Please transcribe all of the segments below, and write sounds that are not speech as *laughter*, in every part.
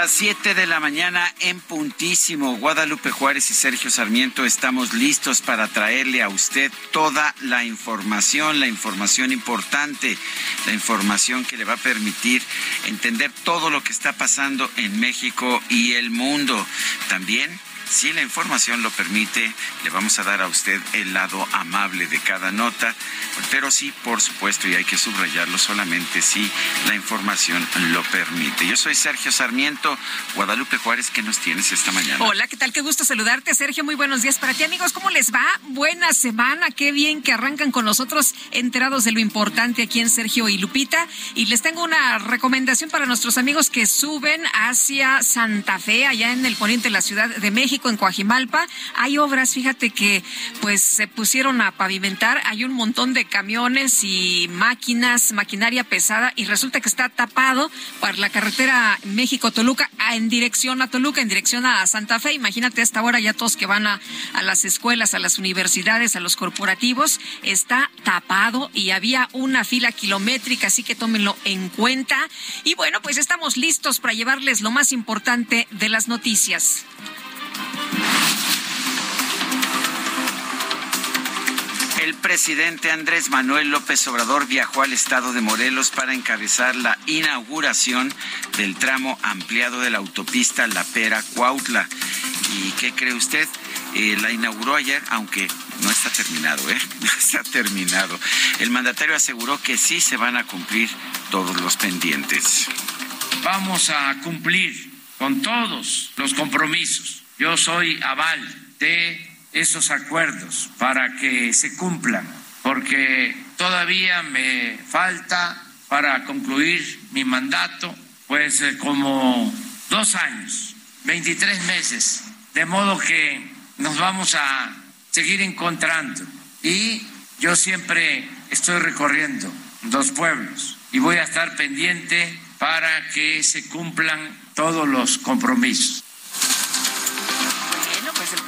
Las 7 de la mañana en puntísimo. Guadalupe Juárez y Sergio Sarmiento estamos listos para traerle a usted toda la información, la información importante, la información que le va a permitir entender todo lo que está pasando en México y el mundo. También si la información lo permite, le vamos a dar a usted el lado amable de cada nota, pero sí, por supuesto, y hay que subrayarlo solamente si la información lo permite. Yo soy Sergio Sarmiento, Guadalupe Juárez, ¿qué nos tienes esta mañana? Hola, ¿qué tal? Qué gusto saludarte, Sergio. Muy buenos días para ti, amigos. ¿Cómo les va? Buena semana. Qué bien que arrancan con nosotros, enterados de lo importante aquí en Sergio y Lupita. Y les tengo una recomendación para nuestros amigos que suben hacia Santa Fe, allá en el poniente de la Ciudad de México en Coajimalpa. Hay obras, fíjate que pues se pusieron a pavimentar. Hay un montón de camiones y máquinas, maquinaria pesada y resulta que está tapado para la carretera México-Toluca en dirección a Toluca, en dirección a Santa Fe. Imagínate a esta hora ya todos que van a, a las escuelas, a las universidades, a los corporativos, está tapado y había una fila kilométrica, así que tómenlo en cuenta. Y bueno, pues estamos listos para llevarles lo más importante de las noticias. El presidente Andrés Manuel López Obrador viajó al estado de Morelos para encabezar la inauguración del tramo ampliado de la autopista La Pera Cuautla. ¿Y qué cree usted? Eh, la inauguró ayer, aunque no está terminado, ¿eh? *laughs* No está terminado. El mandatario aseguró que sí se van a cumplir todos los pendientes. Vamos a cumplir con todos los compromisos. Yo soy aval de esos acuerdos para que se cumplan, porque todavía me falta para concluir mi mandato, pues eh, como dos años, 23 meses, de modo que nos vamos a seguir encontrando. Y yo siempre estoy recorriendo los pueblos y voy a estar pendiente para que se cumplan todos los compromisos.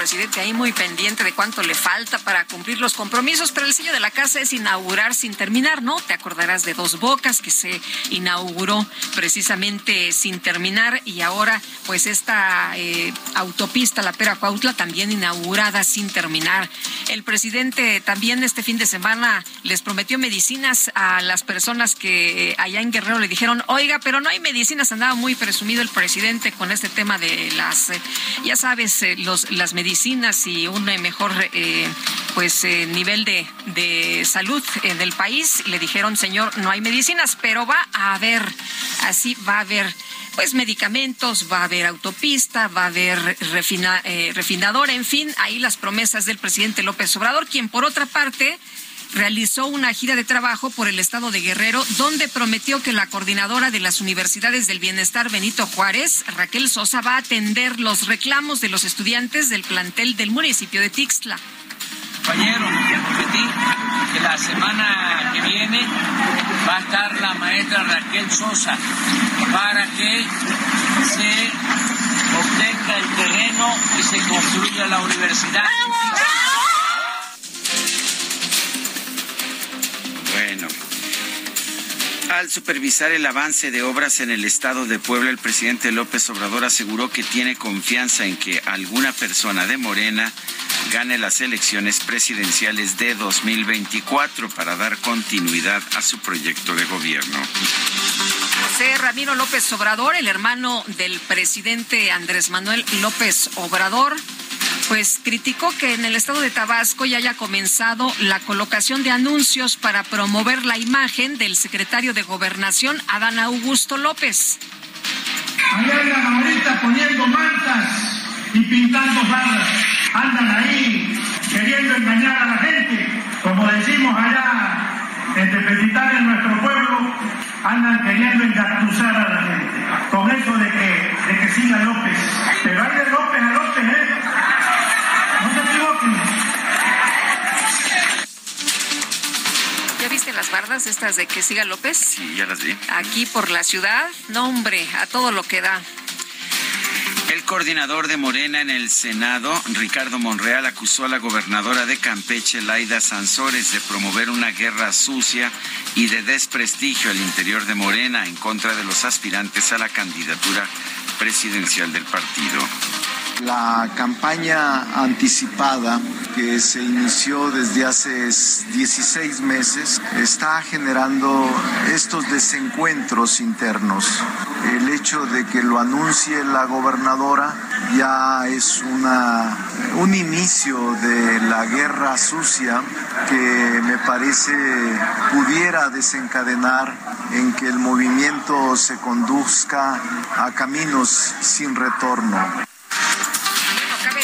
Presidente ahí muy pendiente de cuánto le falta para cumplir los compromisos, pero el sello de la casa es inaugurar sin terminar, ¿no? Te acordarás de Dos Bocas que se inauguró precisamente sin terminar y ahora pues esta eh, autopista La Pera Cuautla también inaugurada sin terminar. El presidente también este fin de semana les prometió medicinas a las personas que eh, allá en Guerrero le dijeron, oiga, pero no hay medicinas, andaba muy presumido el presidente con este tema de las, eh, ya sabes, los, las medicinas y un eh, mejor eh, pues eh, nivel de, de salud en el país. Le dijeron, señor, no hay medicinas, pero va a haber, así va a haber pues medicamentos, va a haber autopista, va a haber refina, eh, refinadora, en fin, ahí las promesas del presidente López Obrador, quien por otra parte realizó una gira de trabajo por el estado de Guerrero, donde prometió que la coordinadora de las universidades del bienestar Benito Juárez, Raquel Sosa, va a atender los reclamos de los estudiantes del plantel del municipio de Tixtla. Compañero, prometí que la semana que viene va a estar la maestra Raquel Sosa para que se obtenga el terreno y se construya la universidad. Bueno. Al supervisar el avance de obras en el estado de Puebla, el presidente López Obrador aseguró que tiene confianza en que alguna persona de Morena gane las elecciones presidenciales de 2024 para dar continuidad a su proyecto de gobierno. José Ramiro López Obrador, el hermano del presidente Andrés Manuel López Obrador, pues criticó que en el estado de Tabasco ya haya comenzado la colocación de anuncios para promover la imagen del secretario de Gobernación, Adán Augusto López. Allá andan ahorita poniendo mantas y pintando barras. Andan ahí queriendo engañar a la gente. Como decimos allá en Tepetitán, en nuestro pueblo, andan queriendo engatusar a la gente. Con eso de que, de que siga López. Pero hay de López a López, ¿eh? ¿Ya viste las bardas estas de que siga López? Sí, ya las vi. Aquí por la ciudad, no hombre, a todo lo que da. El coordinador de Morena en el Senado, Ricardo Monreal, acusó a la gobernadora de Campeche, Laida Sansores, de promover una guerra sucia y de desprestigio al interior de Morena en contra de los aspirantes a la candidatura presidencial del partido. La campaña anticipada que se inició desde hace 16 meses está generando estos desencuentros internos. El hecho de que lo anuncie la gobernadora ya es una, un inicio de la guerra sucia que me parece pudiera desencadenar en que el movimiento se conduzca a caminos sin retorno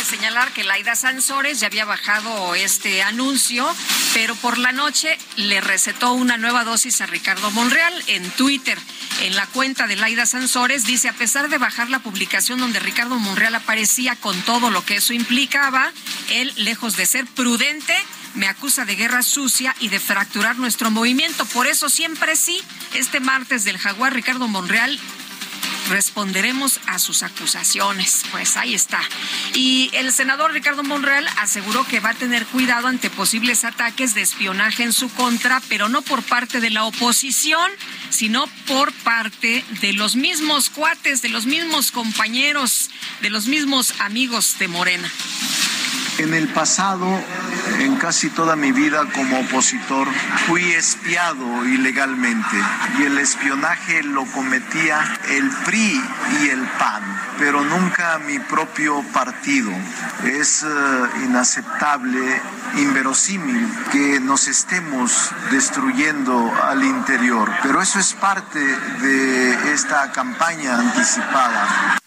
señalar que Laida Sansores ya había bajado este anuncio, pero por la noche le recetó una nueva dosis a Ricardo Monreal en Twitter. En la cuenta de Laida Sansores dice, a pesar de bajar la publicación donde Ricardo Monreal aparecía con todo lo que eso implicaba, él, lejos de ser prudente, me acusa de guerra sucia y de fracturar nuestro movimiento. Por eso siempre sí, este martes del Jaguar, Ricardo Monreal responderemos a sus acusaciones. Pues ahí está. Y el senador Ricardo Monreal aseguró que va a tener cuidado ante posibles ataques de espionaje en su contra, pero no por parte de la oposición, sino por parte de los mismos cuates, de los mismos compañeros, de los mismos amigos de Morena. En el pasado, en casi toda mi vida como opositor, fui espiado ilegalmente y el espionaje lo cometía el PRI y el PAN, pero nunca mi propio partido. Es eh, inaceptable, inverosímil que nos estemos destruyendo al interior, pero eso es parte de esta campaña anticipada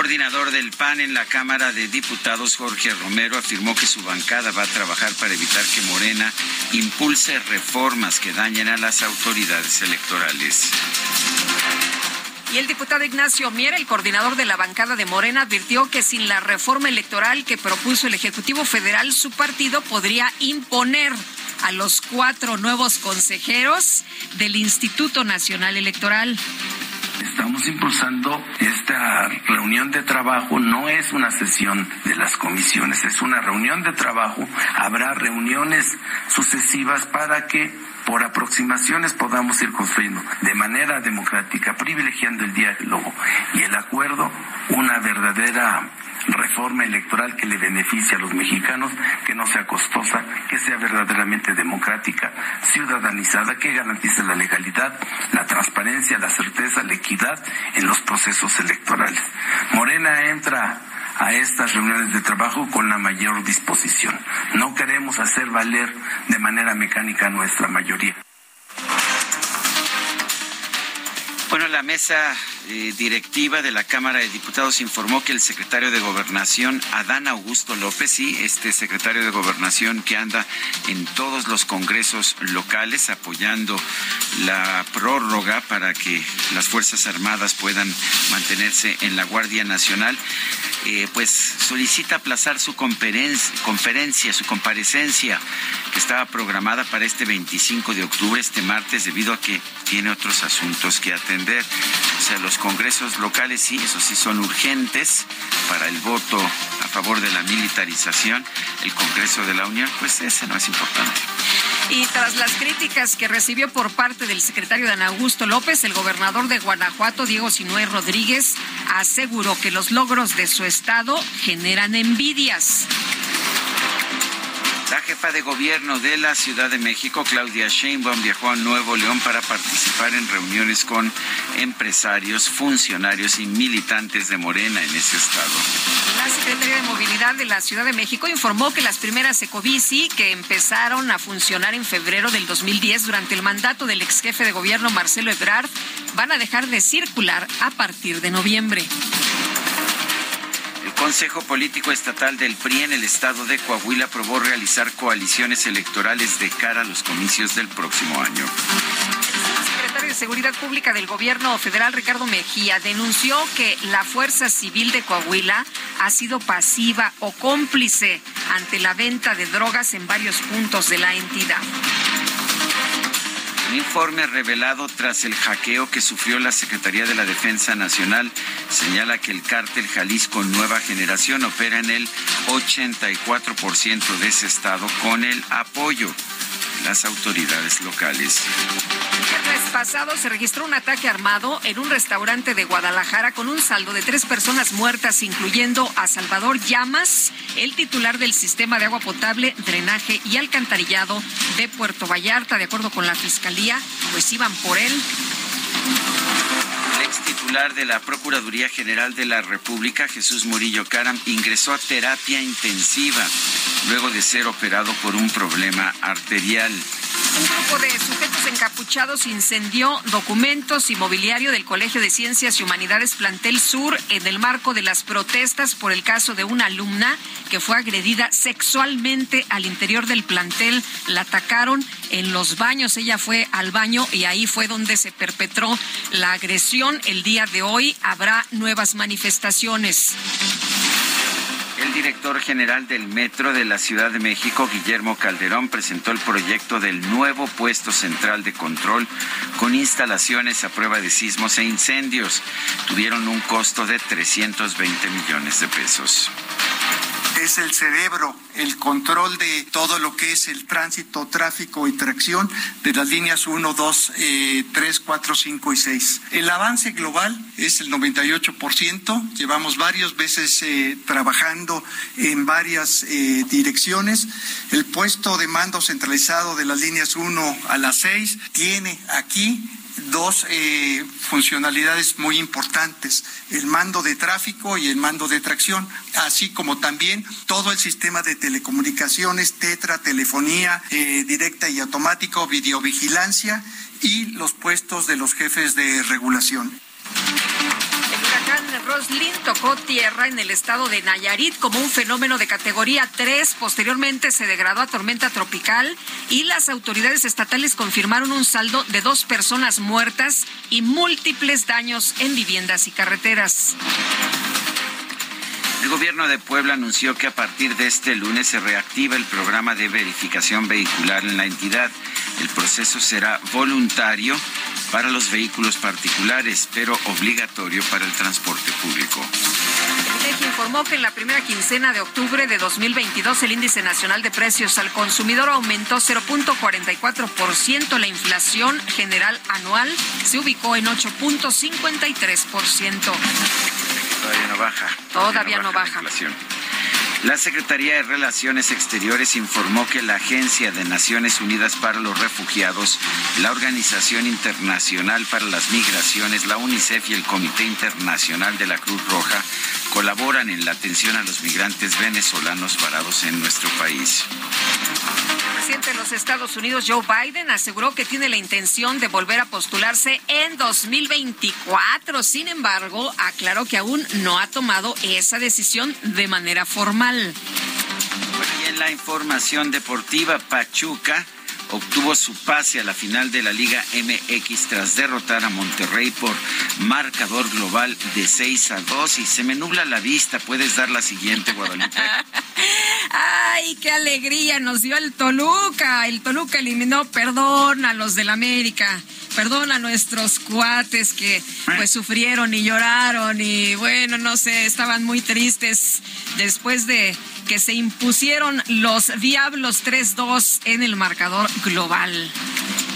coordinador del PAN en la Cámara de Diputados, Jorge Romero, afirmó que su bancada va a trabajar para evitar que Morena impulse reformas que dañen a las autoridades electorales. Y el diputado Ignacio Mier, el coordinador de la bancada de Morena, advirtió que sin la reforma electoral que propuso el Ejecutivo Federal, su partido podría imponer a los cuatro nuevos consejeros del Instituto Nacional Electoral. Estamos impulsando esta reunión de trabajo, no es una sesión de las comisiones, es una reunión de trabajo. Habrá reuniones sucesivas para que por aproximaciones podamos ir construyendo de manera democrática, privilegiando el diálogo y el acuerdo, una verdadera reforma electoral que le beneficie a los mexicanos, que no sea costosa, que sea verdaderamente democrática, ciudadanizada, que garantice la legalidad, la transparencia, la certeza, la equidad en los procesos electorales. Morena entra a estas reuniones de trabajo con la mayor disposición. No queremos hacer valer de manera mecánica nuestra mayoría. Bueno, la mesa eh, directiva de la Cámara de Diputados informó que el secretario de Gobernación, Adán Augusto López, sí, este secretario de Gobernación que anda en todos los congresos locales apoyando la prórroga para que las Fuerzas Armadas puedan mantenerse en la Guardia Nacional, eh, pues solicita aplazar su conferencia, su comparecencia, que estaba programada para este 25 de octubre, este martes, debido a que tiene otros asuntos que atender. O sea, los congresos locales sí, eso sí son urgentes para el voto a favor de la militarización. El Congreso de la Unión, pues ese no es importante. Y tras las críticas que recibió por parte del secretario Dan Augusto López, el gobernador de Guanajuato, Diego Sinué Rodríguez, aseguró que los logros de su estado generan envidias. La jefa de gobierno de la Ciudad de México, Claudia Sheinbaum, viajó a Nuevo León para participar en reuniones con empresarios, funcionarios y militantes de Morena en ese estado. La Secretaría de Movilidad de la Ciudad de México informó que las primeras ecobici que empezaron a funcionar en febrero del 2010 durante el mandato del ex jefe de gobierno Marcelo Ebrard van a dejar de circular a partir de noviembre. El Consejo Político Estatal del PRI en el estado de Coahuila aprobó realizar coaliciones electorales de cara a los comicios del próximo año. El secretario de Seguridad Pública del Gobierno Federal, Ricardo Mejía, denunció que la Fuerza Civil de Coahuila ha sido pasiva o cómplice ante la venta de drogas en varios puntos de la entidad. Un informe revelado tras el hackeo que sufrió la Secretaría de la Defensa Nacional señala que el cártel Jalisco Nueva Generación opera en el 84% de ese estado con el apoyo de las autoridades locales. El viernes pasado se registró un ataque armado en un restaurante de Guadalajara con un saldo de tres personas muertas, incluyendo a Salvador Llamas, el titular del sistema de agua potable, drenaje y alcantarillado de Puerto Vallarta. De acuerdo con la fiscalía, pues iban por él. Titular de la Procuraduría General de la República, Jesús Murillo Caram, ingresó a terapia intensiva luego de ser operado por un problema arterial. Un grupo de sujetos encapuchados incendió documentos y mobiliario del Colegio de Ciencias y Humanidades Plantel Sur en el marco de las protestas por el caso de una alumna que fue agredida sexualmente al interior del plantel. La atacaron en los baños. Ella fue al baño y ahí fue donde se perpetró la agresión. El día de hoy habrá nuevas manifestaciones. El director general del Metro de la Ciudad de México, Guillermo Calderón, presentó el proyecto del nuevo puesto central de control con instalaciones a prueba de sismos e incendios. Tuvieron un costo de 320 millones de pesos es el cerebro, el control de todo lo que es el tránsito, tráfico y tracción de las líneas 1, 2, 3, 4, 5 y 6. El avance global es el 98%, llevamos varias veces eh, trabajando en varias eh, direcciones. El puesto de mando centralizado de las líneas 1 a las 6 tiene aquí dos eh, funcionalidades muy importantes, el mando de tráfico y el mando de tracción, así como también todo el sistema de telecomunicaciones, tetra, telefonía eh, directa y automático, videovigilancia y los puestos de los jefes de regulación. Huracán Roslin tocó tierra en el estado de Nayarit como un fenómeno de categoría 3. Posteriormente se degradó a tormenta tropical y las autoridades estatales confirmaron un saldo de dos personas muertas y múltiples daños en viviendas y carreteras. El gobierno de Puebla anunció que a partir de este lunes se reactiva el programa de verificación vehicular en la entidad. El proceso será voluntario para los vehículos particulares, pero obligatorio para el transporte público. El INEGI informó que en la primera quincena de octubre de 2022 el índice nacional de precios al consumidor aumentó 0.44%. La inflación general anual se ubicó en 8.53%. Todavía no baja. Todavía no baja. La Secretaría de Relaciones Exteriores informó que la Agencia de Naciones Unidas para los Refugiados, la Organización Internacional para las Migraciones, la UNICEF y el Comité Internacional de la Cruz Roja colaboran en la atención a los migrantes venezolanos varados en nuestro país. El presidente de los Estados Unidos, Joe Biden, aseguró que tiene la intención de volver a postularse en 2024. Sin embargo, aclaró que aún no ha tomado esa decisión de manera formal. Bueno, y en la información deportiva, Pachuca obtuvo su pase a la final de la Liga MX tras derrotar a Monterrey por marcador global de 6 a 2 y se me nubla la vista. ¿Puedes dar la siguiente, Guadalupe? *laughs* ¡Ay, qué alegría nos dio el Toluca! El Toluca eliminó, perdón, a los del América. perdón a nuestros cuates que pues sufrieron y lloraron y bueno, no sé, estaban muy tristes después de que se impusieron los Diablos 3-2 en el marcador global.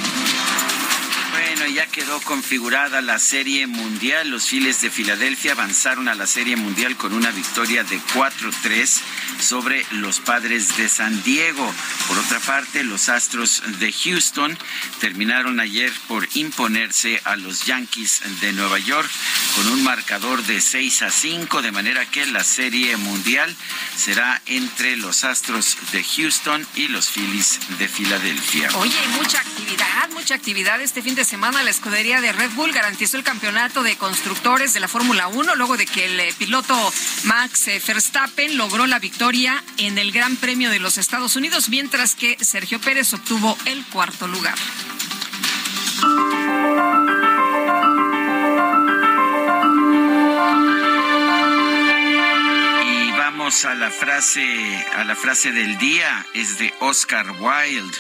Ya quedó configurada la Serie Mundial. Los Files de Filadelfia avanzaron a la Serie Mundial con una victoria de 4-3 sobre los Padres de San Diego. Por otra parte, los Astros de Houston terminaron ayer por imponerse a los Yankees de Nueva York con un marcador de 6 a 5, de manera que la Serie Mundial será entre los Astros de Houston y los Phillies de Filadelfia. Oye, mucha actividad, mucha actividad este fin de semana la escudería de Red Bull garantizó el campeonato de constructores de la Fórmula 1 luego de que el eh, piloto Max eh, Verstappen logró la victoria en el Gran Premio de los Estados Unidos, mientras que Sergio Pérez obtuvo el cuarto lugar. Y vamos a la frase a la frase del día es de Oscar Wilde.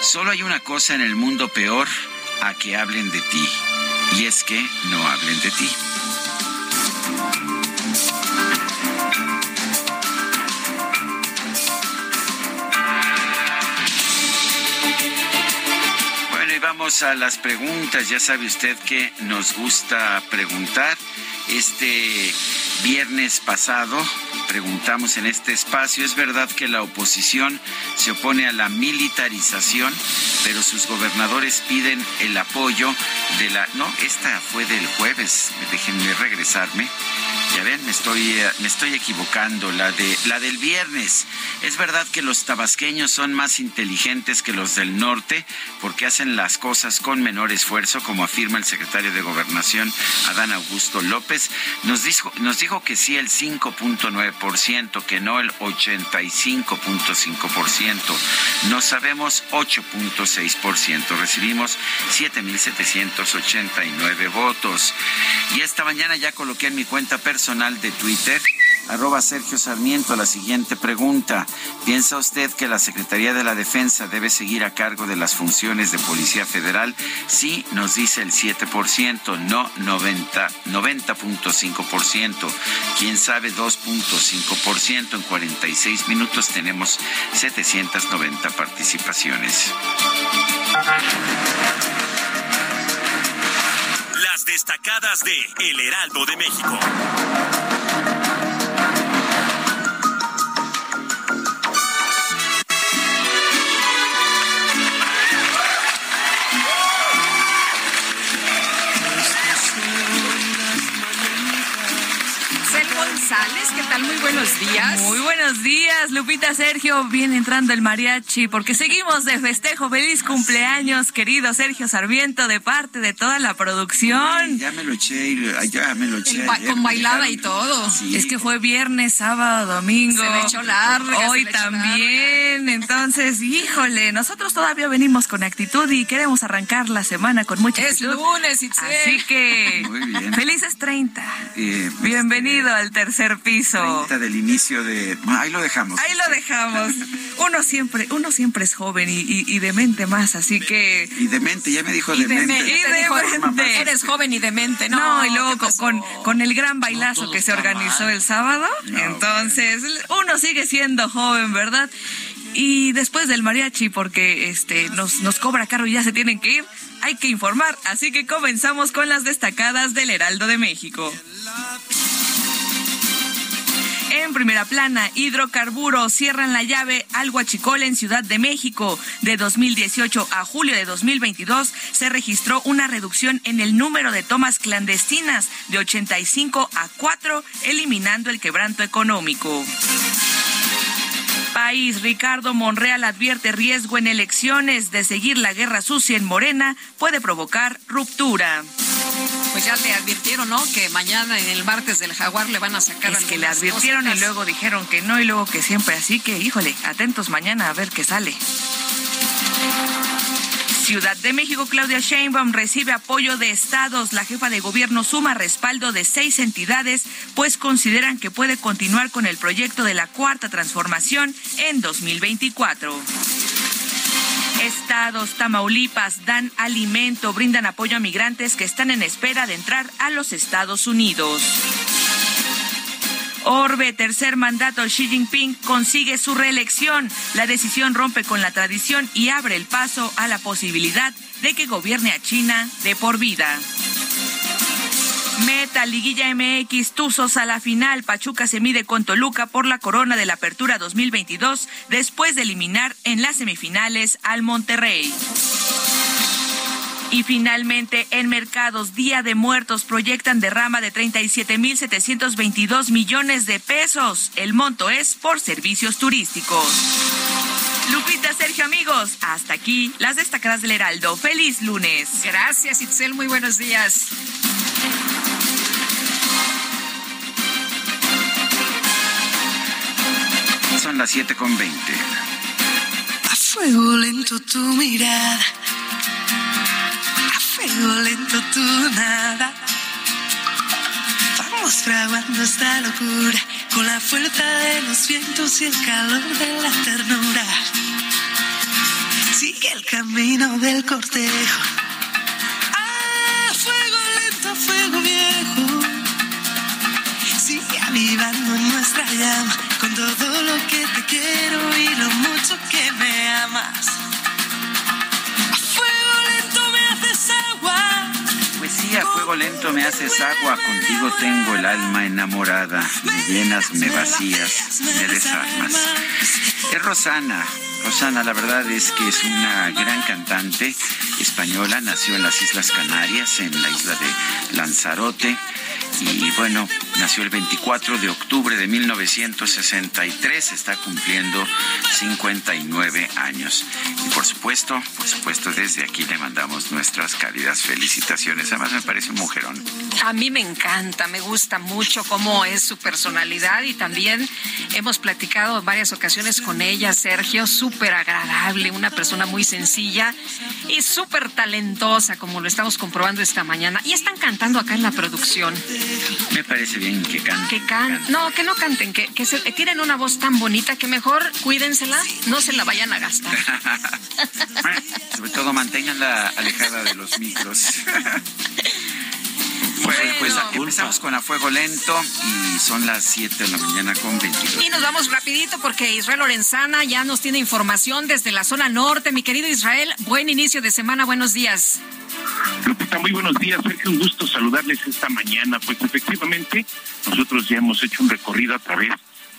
Solo hay una cosa en el mundo peor a que hablen de ti. Y es que no hablen de ti. Bueno, y vamos a las preguntas. Ya sabe usted que nos gusta preguntar. Este viernes pasado preguntamos en este espacio, ¿es verdad que la oposición se opone a la militarización, pero sus gobernadores piden el apoyo de la... No, esta fue del jueves, déjenme regresarme. Ya ven, me estoy, me estoy equivocando. La, de, la del viernes. Es verdad que los tabasqueños son más inteligentes que los del norte porque hacen las cosas con menor esfuerzo, como afirma el secretario de Gobernación, Adán Augusto López. Nos dijo, nos dijo que sí el 5.9%, que no el 85.5%. No sabemos 8.6%. Recibimos 7.789 votos. Y esta mañana ya coloqué en mi cuenta personal de Twitter, arroba Sergio Sarmiento, la siguiente pregunta. ¿Piensa usted que la Secretaría de la Defensa debe seguir a cargo de las funciones de Policía Federal? Sí, nos dice el 7%, no 90, 90.5%. ¿Quién sabe 2.5%? En 46 minutos tenemos 790 participaciones. Las destacadas de El Heraldo de México. Cel González, ¿qué tal? Muy buenos días. Muy buenos días, Lupita Sergio. Viene entrando el mariachi porque seguimos de festejo. Feliz cumpleaños, querido Sergio Sarmiento, de parte de toda la producción. Ay, ya me lo eché, ya me lo eché. Ba- con me bailada y todo. Sí. Es que fue viernes, sábado, domingo. Se le echó larga, Hoy también. Entonces, híjole, nosotros todavía venimos con actitud y queremos arrancar la semana con mucha Es actitud. lunes, Itzel. Así que, *laughs* Muy bien. felices 30. Eh, Bienvenido al tercer piso. 30 del inicio de... Bueno, ahí lo dejamos. Ahí lo dejamos. Uno siempre, uno siempre es joven y, y, y de mente más, así que Y demente, ya me dijo Y demente. demente, Y demente. eres joven y demente, ¿no? no, y luego con, con el gran bailazo que se organizó el sábado, entonces uno sigue siendo joven, ¿verdad? Y después del mariachi, porque este nos, nos cobra caro y ya se tienen que ir, hay que informar. Así que comenzamos con las destacadas del Heraldo de México. En primera plana, hidrocarburos cierran la llave al Huachicol en Ciudad de México. De 2018 a julio de 2022 se registró una reducción en el número de tomas clandestinas de 85 a 4, eliminando el quebranto económico. País, Ricardo Monreal advierte riesgo en elecciones de seguir la guerra sucia en Morena puede provocar ruptura. Pues ya le advirtieron, ¿no? Que mañana en el martes del Jaguar le van a sacar Es que le advirtieron y luego dijeron que no y luego que siempre, así que híjole, atentos mañana a ver qué sale. Ciudad de México, Claudia Sheinbaum recibe apoyo de estados. La jefa de gobierno suma respaldo de seis entidades, pues consideran que puede continuar con el proyecto de la cuarta transformación en 2024. Estados, Tamaulipas dan alimento, brindan apoyo a migrantes que están en espera de entrar a los Estados Unidos. Orbe, tercer mandato, Xi Jinping consigue su reelección. La decisión rompe con la tradición y abre el paso a la posibilidad de que gobierne a China de por vida. Meta, Liguilla MX, Tuzos a la final. Pachuca se mide con Toluca por la corona de la Apertura 2022 después de eliminar en las semifinales al Monterrey. Y finalmente, en mercados, Día de Muertos proyectan derrama de 37.722 millones de pesos. El monto es por servicios turísticos. Lupita, Sergio, amigos, hasta aquí las destacadas del Heraldo. Feliz lunes. Gracias, Itzel. Muy buenos días. Son las 7 con 20. A fuego lento tu mirada fuego lento tu nada. Vamos fraguando esta locura con la fuerza de los vientos y el calor de la ternura. Sigue el camino del cortejo. Ah, fuego lento, fuego viejo. Sigue avivando nuestra llama todo lo que te quiero y lo mucho que me amas. a fuego lento me haces agua, contigo tengo el alma enamorada, me llenas, me vacías, me desarmas. Es Rosana, Rosana la verdad es que es una gran cantante española, nació en las Islas Canarias, en la isla de Lanzarote y bueno, nació el 24 de octubre de 1963, está cumpliendo 59 años. Y por supuesto, por supuesto, desde aquí le mandamos nuestras cálidas felicitaciones. Además me parece un mujerón. A mí me encanta, me gusta mucho cómo es su personalidad y también hemos platicado en varias ocasiones con ella, Sergio, súper agradable, una persona muy sencilla y súper talentosa, como lo estamos comprobando esta mañana. Y están cantando acá en la producción. Me parece bien que canten. Que can... No, que no canten, que, que se tienen una voz tan bonita que mejor cuídensela, no se la vayan a gastar. *laughs* Sobre todo manténganla alejada de los micros. *laughs* Pues, pues empezamos con a fuego lento y son las 7 de la mañana con 22. Y nos vamos rapidito porque Israel Lorenzana ya nos tiene información desde la zona norte. Mi querido Israel, buen inicio de semana, buenos días. Lupita, muy buenos días. Sergio, un gusto saludarles esta mañana. Pues efectivamente, nosotros ya hemos hecho un recorrido a través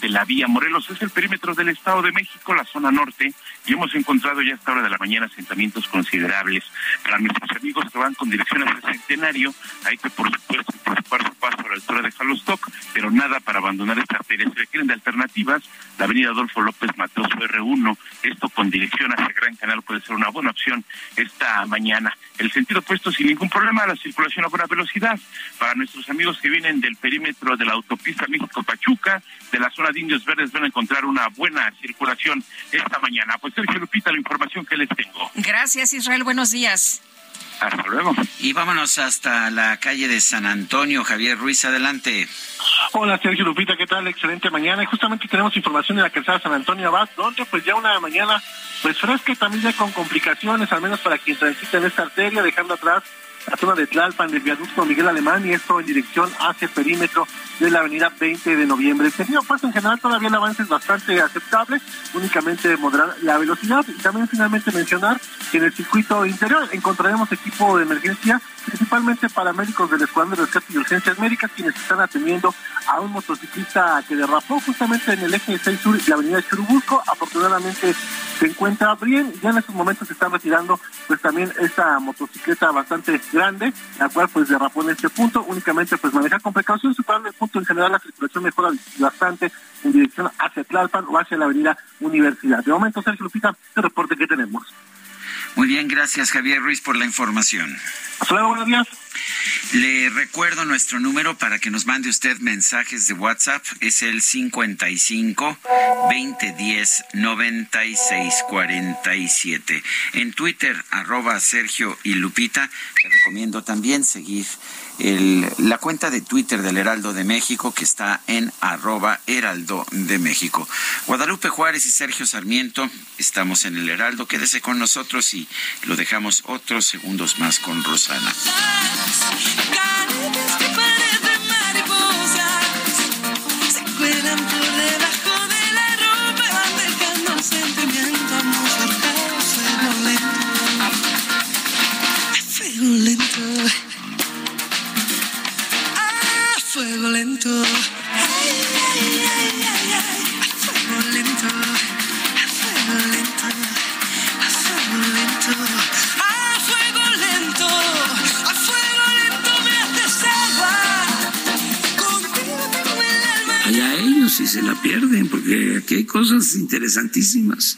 de la vía Morelos. Es el perímetro del Estado de México, la zona norte, y hemos encontrado ya a esta hora de la mañana asentamientos considerables. Para nuestros amigos que van con dirección al Centenario, hay que, por supuesto, preocupar su paso a la altura de Jalostoc, pero nada para abandonar esta arteria. Si requieren de alternativas, la avenida Adolfo López Matoso R1, esto con dirección hacia Gran Canal puede ser una buena opción esta mañana. El sentido opuesto sin ningún problema, la circulación a buena velocidad. Para nuestros amigos que vienen del perímetro de la autopista México-Pachuca, de la zona de Indios Verdes, van a encontrar una buena circulación esta mañana. Pues Sergio Lupita, la información que les tengo. Gracias, Israel. Buenos días. Hasta luego. Y vámonos hasta la calle de San Antonio. Javier Ruiz, adelante. Hola Sergio Lupita, ¿qué tal? Excelente mañana. Y justamente tenemos información de la calzada San Antonio Abad, donde pues ya una mañana pues fresca y también ya con complicaciones, al menos para quien transita en esta arteria, dejando atrás la zona de Tlalpan, del viaducto Miguel Alemán, y esto en dirección hacia el perímetro de la avenida 20 de noviembre. El sentido pues en general todavía el avance es bastante aceptable, únicamente moderar la velocidad y también finalmente mencionar que en el circuito interior encontraremos equipo de emergencia, principalmente para médicos del Escuadrón de Rescate y Urgencias Médicas, quienes están atendiendo a un motociclista que derrapó justamente en el eje 6 sur, la avenida Churubusco. Afortunadamente se encuentra bien, ya en estos momentos se están retirando pues también esta motocicleta bastante grande, la cual pues derrapó en este punto, únicamente pues manejar con precaución, superando el punto en general la circulación mejora bastante en dirección hacia Tlalpan o hacia la avenida Universidad. De momento, Sergio Lupita, el reporte que tenemos. Muy bien, gracias Javier Ruiz por la información. Hasta luego, buenos días. Le recuerdo nuestro número para que nos mande usted mensajes de WhatsApp. Es el 55 2010 9647. En Twitter, arroba Sergio y Lupita. Le recomiendo también seguir la cuenta de Twitter del Heraldo de México que está en arroba Heraldo de México. Guadalupe Juárez y Sergio Sarmiento, estamos en el Heraldo. Quédese con nosotros y lo dejamos otros segundos más con Rosana. Lento. Ay, ay, ay, ay, ay, a fuego lento, a fuego lento, a fuego lento, a fuego lento, a fuego lento me. Contigo tengo el alma. Allá ellos sí se la pierden, porque aquí hay cosas interesantísimas.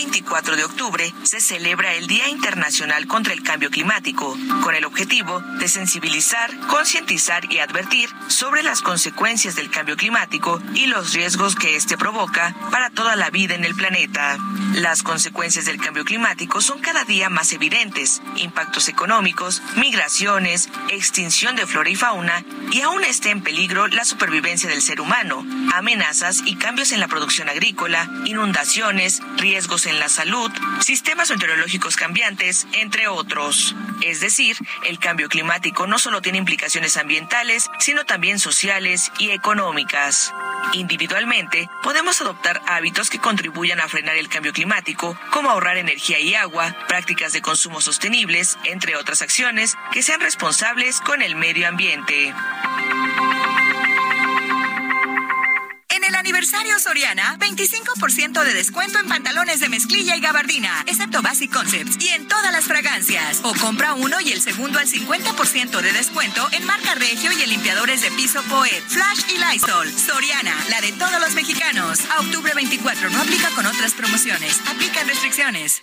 24 de octubre se celebra el Día Internacional contra el Cambio Climático, con el objetivo de sensibilizar, concientizar y advertir sobre las consecuencias del cambio climático y los riesgos que éste provoca para toda la vida en el planeta. Las consecuencias del cambio climático son cada día más evidentes, impactos económicos, migraciones, extinción de flora y fauna y aún está en peligro la supervivencia del ser humano, amenazas y cambios en la producción agrícola, inundaciones, riesgos en la salud, sistemas meteorológicos cambiantes, entre otros. Es decir, el cambio climático no solo tiene implicaciones ambientales, sino también sociales y económicas. Individualmente, podemos adoptar hábitos que contribuyan a frenar el cambio climático, como ahorrar energía y agua, prácticas de consumo sostenibles, entre otras acciones que sean responsables con el medio ambiente. Aniversario Soriana, 25% de descuento en pantalones de mezclilla y gabardina, excepto Basic Concepts, y en todas las fragancias. O compra uno y el segundo al 50% de descuento en marca Regio y en limpiadores de piso Poet, Flash y Lysol. Soriana, la de todos los mexicanos. A octubre 24 no aplica con otras promociones. Aplican restricciones.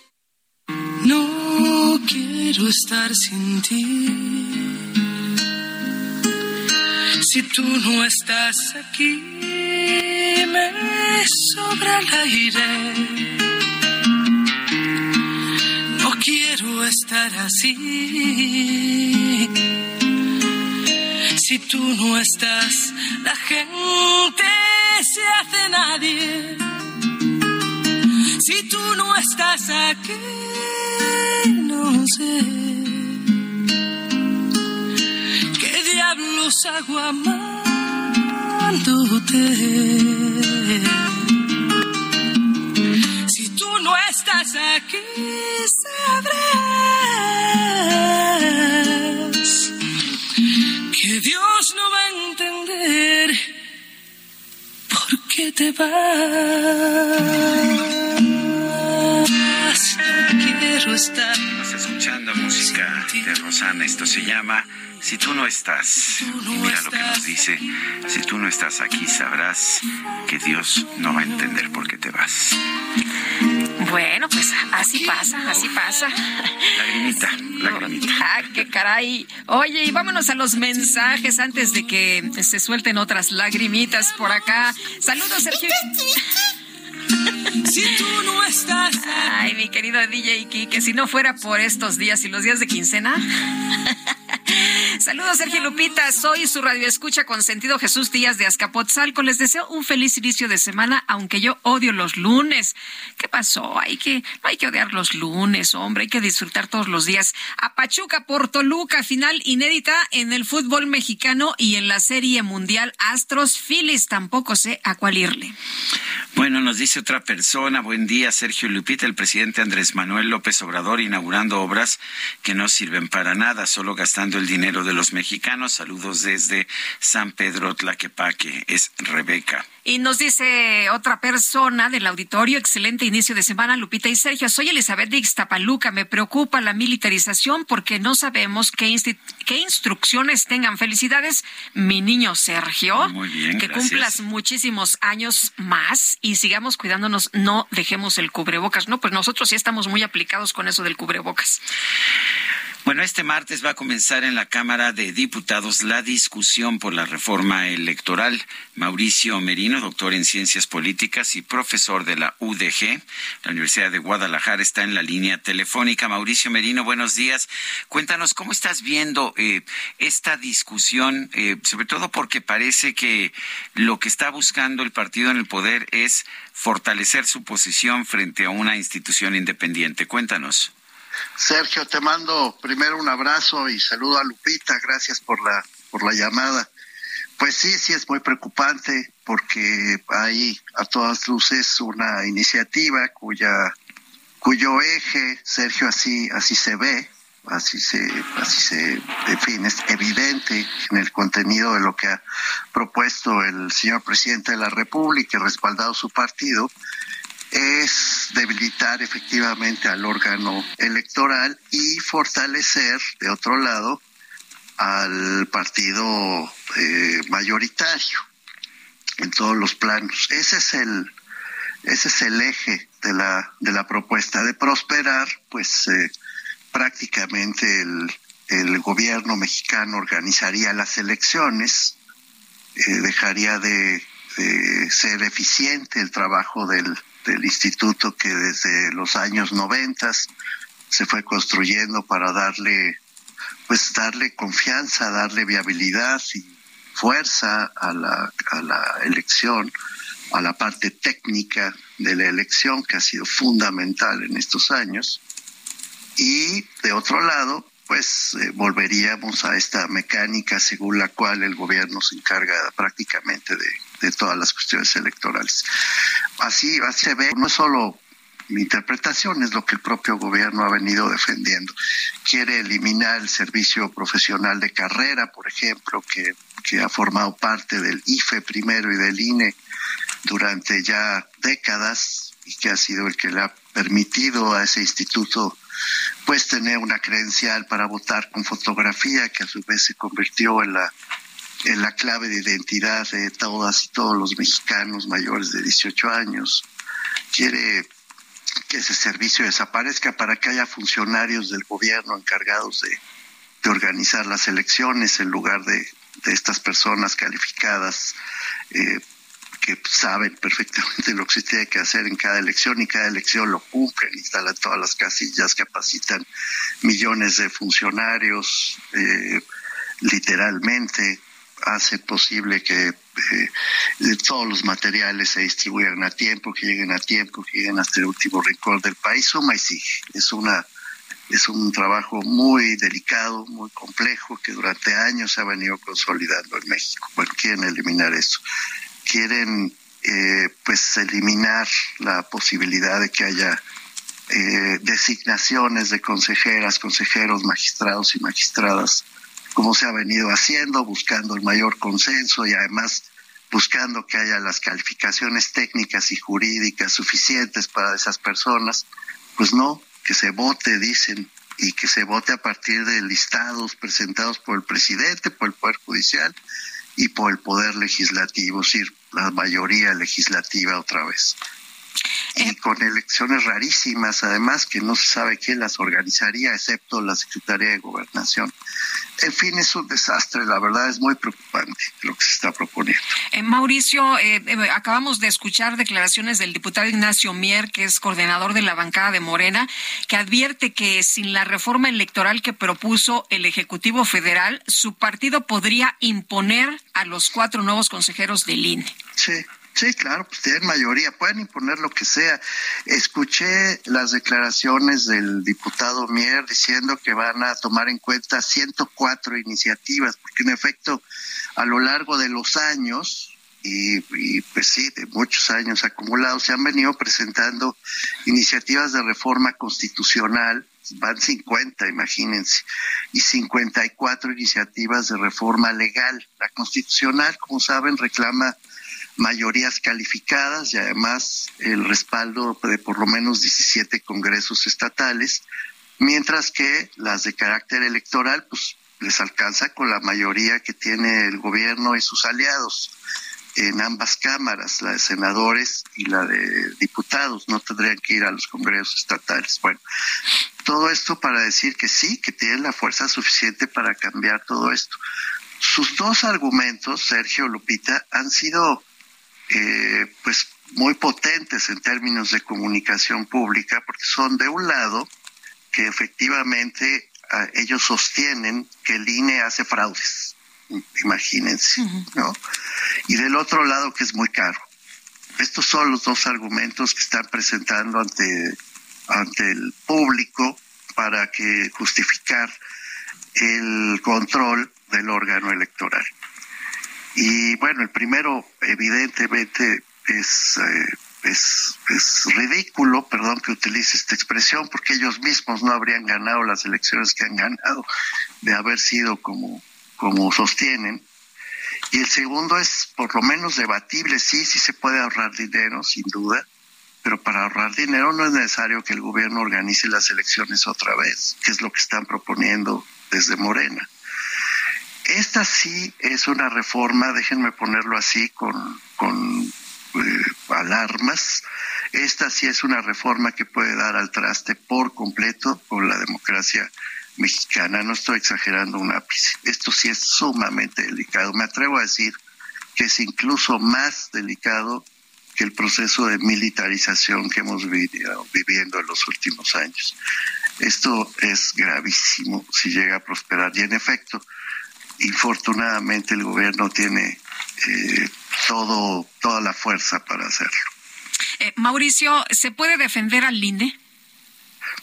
No quiero estar sin ti. Si tú no estás aquí, me sobra el aire. No quiero estar así. Si tú no estás, la gente se hace nadie. Si tú no estás aquí, no sé. ¿Qué diablos hago Si tú no estás aquí, sabrás que Dios no va a entender por qué te vas. No quiero estar. De Rosana. Esto se llama Si tú no estás. Y mira lo que nos dice. Si tú no estás aquí, sabrás que Dios no va a entender por qué te vas. Bueno, pues así pasa, así pasa. Lagrimita, *laughs* lagrimita. Ah, qué caray. Oye, y vámonos a los mensajes antes de que se suelten otras lagrimitas por acá. Saludos, Sergio. Si tú no estás. Ay, mi querido DJ Iki, que si no fuera por estos días y los días de quincena. *laughs* Saludos, Sergio Lupita. Soy su radio escucha con sentido Jesús Díaz de Azcapotzalco. Les deseo un feliz inicio de semana, aunque yo odio los lunes. ¿Qué pasó? Hay que, no hay que odiar los lunes, hombre. Hay que disfrutar todos los días. A Pachuca por Toluca, final inédita en el fútbol mexicano y en la Serie Mundial Astros Phillies. Tampoco sé a cuál irle. Bueno, nos dice otra persona. Buen día, Sergio Lupita. El presidente Andrés Manuel López Obrador inaugurando obras que no sirven para nada, solo gastando el dinero de los mexicanos. Saludos desde San Pedro Tlaquepaque. Es Rebeca. Y nos dice otra persona del auditorio, excelente inicio de semana, Lupita y Sergio. Soy Elizabeth de Ixtapaluca. Me preocupa la militarización porque no sabemos qué, qué instrucciones tengan. Felicidades, mi niño Sergio. Muy bien, Que cumplas muchísimos años más y sigamos cuidándonos. No dejemos el cubrebocas. No, pues nosotros sí estamos muy aplicados con eso del cubrebocas. Bueno, este martes va a comenzar en la Cámara de Diputados la discusión por la reforma electoral. Mauricio Merino, doctor en Ciencias Políticas y profesor de la UDG, la Universidad de Guadalajara, está en la línea telefónica. Mauricio Merino, buenos días. Cuéntanos cómo estás viendo eh, esta discusión, eh, sobre todo porque parece que lo que está buscando el partido en el poder es fortalecer su posición frente a una institución independiente. Cuéntanos. Sergio, te mando primero un abrazo y saludo a Lupita, gracias por la por la llamada. Pues sí, sí es muy preocupante porque hay a todas luces una iniciativa cuya cuyo eje, Sergio, así así se ve, así se así se define, es evidente en el contenido de lo que ha propuesto el señor presidente de la República y respaldado su partido, es debilitar efectivamente al órgano electoral y fortalecer, de otro lado, al partido eh, mayoritario en todos los planos. Ese es el ese es el eje de la de la propuesta de prosperar, pues eh, prácticamente el, el gobierno mexicano organizaría las elecciones, eh, dejaría de, de ser eficiente el trabajo del del instituto que desde los años noventas se fue construyendo para darle pues darle confianza, darle viabilidad y fuerza a la, a la elección, a la parte técnica de la elección que ha sido fundamental en estos años. Y de otro lado, pues eh, volveríamos a esta mecánica según la cual el gobierno se encarga prácticamente de, de todas las cuestiones electorales. Así, se ve, no solo mi interpretación, es lo que el propio gobierno ha venido defendiendo. Quiere eliminar el servicio profesional de carrera, por ejemplo, que, que ha formado parte del IFE primero y del INE durante ya décadas y que ha sido el que le ha permitido a ese instituto pues tener una credencial para votar con fotografía que a su vez se convirtió en la la clave de identidad de todas y todos los mexicanos mayores de 18 años. Quiere que ese servicio desaparezca para que haya funcionarios del gobierno encargados de, de organizar las elecciones en lugar de, de estas personas calificadas eh, que saben perfectamente *laughs* lo que se tiene que hacer en cada elección y cada elección lo cumplen, instalan todas las casillas, capacitan millones de funcionarios, eh, literalmente hace posible que eh, todos los materiales se distribuyan a tiempo, que lleguen a tiempo, que lleguen hasta el último rincón del país, suma y sigue. Es una es un trabajo muy delicado, muy complejo, que durante años se ha venido consolidando en México. Bueno, quieren eliminar eso. Quieren, eh, pues, eliminar la posibilidad de que haya eh, designaciones de consejeras, consejeros, magistrados y magistradas como se ha venido haciendo, buscando el mayor consenso y además buscando que haya las calificaciones técnicas y jurídicas suficientes para esas personas, pues no, que se vote, dicen, y que se vote a partir de listados presentados por el presidente, por el Poder Judicial y por el Poder Legislativo, es decir, la mayoría legislativa otra vez. Y con elecciones rarísimas, además, que no se sabe quién las organizaría, excepto la Secretaría de Gobernación. En fin, es un desastre, la verdad es muy preocupante lo que se está proponiendo. Eh, Mauricio, eh, eh, acabamos de escuchar declaraciones del diputado Ignacio Mier, que es coordinador de la bancada de Morena, que advierte que sin la reforma electoral que propuso el Ejecutivo Federal, su partido podría imponer a los cuatro nuevos consejeros del INE. Sí. Sí, claro, pues tienen mayoría, pueden imponer lo que sea. Escuché las declaraciones del diputado Mier diciendo que van a tomar en cuenta 104 iniciativas, porque en efecto, a lo largo de los años, y, y, pues sí, de muchos años acumulados, se han venido presentando iniciativas de reforma constitucional, van 50, imagínense, y 54 iniciativas de reforma legal. La constitucional, como saben, reclama mayorías calificadas y además el respaldo de por lo menos 17 congresos estatales, mientras que las de carácter electoral pues les alcanza con la mayoría que tiene el gobierno y sus aliados en ambas cámaras, la de senadores y la de diputados, no tendrían que ir a los congresos estatales. Bueno, todo esto para decir que sí, que tienen la fuerza suficiente para cambiar todo esto. Sus dos argumentos, Sergio Lupita, han sido eh, pues muy potentes en términos de comunicación pública, porque son de un lado que efectivamente ah, ellos sostienen que el INE hace fraudes, imagínense, ¿no? Y del otro lado que es muy caro. Estos son los dos argumentos que están presentando ante, ante el público para que justificar el control del órgano electoral. Y bueno, el primero evidentemente es, eh, es, es ridículo, perdón que utilice esta expresión, porque ellos mismos no habrían ganado las elecciones que han ganado de haber sido como, como sostienen. Y el segundo es por lo menos debatible, sí, sí se puede ahorrar dinero, sin duda, pero para ahorrar dinero no es necesario que el gobierno organice las elecciones otra vez, que es lo que están proponiendo desde Morena. Esta sí es una reforma, déjenme ponerlo así, con, con eh, alarmas. Esta sí es una reforma que puede dar al traste por completo con la democracia mexicana. No estoy exagerando un ápice. Esto sí es sumamente delicado. Me atrevo a decir que es incluso más delicado que el proceso de militarización que hemos vivido viviendo en los últimos años. Esto es gravísimo si llega a prosperar. Y en efecto, infortunadamente el gobierno tiene eh, todo toda la fuerza para hacerlo. Eh, Mauricio, ¿se puede defender al INE?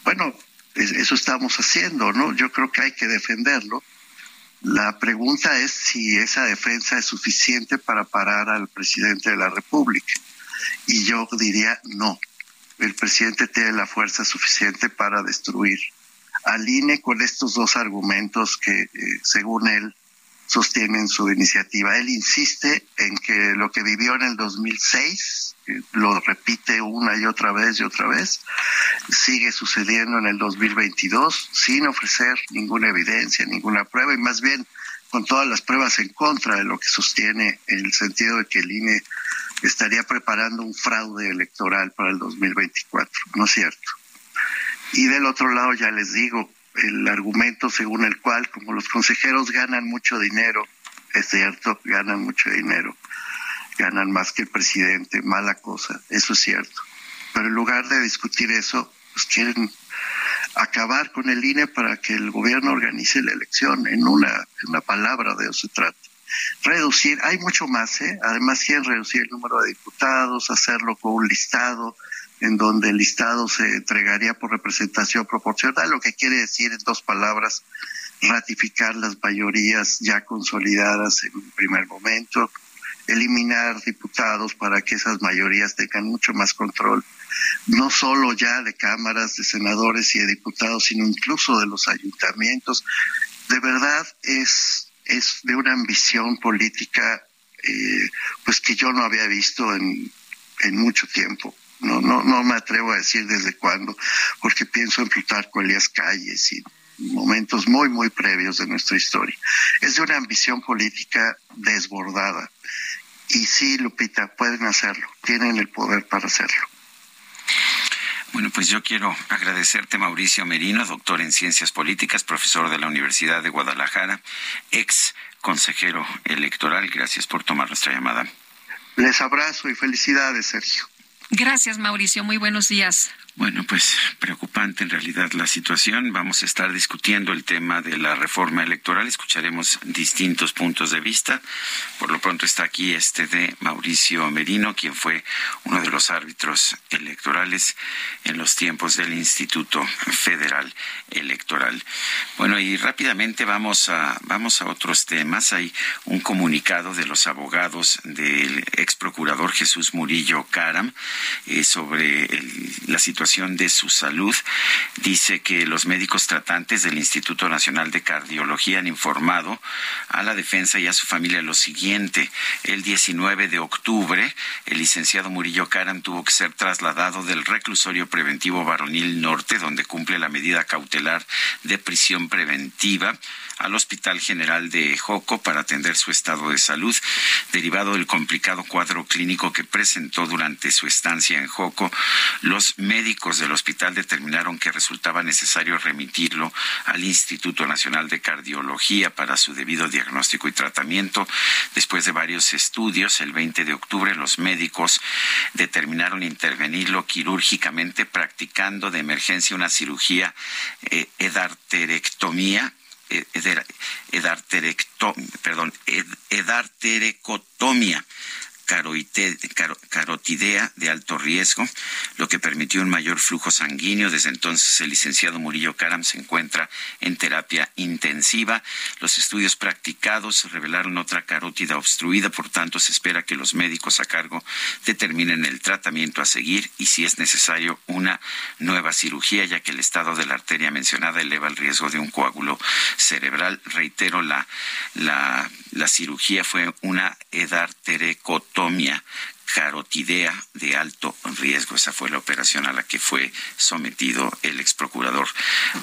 Bueno, eso estamos haciendo, ¿no? Yo creo que hay que defenderlo. La pregunta es si esa defensa es suficiente para parar al presidente de la República. Y yo diría no. El presidente tiene la fuerza suficiente para destruir al INE con estos dos argumentos que, eh, según él, sostienen su iniciativa. Él insiste en que lo que vivió en el 2006, lo repite una y otra vez y otra vez, sigue sucediendo en el 2022 sin ofrecer ninguna evidencia, ninguna prueba y más bien con todas las pruebas en contra de lo que sostiene en el sentido de que el INE estaría preparando un fraude electoral para el 2024. ¿No es cierto? Y del otro lado, ya les digo, el argumento según el cual, como los consejeros ganan mucho dinero, es cierto, ganan mucho dinero, ganan más que el presidente, mala cosa, eso es cierto. Pero en lugar de discutir eso, pues quieren acabar con el INE para que el gobierno organice la elección. En una, en una palabra de eso se trata. Reducir, hay mucho más, ¿eh? Además quieren reducir el número de diputados, hacerlo con un listado, en donde el listado se entregaría por representación proporcional, lo que quiere decir en dos palabras ratificar las mayorías ya consolidadas en un primer momento, eliminar diputados para que esas mayorías tengan mucho más control, no solo ya de cámaras, de senadores y de diputados, sino incluso de los ayuntamientos. De verdad es, es de una ambición política eh, pues que yo no había visto en, en mucho tiempo no, no, no me atrevo a decir desde cuándo, porque pienso en Plutarco Elías Calles y momentos muy, muy previos de nuestra historia. Es de una ambición política desbordada. Y sí, Lupita, pueden hacerlo, tienen el poder para hacerlo. Bueno, pues yo quiero agradecerte, Mauricio Merino, doctor en Ciencias Políticas, profesor de la Universidad de Guadalajara, ex consejero electoral. Gracias por tomar nuestra llamada. Les abrazo y felicidades, Sergio. Gracias, Mauricio. Muy buenos días. Bueno, pues preocupante en realidad la situación. Vamos a estar discutiendo el tema de la reforma electoral. Escucharemos distintos puntos de vista. Por lo pronto está aquí este de Mauricio Merino, quien fue uno de los árbitros electorales en los tiempos del Instituto Federal Electoral. Bueno, y rápidamente vamos a, vamos a otros temas. Hay un comunicado de los abogados del ex procurador Jesús Murillo Caram eh, sobre la situación de su salud. Dice que los médicos tratantes del Instituto Nacional de Cardiología han informado a la defensa y a su familia lo siguiente. El 19 de octubre, el licenciado Murillo Caram tuvo que ser trasladado del reclusorio preventivo varonil norte, donde cumple la medida cautelar de prisión preventiva al Hospital General de Joco para atender su estado de salud, derivado del complicado cuadro clínico que presentó durante su estancia en Joco. Los médicos del hospital determinaron que resultaba necesario remitirlo al Instituto Nacional de Cardiología para su debido diagnóstico y tratamiento. Después de varios estudios, el 20 de octubre los médicos determinaron intervenirlo quirúrgicamente practicando de emergencia una cirugía eh, edarterectomía perdón, edarterecotomía carotidea de alto riesgo, lo que permitió un mayor flujo sanguíneo. Desde entonces el licenciado Murillo Caram se encuentra en terapia intensiva. Los estudios practicados revelaron otra carótida obstruida, por tanto se espera que los médicos a cargo determinen el tratamiento a seguir y si es necesario una nueva cirugía, ya que el estado de la arteria mencionada eleva el riesgo de un coágulo cerebral. Reitero, la, la, la cirugía fue una edarterecotomía carotidea de alto riesgo. Esa fue la operación a la que fue sometido el ex procurador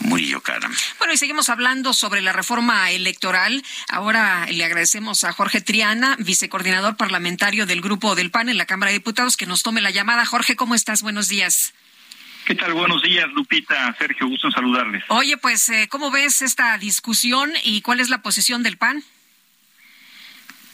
Murillo Caram. Bueno, y seguimos hablando sobre la reforma electoral. Ahora le agradecemos a Jorge Triana, vicecoordinador parlamentario del Grupo del PAN en la Cámara de Diputados, que nos tome la llamada. Jorge, ¿cómo estás? Buenos días. ¿Qué tal? Buenos días, Lupita. Sergio, gusto en saludarles. Oye, pues, eh, ¿cómo ves esta discusión y cuál es la posición del PAN?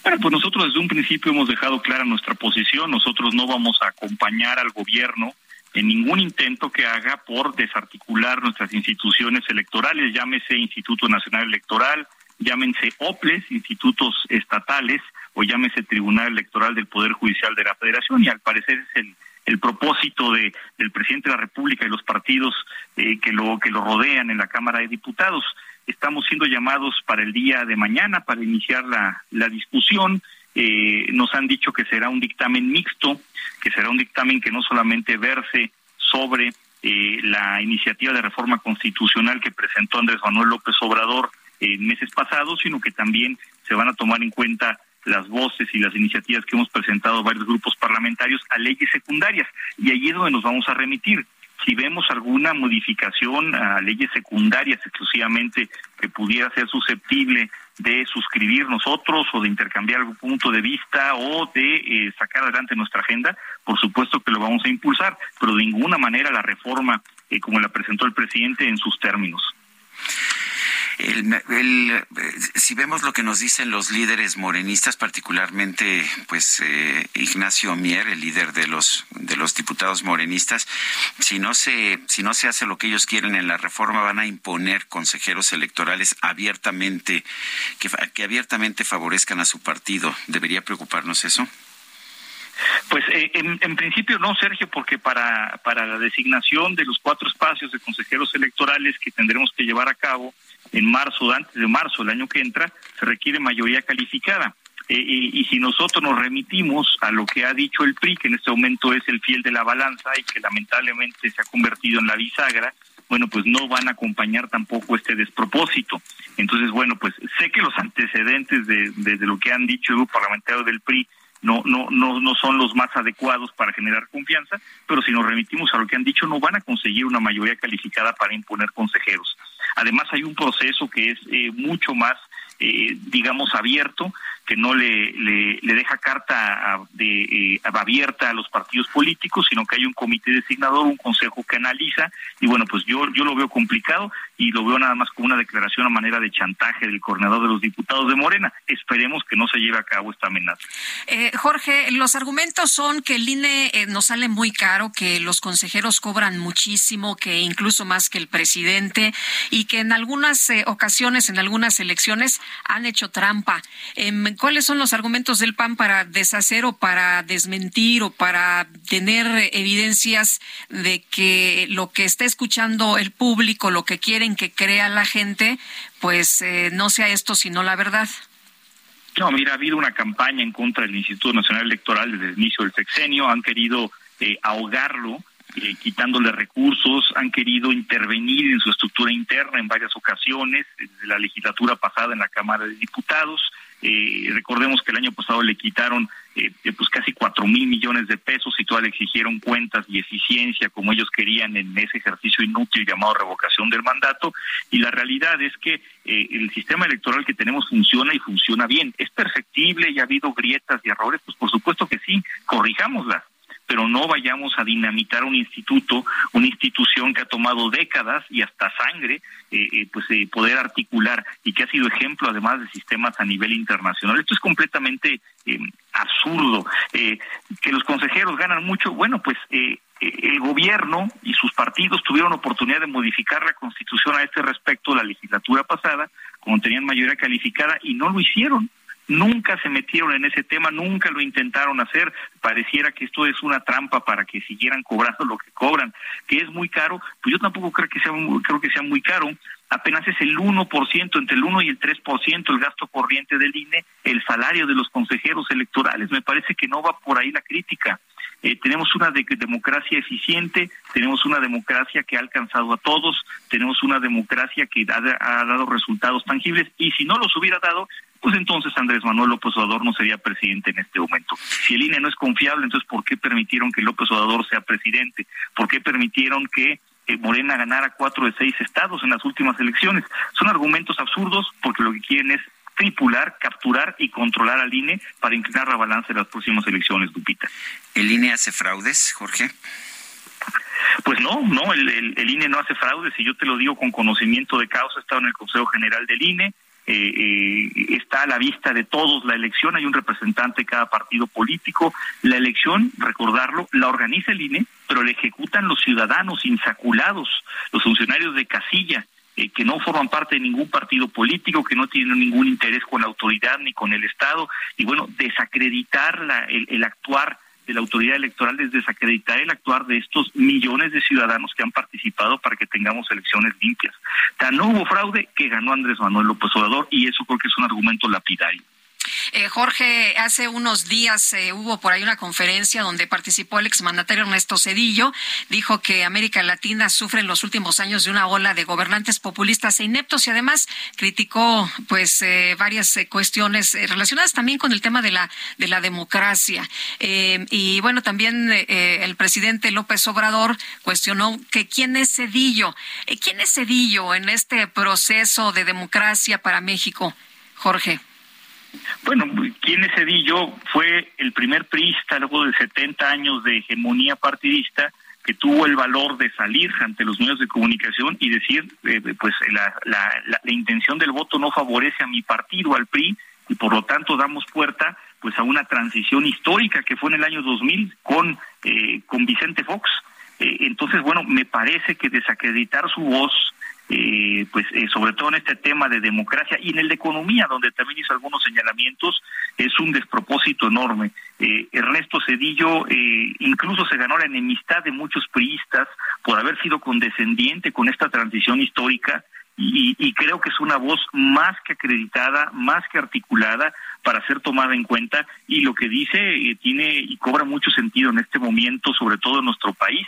Bueno, pues nosotros desde un principio hemos dejado clara nuestra posición. Nosotros no vamos a acompañar al gobierno en ningún intento que haga por desarticular nuestras instituciones electorales, llámese Instituto Nacional Electoral, llámense OPLES, institutos estatales, o llámese Tribunal Electoral del Poder Judicial de la Federación, y al parecer es el, propósito de, del presidente de la República y los partidos eh, que, lo, que lo rodean en la Cámara de Diputados. Estamos siendo llamados para el día de mañana para iniciar la, la discusión. Eh, nos han dicho que será un dictamen mixto, que será un dictamen que no solamente verse sobre eh, la iniciativa de reforma constitucional que presentó Andrés Manuel López Obrador en meses pasados, sino que también se van a tomar en cuenta las voces y las iniciativas que hemos presentado varios grupos parlamentarios a leyes secundarias. Y ahí es donde nos vamos a remitir si vemos alguna modificación a leyes secundarias exclusivamente que pudiera ser susceptible de suscribir nosotros o de intercambiar algún punto de vista o de eh, sacar adelante nuestra agenda, por supuesto que lo vamos a impulsar, pero de ninguna manera la reforma eh, como la presentó el presidente en sus términos. El, si vemos lo que nos dicen los líderes morenistas, particularmente pues eh, Ignacio Mier, el líder de los de los diputados morenistas, si no se si no se hace lo que ellos quieren en la reforma van a imponer consejeros electorales abiertamente que, que abiertamente favorezcan a su partido. ¿Debería preocuparnos eso? Pues eh, en, principio no, Sergio, porque para, para la designación de los cuatro espacios de consejeros electorales que tendremos que llevar a cabo, en marzo, antes de marzo del año que entra, se requiere mayoría calificada. Eh, y, si nosotros nos remitimos a lo que ha dicho el PRI, que en este momento es el fiel de la balanza y que lamentablemente se ha convertido en la bisagra, bueno, pues no van a acompañar tampoco este despropósito. Entonces, bueno, pues sé que los antecedentes de, de, lo que han dicho el grupo parlamentario del PRI no, no, no, no son los más adecuados para generar confianza, pero si nos remitimos a lo que han dicho, no van a conseguir una mayoría calificada para imponer consejeros. Además, hay un proceso que es eh, mucho más, eh, digamos, abierto, que no le, le, deja carta de, eh, abierta a los partidos políticos, sino que hay un comité designador, un consejo que analiza, y bueno, pues yo, yo lo veo complicado y lo veo nada más como una declaración a manera de chantaje del coordinador de los diputados de Morena. Esperemos que no se lleve a cabo esta amenaza. Eh, Jorge, los argumentos son que el INE eh, nos sale muy caro, que los consejeros cobran muchísimo, que incluso más que el presidente, y que en algunas ocasiones, en algunas elecciones, han hecho trampa. ¿Cuáles son los argumentos del PAN para deshacer o para desmentir o para tener evidencias de que lo que está escuchando el público, lo que quieren que crea la gente, pues eh, no sea esto sino la verdad? No, mira, ha habido una campaña en contra del Instituto Nacional Electoral desde el inicio del sexenio, han querido eh, ahogarlo eh, quitándole recursos, han querido intervenir en su estructura interna en varias ocasiones, desde la legislatura pasada en la Cámara de Diputados. Eh, recordemos que el año pasado le quitaron eh, pues casi cuatro mil millones de pesos y todavía le exigieron cuentas y eficiencia como ellos querían en ese ejercicio inútil llamado revocación del mandato. Y la realidad es que eh, el sistema electoral que tenemos funciona y funciona bien. ¿Es perfectible y ha habido grietas y errores? Pues por supuesto que sí, corrijámoslas pero no vayamos a dinamitar un instituto, una institución que ha tomado décadas y hasta sangre, eh, eh, pues eh, poder articular y que ha sido ejemplo además de sistemas a nivel internacional. Esto es completamente absurdo. que los consejeros ganan mucho, bueno, pues el gobierno y sus partidos tuvieron oportunidad de modificar la constitución a este respecto la legislatura pasada, como tenían mayoría calificada, y no lo hicieron nunca se metieron en ese tema, nunca lo intentaron hacer, pareciera que esto es una trampa para que siguieran cobrando lo que cobran, que es muy caro, pues yo tampoco creo que sea creo que sea muy caro, apenas es el 1%, entre el 1 y el 3% el gasto corriente del INE, el salario de los consejeros electorales, me parece que no va por ahí la crítica. Eh, tenemos una democracia eficiente, tenemos una democracia que ha alcanzado a todos, tenemos una democracia que ha, dado resultados tangibles y si no los hubiera dado, pues entonces Andrés Manuel López Obrador no sería presidente en este momento. Si el INE no es confiable, entonces ¿por qué permitieron que López Obrador sea presidente? ¿Por qué permitieron que eh, Morena ganara cuatro de seis estados en las últimas elecciones? Son argumentos absurdos porque lo que quieren es tripular, capturar y controlar al INE para inclinar la balanza de las próximas elecciones, Lupita. ¿El INE hace fraudes, Jorge? Pues no, no, el, INE no hace fraudes y yo te lo digo con conocimiento de causa, he estado en el Consejo General del INE, eh, eh, está a la vista de todos. La elección, hay un representante de cada partido político, la elección, recordarlo, la organiza el INE, pero la ejecutan los ciudadanos insaculados, los funcionarios de casilla, eh, que no forman parte de ningún partido político, que no tienen ningún interés con la autoridad ni con el Estado, y bueno, desacreditar el, actuar de la autoridad electoral es desacreditar el actuar de estos millones de ciudadanos que han participado para que tengamos elecciones limpias. Tan no hubo fraude que ganó Andrés Manuel López Obrador y eso creo que es un argumento lapidario. Eh, Jorge, hace unos días eh, hubo por ahí una conferencia donde participó el exmandatario Ernesto Cedillo. Dijo que América Latina sufre en los últimos años de una ola de gobernantes populistas e ineptos y además criticó pues eh, varias cuestiones relacionadas también con el tema de la de la democracia. y bueno, también el presidente López Obrador cuestionó que quién es Cedillo, quién es Cedillo en este proceso de democracia para México, Jorge. Bueno, ¿quién es Cedillo? Fue el primer priista luego de 70 años de hegemonía partidista que tuvo el valor de salir ante los medios de comunicación y decir, eh, pues la, la, la, intención del voto no favorece a mi partido, al PRI, y por lo tanto damos puerta pues a una transición histórica que fue en el año 2000 con, eh, con Vicente Fox. Eh, entonces, bueno, me parece que desacreditar su voz, eh, pues eh, sobre todo en este tema de democracia y en el de economía, donde también hizo algunos señalamientos, es un despropósito enorme. Eh, Ernesto Cedillo incluso se ganó la enemistad de muchos priistas por haber sido condescendiente con esta transición histórica y, y, creo que es una voz más que acreditada, más que articulada para ser tomada en cuenta y lo que dice tiene y cobra mucho sentido en este momento, sobre todo en nuestro país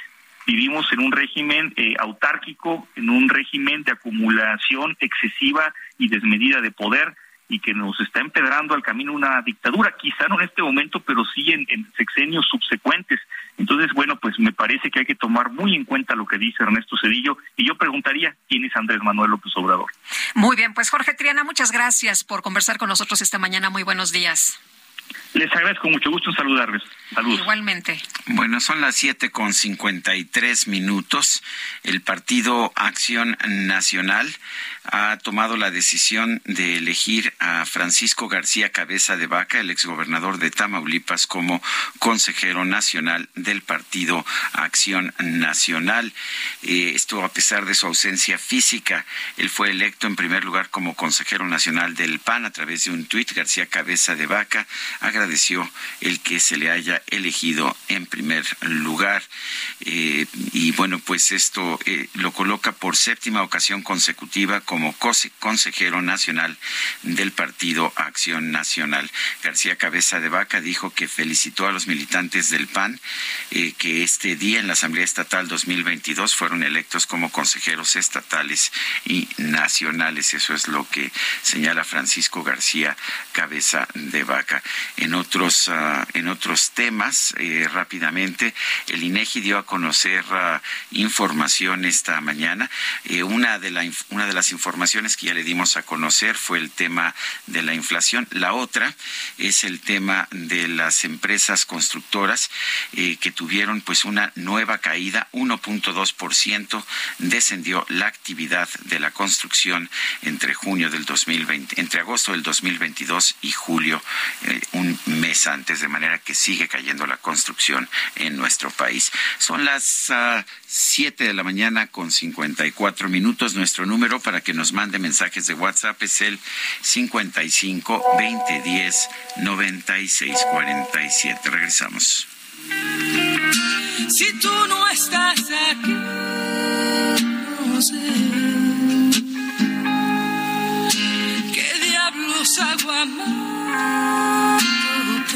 vivimos en un régimen eh, autárquico, en un régimen de acumulación excesiva y desmedida de poder. y que nos está empedrando al camino una dictadura, quizá no en este momento, pero sí en, en sexenios subsecuentes. Entonces, bueno, pues me parece que hay que tomar muy en cuenta lo que dice Ernesto Cedillo y yo preguntaría quién es Andrés Manuel López Obrador. Muy bien, pues Jorge Triana, muchas gracias por conversar con nosotros esta mañana. Muy buenos días. Les agradezco mucho gusto saludarles. Saludos. Igualmente. Bueno, son las siete con cincuenta y tres minutos. El Partido Acción Nacional ha tomado la decisión de elegir a Francisco García Cabeza de Vaca, el exgobernador de Tamaulipas, como consejero nacional del Partido Acción Nacional. Eh, esto a pesar de su ausencia física. Él fue electo en primer lugar como consejero nacional del PAN a través de un tuit. García Cabeza de Vaca agradeció el que se le haya elegido en primer lugar. Eh, y bueno, pues esto eh, lo coloca por séptima ocasión consecutiva como consejero nacional del Partido Acción Nacional. García Cabeza de Vaca dijo que felicitó a los militantes del PAN eh, que este día en la Asamblea Estatal 2022 fueron electos como consejeros estatales y nacionales. Eso es lo que señala Francisco García Cabeza de Vaca. Otros, ah, en otros temas, eh, rápidamente, el INEGI dio a conocer ah, información esta mañana. Eh, una, de la, una de las informaciones que ya le dimos a conocer fue el tema de la inflación. La otra es el tema de las empresas constructoras eh, que tuvieron pues una nueva caída, 1.2% descendió la actividad de la construcción entre junio del 2020, entre agosto del 2022 y julio, un mes antes, de manera que sigue cayendo la construcción en nuestro país. Son las uh, 7 de la mañana con 54 minutos. Nuestro número para que nos mande mensajes de WhatsApp es el 55 2010 96 47. Regresamos. Si tú no estás aquí, no sé qué diablos hago amándote.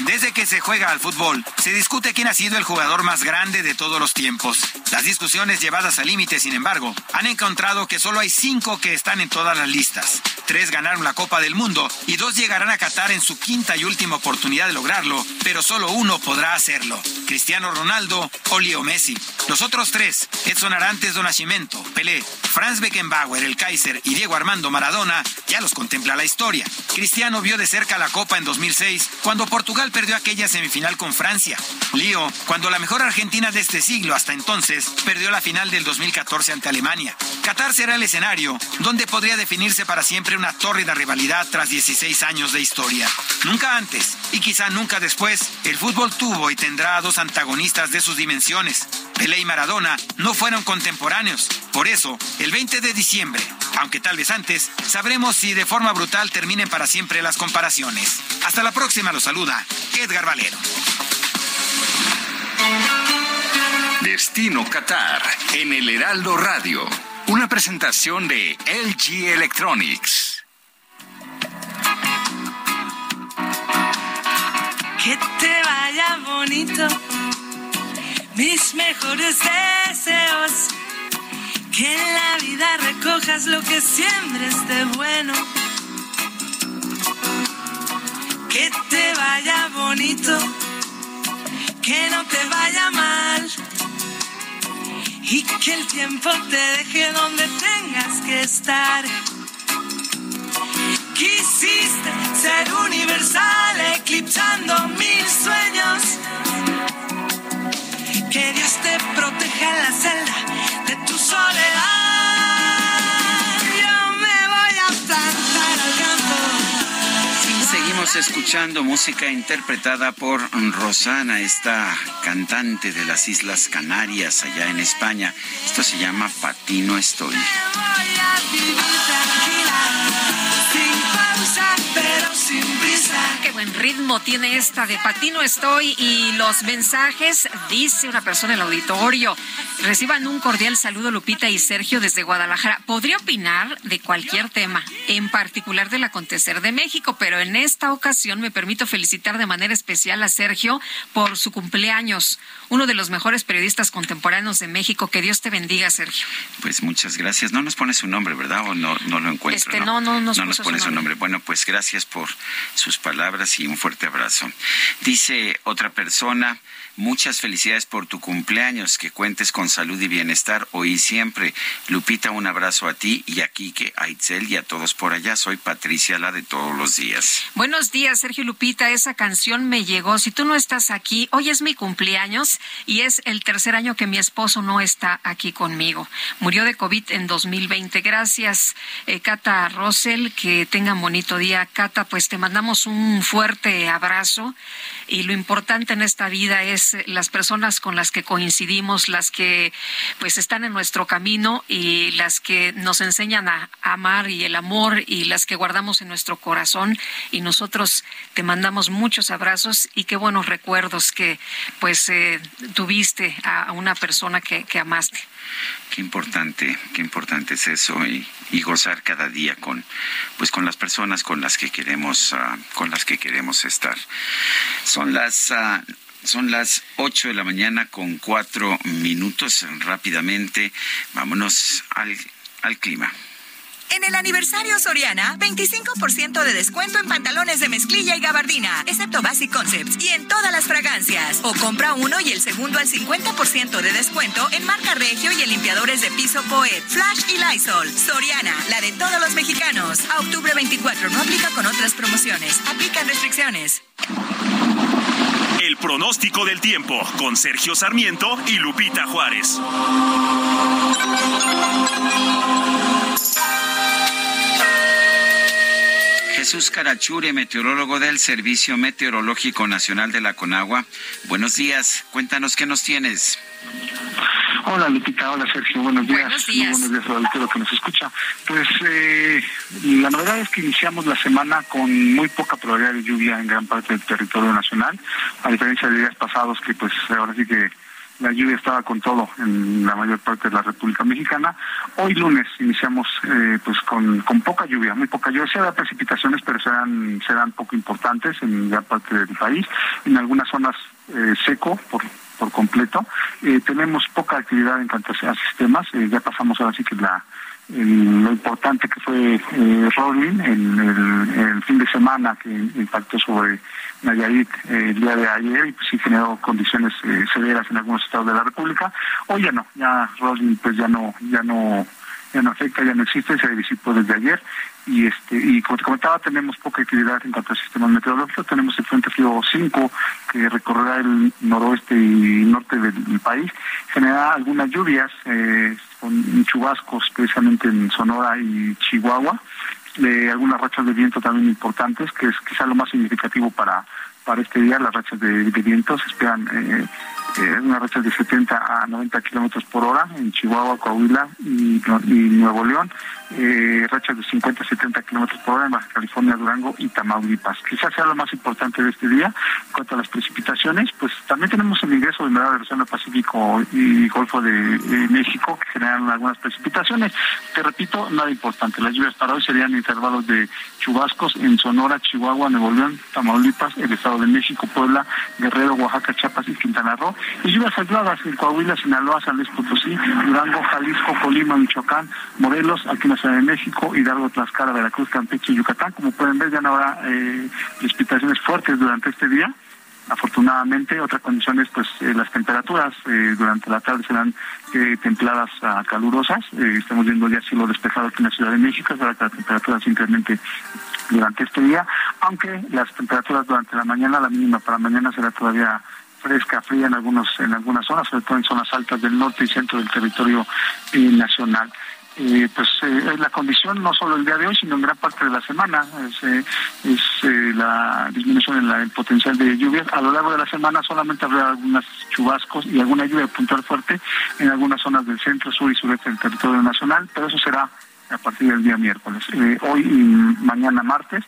Desde que se juega al fútbol, se discute quién ha sido el jugador más grande de todos los tiempos. Las discusiones llevadas al límite, sin embargo, han encontrado que solo hay cinco que están en todas las listas. Tres ganaron la Copa del Mundo y dos llegarán a Qatar en su quinta y última oportunidad de lograrlo, pero solo uno podrá hacerlo. Cristiano Ronaldo o Leo Messi. Los otros tres, Edson Arantes do Nascimento, Pelé, Franz Beckenbauer, el Kaiser y Diego Armando Maradona, ya los contempla la historia. Cristiano vio de cerca la Copa en 2006, cuando Portugal perdió aquella semifinal con Francia. Lío, cuando la mejor Argentina de este siglo hasta entonces perdió la final del 2014 ante Alemania. Qatar será el escenario donde podría definirse para siempre una tórrida rivalidad tras 16 años de historia. Nunca antes y quizá nunca después, el fútbol tuvo y tendrá a dos antagonistas de sus dimensiones. Pelé y Maradona no fueron contemporáneos. Por eso, el 20 de diciembre, aunque tal vez antes, sabremos si de forma brutal terminen para siempre las comparaciones. Hasta la próxima, lo saluda Edgar Valero. Destino Qatar en el Heraldo Radio. Una presentación de LG Electronics. Que te vaya bonito, mis mejores deseos, que en la vida recojas lo que siembres de bueno. Que te vaya bonito, que no te vaya mal. Y que el tiempo te deje donde tengas que estar. Quisiste ser universal, eclipsando mil sueños. Que Dios te proteja en la celda de tu soledad. Seguimos escuchando música interpretada por Rosana, esta cantante de las Islas Canarias allá en España. Esto se llama Patino Estoy. Sin prisa. Qué buen ritmo tiene esta de Patino Estoy y los mensajes, dice una persona en el auditorio. Reciban un cordial saludo Lupita y Sergio desde Guadalajara. Podría opinar de cualquier tema, en particular del acontecer de México, pero en esta ocasión me permito felicitar de manera especial a Sergio por su cumpleaños, uno de los mejores periodistas contemporáneos de México. Que Dios te bendiga, Sergio. Pues muchas gracias. No nos pone su nombre, ¿verdad? O no, no lo encuentro. Este, no, no nos no nos pone su su nombre. nombre. Bueno, pues gracias por sus palabras y un fuerte abrazo. Dice otra persona. Muchas felicidades por tu cumpleaños, que cuentes con salud y bienestar hoy y siempre. Lupita, un abrazo a ti y a Quique, a Itzel y a todos por allá. Soy Patricia, la de todos los días. Buenos días, Sergio Lupita. Esa canción me llegó. Si tú no estás aquí, hoy es mi cumpleaños y es el tercer año que mi esposo no está aquí conmigo. Murió de COVID en 2020. Gracias, eh, Cata Rosel. Que tengan bonito día. Cata, pues te mandamos un fuerte abrazo. Y lo importante en esta vida es eh, las personas con las que coincidimos, las que pues están en nuestro camino y las que nos enseñan a amar y el amor y las que guardamos en nuestro corazón y nosotros te mandamos muchos abrazos y qué buenos recuerdos que pues eh, tuviste a, una persona que amaste. Qué importante, qué importante es eso y, y gozar cada día con, pues con las personas con las que queremos, ah, con las que queremos estar. Son las ah, son las 8 de la mañana con cuatro minutos. Rápidamente, vámonos al, al clima. En el aniversario Soriana, 25% de descuento en pantalones de mezclilla y gabardina, excepto Basic Concepts, y en todas las fragancias. O compra uno y el segundo al 50% de descuento en marca Regio y en limpiadores de piso Poet, Flash y Lysol. Soriana, la de todos los mexicanos. A octubre 24 no aplica con otras promociones. Aplican restricciones. El pronóstico del tiempo con Sergio Sarmiento y Lupita Juárez. Jesús Carachure, meteorólogo del Servicio Meteorológico Nacional de la Conagua. Buenos días, cuéntanos qué nos tienes. Hola Lupita, hola Sergio, buenos días. Buenos días. Muy buenos días a todo que nos escucha. Pues eh, la novedad es que iniciamos la semana con muy poca probabilidad de lluvia en gran parte del territorio nacional, a diferencia de días pasados que pues ahora sí que la lluvia estaba con todo en la mayor parte de la República Mexicana. Hoy lunes iniciamos eh, pues con, con poca lluvia, muy poca lluvia. Sí habrá precipitaciones, pero serán, serán poco importantes en gran parte del país. En algunas zonas eh, seco por por completo. Eh, tenemos poca actividad en cuanto a sistemas. Eh, ya pasamos ahora sí que la el- lo importante que fue eh, Rolling en el, el fin de semana que impactó sobre Nayarit eh, el día de ayer y pues sí generó condiciones eh, severas en algunos estados de la República. Hoy ya no, ya Rolling pues ya no, ya no, ya no afecta, ya no existe, se disipó desde ayer y este y como te comentaba tenemos poca actividad en cuanto al sistema meteorológico. Tenemos el frente frío 5 que recorrerá el noroeste y norte del, país. Generará algunas lluvias eh, con chubascos precisamente en Sonora y Chihuahua. De algunas rachas de viento también importantes que es quizá lo más significativo para para este día. Las rachas de, de viento se esperan eh, eh, unas rachas de 70 a 90 kilómetros por hora en Chihuahua, Coahuila y Nuevo León, eh, rachas de 50 a 70 kilómetros por hora en Baja California, Durango y Tamaulipas. Quizás sea lo más importante de este día. En cuanto a las precipitaciones, pues también tenemos el ingreso de humedad del Océano Pacífico y Golfo de, México que generan algunas precipitaciones. Te repito, nada importante. Las lluvias para hoy serían intervalos de chubascos en Sonora, Chihuahua, Nuevo León, Tamaulipas, el Estado de México, Puebla, Guerrero, Oaxaca, Chiapas y Quintana Roo y lluvias aisladas en Coahuila, Sinaloa, San Luis Potosí, Durango, Jalisco, Colima, Michoacán, Morelos, aquí en Ciudad de México, Hidalgo, Tlaxcala, Veracruz, Campeche y Yucatán. Como pueden ver, ya no habrá eh, precipitaciones fuertes durante este día. Afortunadamente otra condición es pues eh, las temperaturas eh, durante la tarde serán templadas a calurosas. Estamos viendo ya cielo despejado aquí en la Ciudad de México. Para que la temperatura se incremente durante este día aunque las temperaturas durante la mañana la mínima para mañana será todavía fresca, fría en algunos en algunas zonas, sobre todo en zonas altas del norte y centro del territorio nacional eh, pues eh, la condición no solo el día de hoy, sino en gran parte de la semana. Es, eh, eh, la disminución en el potencial de lluvias. A lo largo de la semana solamente habrá algunos chubascos y alguna lluvia puntual fuerte en algunas zonas del centro, sur y sureste del territorio nacional, pero eso será a partir del día miércoles. Eh, hoy y mañana martes,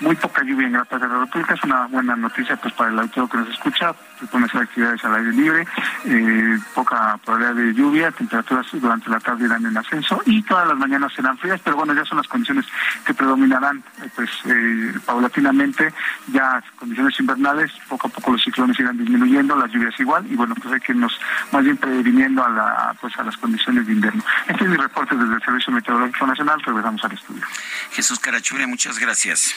muy poca lluvia en gran parte de la República, es una buena noticia pues para el autor que nos escucha, se pueden hacer actividades al aire libre, eh, poca probabilidad de lluvia, temperaturas durante la tarde irán en ascenso y todas las mañanas serán frías, pero bueno, ya son las condiciones que predominarán eh, pues paulatinamente, ya condiciones invernales, poco a poco los ciclones irán disminuyendo, las lluvias igual y bueno, pues hay que irnos más bien previniendo a la pues a las condiciones de invierno. Este es mi reporte desde el Servicio Meteorológico Nacional, regresamos al estudio. Jesús Carachure, muchas gracias.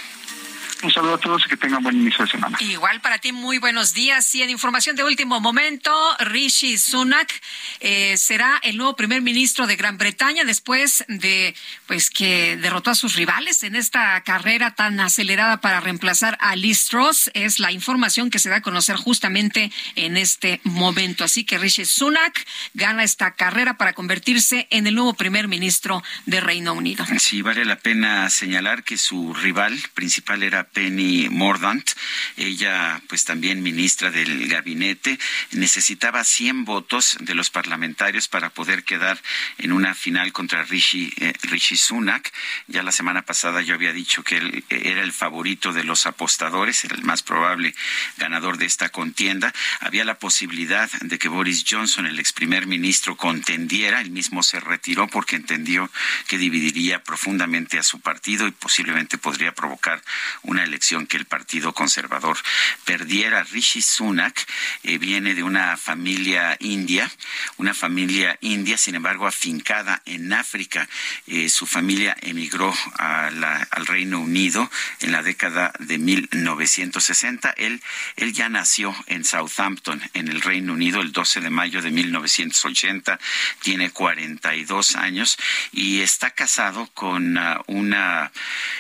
Un saludo a todos y que tengan buen inicio de semana. Igual para ti, muy buenos días. Y en información de último momento, Rishi Sunak eh, será el nuevo primer ministro de Gran Bretaña después de pues que derrotó a sus rivales en esta carrera tan acelerada para reemplazar a Liz Truss. Es la información que se da a conocer justamente en este momento. Así que Rishi Sunak gana esta carrera para convertirse en el nuevo primer ministro de Reino Unido. Sí, vale la pena señalar que su rival principal era Penny Mordant, ella pues también ministra del gabinete, necesitaba 100 votos de los parlamentarios para poder quedar en una final contra Rishi, eh, Sunak. Ya la semana pasada yo había dicho que él eh, era el favorito de los apostadores, era el más probable ganador de esta contienda. Había la posibilidad de que Boris Johnson, el ex primer ministro, contendiera, él mismo se retiró porque entendió que dividiría profundamente a su partido y posiblemente podría provocar una elección que el Partido Conservador perdiera. Rishi Sunak eh, viene de una familia india, una familia india, sin embargo, afincada en África. Eh, su familia emigró al Reino Unido en la década de 1960. Él, él ya nació en Southampton, en el Reino Unido, el 12 de mayo de 1980. Tiene 42 años y está casado con uh, una,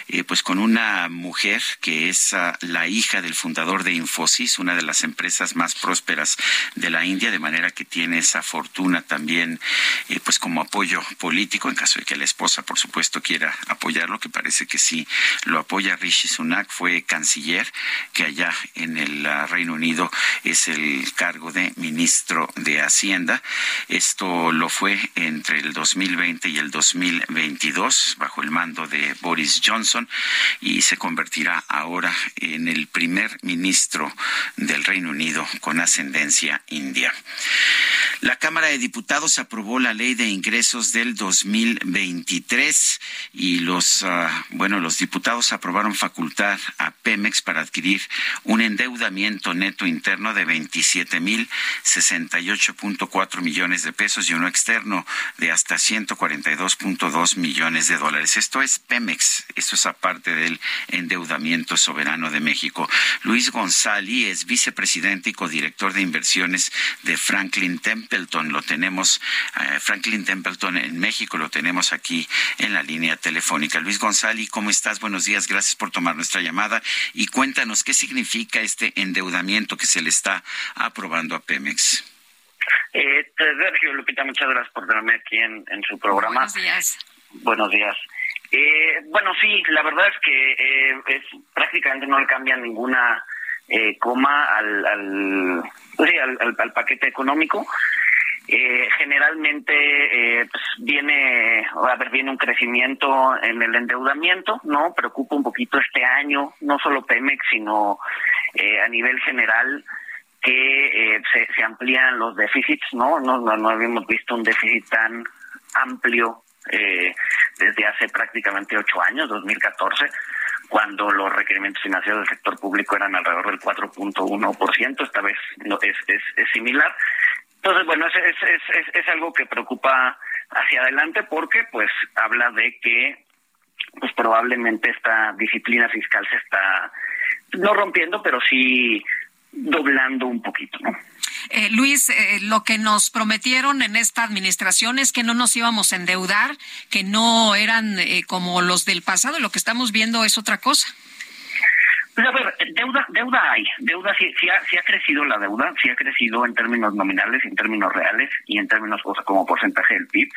eh, pues con una mujer que es ah, la hija del fundador de Infosys, una de las empresas más prósperas de la India, de manera que tiene esa fortuna también, eh, pues como apoyo político, en caso de que la esposa, por supuesto, quiera apoyarlo, que parece que sí lo apoya. Rishi Sunak fue canciller, que allá en el ah, Reino Unido es el cargo de ministro de Hacienda. Esto lo fue entre el 2020 y el 2022, bajo el mando de Boris Johnson, y se convertirá ahora en el primer ministro del Reino Unido con ascendencia india. La Cámara de Diputados aprobó la ley de ingresos del 2023 y los, ah, bueno, los diputados aprobaron facultar a Pemex para adquirir un endeudamiento neto interno de 27 mil 68.4 millones de pesos y uno externo de hasta 142.2 millones de dólares. Esto es Pemex, esto es aparte del endeudamiento soberano de México. Luis González es vicepresidente y codirector de inversiones de Franklin Templeton lo tenemos, eh, Franklin Templeton en México lo tenemos aquí en la línea telefónica. Luis González, ¿cómo estás? Buenos días, gracias por tomar nuestra llamada y cuéntanos qué significa este endeudamiento que se le está aprobando a Pemex. Eh, Sergio Lupita, muchas gracias por tenerme aquí en, su programa. Buenos días. Buenos días. Eh, bueno, sí, la verdad es que eh, es prácticamente no le cambia ninguna eh, coma al, al, al, al, paquete económico. Eh, generalmente eh, pues viene a ver viene un crecimiento en el endeudamiento no preocupa un poquito este año no solo Pemex sino eh, a nivel general que se, se amplían los déficits no no no, no habíamos visto un déficit tan amplio eh, desde hace prácticamente ocho años 2014 cuando los requerimientos financieros del sector público eran alrededor del 4.1%, esta vez es, es, es similar. Entonces, bueno, es, es, es, es algo que preocupa hacia adelante porque pues habla de que pues probablemente esta disciplina fiscal se está no rompiendo, pero sí doblando un poquito, ¿no? Eh, Luis, eh, lo que nos prometieron en esta administración es que no nos íbamos a endeudar, que no eran eh, como los del pasado, lo que estamos viendo es otra cosa. Pues a ver, deuda, deuda hay, deuda sí, sí, ha, crecido la deuda, sí ha crecido en términos nominales, en términos reales y en términos o como porcentaje del PIB.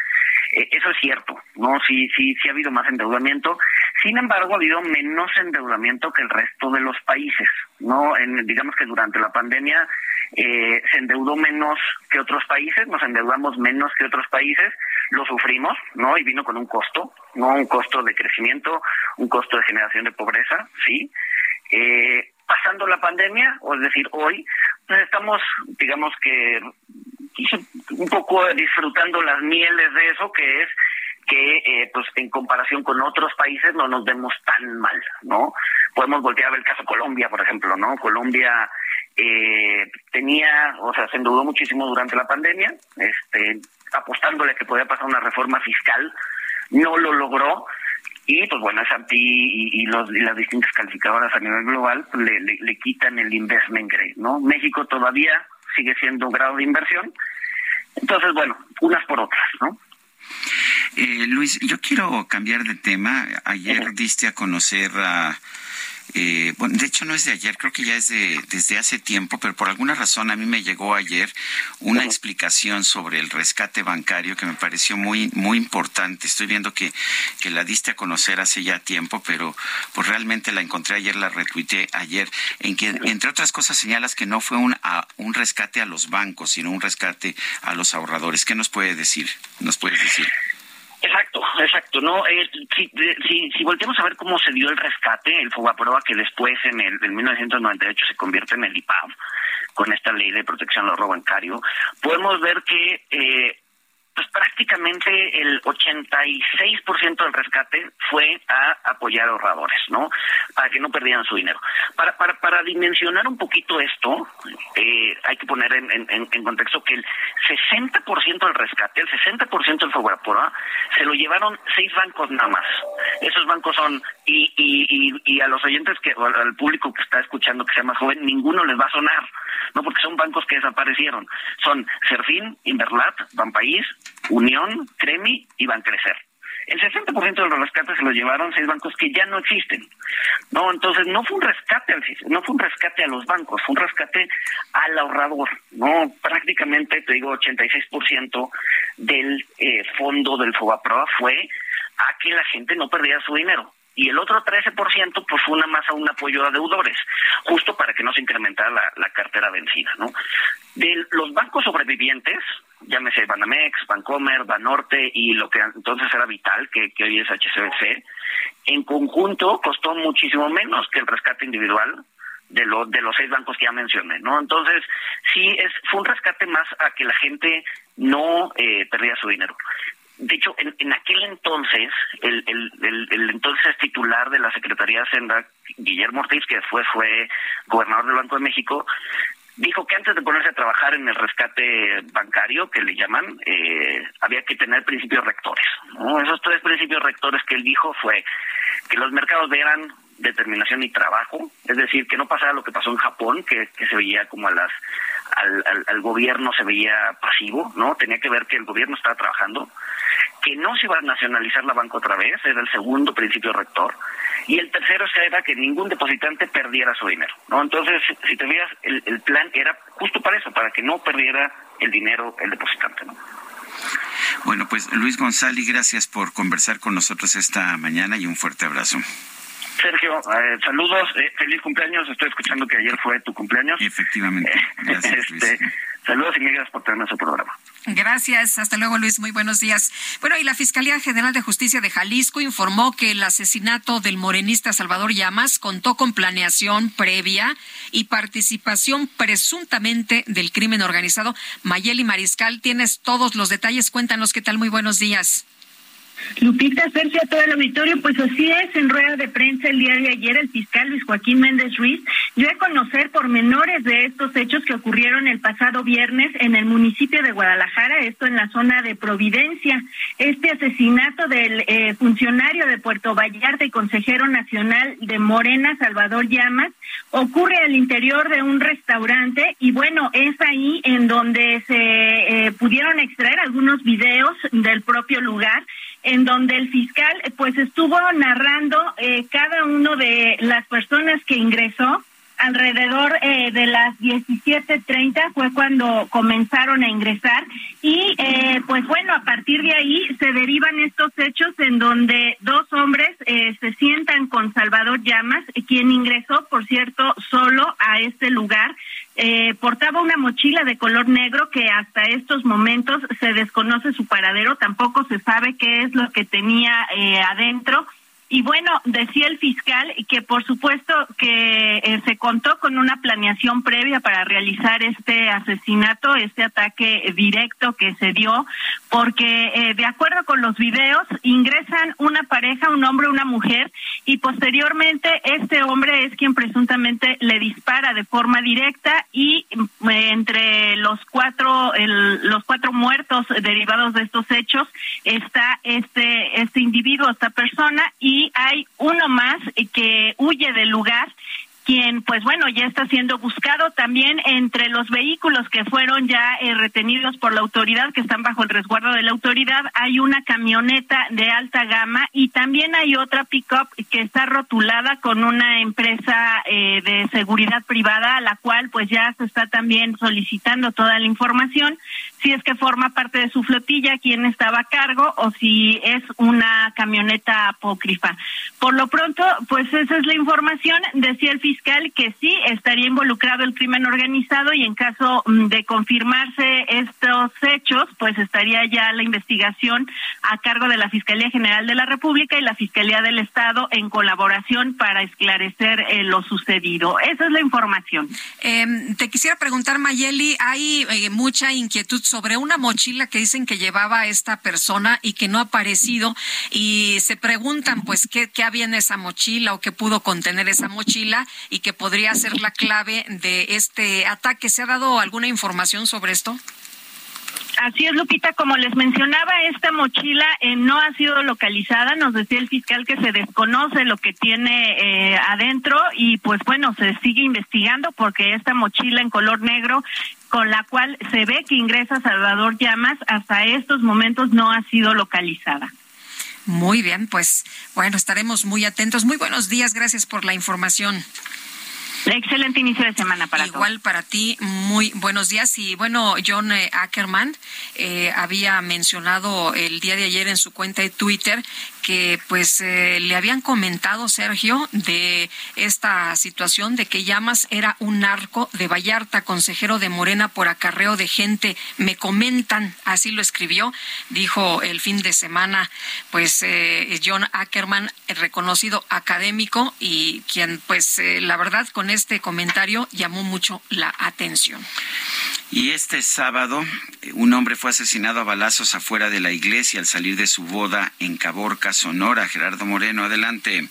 Eh, eso es cierto, no, sí, sí, sí ha habido más endeudamiento. Sin embargo, ha habido menos endeudamiento que el resto de los países, no, en, digamos que durante la pandemia eh, se endeudó menos que otros países, nos endeudamos menos que otros países, lo sufrimos, ¿no? Y vino con un costo, ¿no? Un costo de crecimiento, un costo de generación de pobreza, sí. Eh, pasando la pandemia, o es decir, hoy, pues estamos, digamos que, un poco disfrutando las mieles de eso, que es que eh, pues en comparación con otros países no nos vemos tan mal, ¿no? Podemos voltear a ver el caso Colombia, por ejemplo, ¿no? Colombia eh, tenía, o sea, se endeudó muchísimo durante la pandemia, este, apostándole que podía pasar una reforma fiscal, no lo logró, y pues bueno, S&P y, y, los, y las distintas calificadoras a nivel global pues, le, quitan el investment grade, ¿no? México todavía sigue siendo un grado de inversión, entonces bueno, unas por otras, ¿no? Eh, Luis, yo quiero cambiar de tema. Ayer uh -huh. diste a conocer a... Eh, bueno, de hecho no es de ayer, creo que ya es de, desde hace tiempo, pero por alguna razón a mí me llegó ayer una uh -huh. explicación sobre el rescate bancario que me pareció muy muy importante. Estoy viendo que, que la diste a conocer hace ya tiempo, pero pues realmente la encontré ayer, la retuiteé ayer, en que entre otras cosas señalas que no fue un, a, un rescate a los bancos, sino un rescate a los ahorradores. ¿Qué nos puede decir? ¿Nos puedes decir? Exacto, exacto. No, eh, si, si, si volteamos a ver cómo se dio el rescate, el Fobaproa que después en el en 1998 se convierte en el IPAV con esta ley de protección al robo bancario, podemos ver que eh, pues prácticamente el 86% del rescate fue a apoyar a ahorradores, ¿no? Para que no perdieran su dinero. Para, para, para dimensionar un poquito esto, eh, hay que poner en, en, contexto que el 60% del rescate, el 60% del Foguapora, se lo llevaron seis bancos nada más. Esos bancos son, y, y, y, y a los oyentes, que o al público que está escuchando que sea más joven, ninguno les va a sonar, ¿no? Porque son bancos que desaparecieron. Son Serfín, Inverlat, Banpaís, Unión, Cremi y Bancrecer. El 60% de los rescates se los llevaron seis bancos que ya no existen. No, entonces no fue un rescate al no fue un rescate a los bancos, fue un rescate al ahorrador. No, prácticamente te digo 86% del eh, fondo del Fobaproa fue a que la gente no perdiera su dinero y el otro 13% pues fue una más a un apoyo a deudores, justo para que no se incrementara la, cartera vencida, ¿no? De los bancos sobrevivientes, llámese Banamex, Bancomer, Banorte y lo que entonces era Vital, que, hoy es HCBC, en conjunto costó muchísimo menos que el rescate individual de los de los seis bancos que ya mencioné, ¿no? Entonces, sí es fue un rescate más a que la gente no eh, perdía su dinero de hecho, en, en aquel entonces, el, el, el, entonces titular de la Secretaría de Hacienda, Guillermo Ortiz, que después fue gobernador del Banco de México, dijo que antes de ponerse a trabajar en el rescate bancario, que le llaman, eh, había que tener principios rectores. ¿no? Esos tres principios rectores que él dijo fue que los mercados vieran determinación y trabajo, es decir, que no pasara lo que pasó en Japón, que, que se veía como a las al, al, al, gobierno se veía pasivo, ¿no? Tenía que ver que el gobierno estaba trabajando, que no se iba a nacionalizar la banca otra vez, era el segundo principio rector, y el tercero era que ningún depositante perdiera su dinero, ¿no? Entonces, si te veas, el, el plan era justo para eso, para que no perdiera el dinero el depositante, ¿no? Bueno, pues Luis González, gracias por conversar con nosotros esta mañana y un fuerte abrazo. Sergio, eh, saludos, eh, feliz cumpleaños. Estoy escuchando que ayer fue tu cumpleaños. Efectivamente. *laughs* Gracias, este, saludos y gracias por tener su programa. Gracias. Hasta luego, Luis. Muy buenos días. Bueno, y la Fiscalía General de Justicia de Jalisco informó que el asesinato del morenista Salvador Llamas contó con planeación previa y participación presuntamente del crimen organizado. Mayeli Mariscal, tienes todos los detalles. Cuéntanos qué tal. Muy buenos días. Lupita, Sergio, a todo el auditorio, pues así es, en rueda de prensa el día de ayer el fiscal Luis Joaquín Méndez Ruiz dio a conocer pormenores de estos hechos que ocurrieron el pasado viernes en el municipio de Guadalajara, esto en la zona de Providencia. Este asesinato del eh, funcionario de Puerto Vallarta y consejero nacional de Morena, Salvador Llamas, ocurre al interior de un restaurante y bueno, es ahí en donde se eh, pudieron extraer algunos videos del propio lugar en donde el fiscal pues estuvo narrando eh, cada uno de las personas que ingresó alrededor eh, de las 17:30 fue cuando comenzaron a ingresar y eh, pues bueno a partir de ahí se derivan estos hechos en donde dos hombres eh, se sientan con Salvador Llamas quien ingresó por cierto solo a este lugar eh, portaba una mochila de color negro que hasta estos momentos se desconoce su paradero, tampoco se sabe qué es lo que tenía eh, adentro y bueno, decía el fiscal que por supuesto que eh, se contó con una planeación previa para realizar este asesinato, este ataque directo que se dio, porque eh, de acuerdo con los videos ingresan una pareja, un hombre, una mujer, y posteriormente este hombre es quien presuntamente le dispara de forma directa y eh, entre los cuatro, los cuatro muertos derivados de estos hechos está este este individuo, esta persona y hay uno más que huye del lugar quien pues bueno ya está siendo buscado también entre los vehículos que fueron ya eh, retenidos por la autoridad que están bajo el resguardo de la autoridad. Hay una camioneta de alta gama y también hay otra pickup que está rotulada con una empresa eh, de seguridad privada a la cual pues ya se está también solicitando toda la información si es que forma parte de su flotilla quién estaba a cargo o si es una camioneta apócrifa por lo pronto pues esa es la información decía el fiscal que sí estaría involucrado el crimen organizado y en caso mm, de confirmarse estos hechos, pues estaría ya la investigación a cargo de la Fiscalía General de la República y la Fiscalía del Estado en colaboración para esclarecer eh, lo sucedido. Esa es la información. Em, te quisiera preguntar, Mayeli, hay eh, mucha inquietud sobre una mochila que dicen que llevaba esta persona y que no ha aparecido y se preguntan, pues, qué, qué había en esa mochila o qué pudo contener esa mochila y que podría ser la clave de este ataque. ¿Se ha dado alguna información sobre esto? Así es, Lupita, como les mencionaba, esta mochila eh, no ha sido localizada. Nos decía el fiscal que se desconoce lo que tiene eh, adentro y pues bueno, se sigue investigando porque esta mochila en color negro con la cual se ve que ingresa Salvador Llamas hasta estos momentos no ha sido localizada. Muy bien, pues bueno, estaremos muy atentos. Muy buenos días, gracias por la información. Excelente inicio de semana para Igual para ti, muy buenos días. Y bueno, John eh, Ackerman eh, había mencionado el día de ayer en su cuenta de Twitter que pues eh, le habían comentado, Sergio, de esta situación de que Llamas era un narco de Vallarta, consejero de Morena por acarreo de gente. Me comentan, así lo escribió, dijo el fin de semana, pues eh, John Ackerman, reconocido académico y quien pues eh, la verdad con este comentario llamó mucho la atención. Y este sábado, un hombre fue asesinado a balazos afuera de la iglesia al salir de su boda en Caborca, Sonora. Gerardo Moreno, adelante.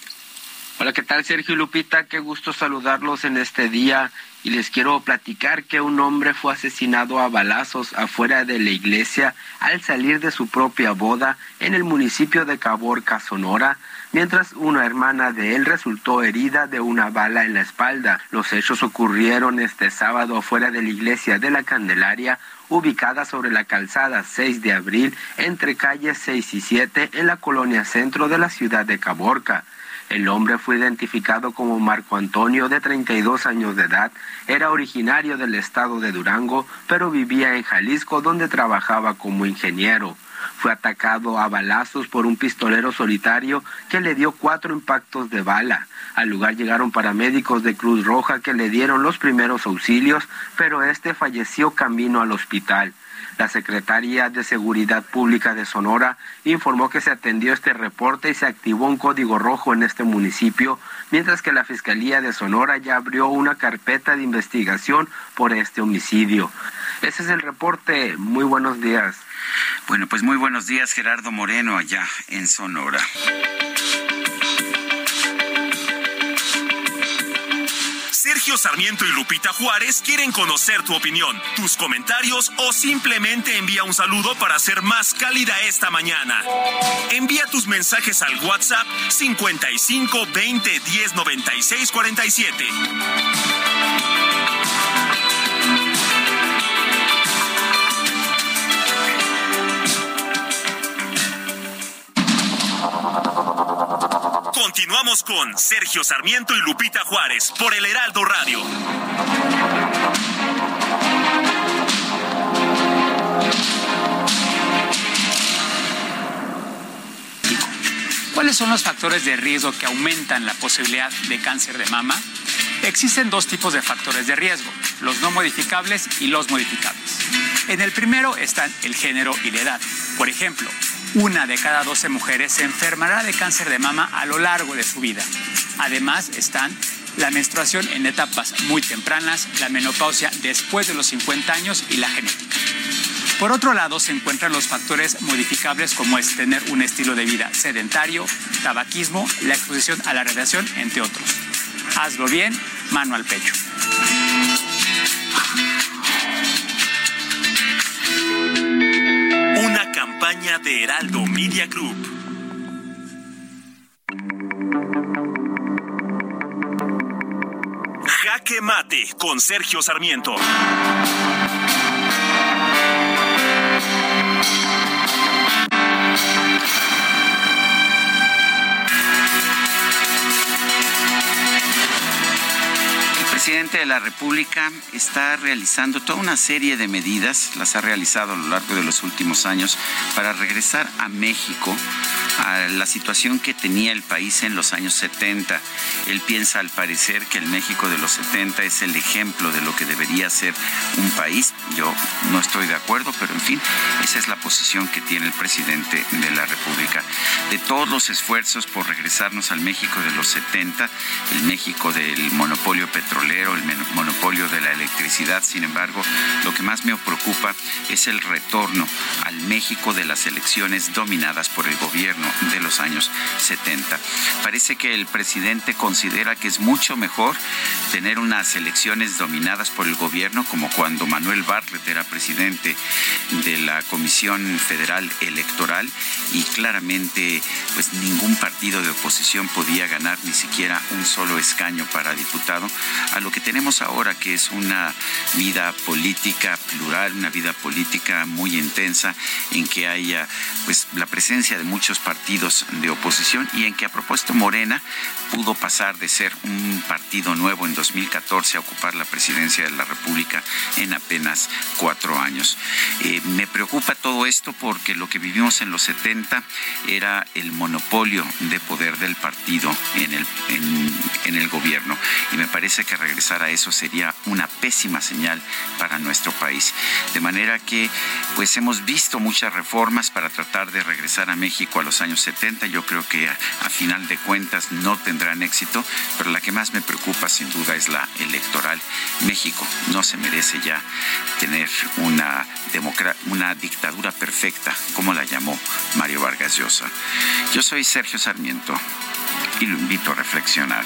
Hola, ¿qué tal Sergio Lupita? Qué gusto saludarlos en este día y les quiero platicar que un hombre fue asesinado a balazos afuera de la iglesia al salir de su propia boda en el municipio de Caborca, Sonora mientras una hermana de él resultó herida de una bala en la espalda. Los hechos ocurrieron este sábado fuera de la iglesia de la Candelaria, ubicada sobre la calzada 6 de abril entre calles 6 y 7 en la colonia centro de la ciudad de Caborca. El hombre fue identificado como Marco Antonio, de 32 años de edad. Era originario del estado de Durango, pero vivía en Jalisco, donde trabajaba como ingeniero fue atacado a balazos por un pistolero solitario que le dio cuatro impactos de bala. Al lugar llegaron paramédicos de Cruz Roja que le dieron los primeros auxilios, pero este falleció camino al hospital. La Secretaría de Seguridad Pública de Sonora informó que se atendió este reporte y se activó un código rojo en este municipio, mientras que la Fiscalía de Sonora ya abrió una carpeta de investigación por este homicidio. Ese es el reporte. Muy buenos días. Bueno, pues muy buenos días, Gerardo Moreno, allá en Sonora. Sergio Sarmiento y Lupita Juárez quieren conocer tu opinión, tus comentarios o simplemente envía un saludo para hacer más cálida esta mañana. Envía tus mensajes al WhatsApp 55 20 10 96 47. Continuamos con Sergio Sarmiento y Lupita Juárez por el Heraldo Radio. ¿Cuáles son los factores de riesgo que aumentan la posibilidad de cáncer de mama? Existen dos tipos de factores de riesgo, los no modificables y los modificables. En el primero están el género y la edad. Por ejemplo, una de cada 12 mujeres se enfermará de cáncer de mama a lo largo de su vida. Además están la menstruación en etapas muy tempranas, la menopausia después de los 50 años y la genética. Por otro lado, se encuentran los factores modificables como es tener un estilo de vida sedentario, tabaquismo, la exposición a la radiación, entre otros. Hazlo bien, mano al pecho. Una campaña de Heraldo Media Group. Jaque Mate con Sergio Sarmiento. Presidente de la República está realizando toda una serie de medidas, las ha realizado a lo largo de los últimos años, para regresar a México a la situación que tenía el país en los años 70. Él piensa al parecer que el México de los 70 es el ejemplo de lo que debería ser un país. Yo no estoy de acuerdo, pero en fin, esa es la posición que tiene el presidente de la República. De todos los esfuerzos por regresarnos al México de los 70, el México del monopolio petrolero, el monopolio de la electricidad, sin embargo, lo que más me preocupa es el retorno al México de las elecciones dominadas por el gobierno de los años 70. Parece que el presidente considera que es mucho mejor tener unas elecciones dominadas por el gobierno, como cuando Manuel Bartlett era presidente de la Comisión Federal Electoral y claramente pues ningún partido de oposición podía ganar ni siquiera un solo escaño para diputado, a lo que tenemos ahora que es una vida política plural, una vida política muy intensa en que haya pues la presencia de muchos partidos de oposición y en que a propósito Morena pudo pasar de ser un partido nuevo en 2014 a ocupar la presidencia de la República en apenas cuatro años. Eh, me preocupa todo esto porque lo que vivimos en los 70 era el monopolio de poder del partido en el, en el gobierno y me parece que regresar a eso sería una pésima señal para nuestro país. De manera que pues hemos visto muchas reformas para tratar de regresar a México a los años 70. Yo creo que a, a final de cuentas no tendrán éxito, pero la que más me preocupa sin duda es la electoral. México no se merece ya tener una, una dictadura perfecta, como la llamó Mario Vargas Llosa. Yo soy Sergio Sarmiento y lo invito a reflexionar.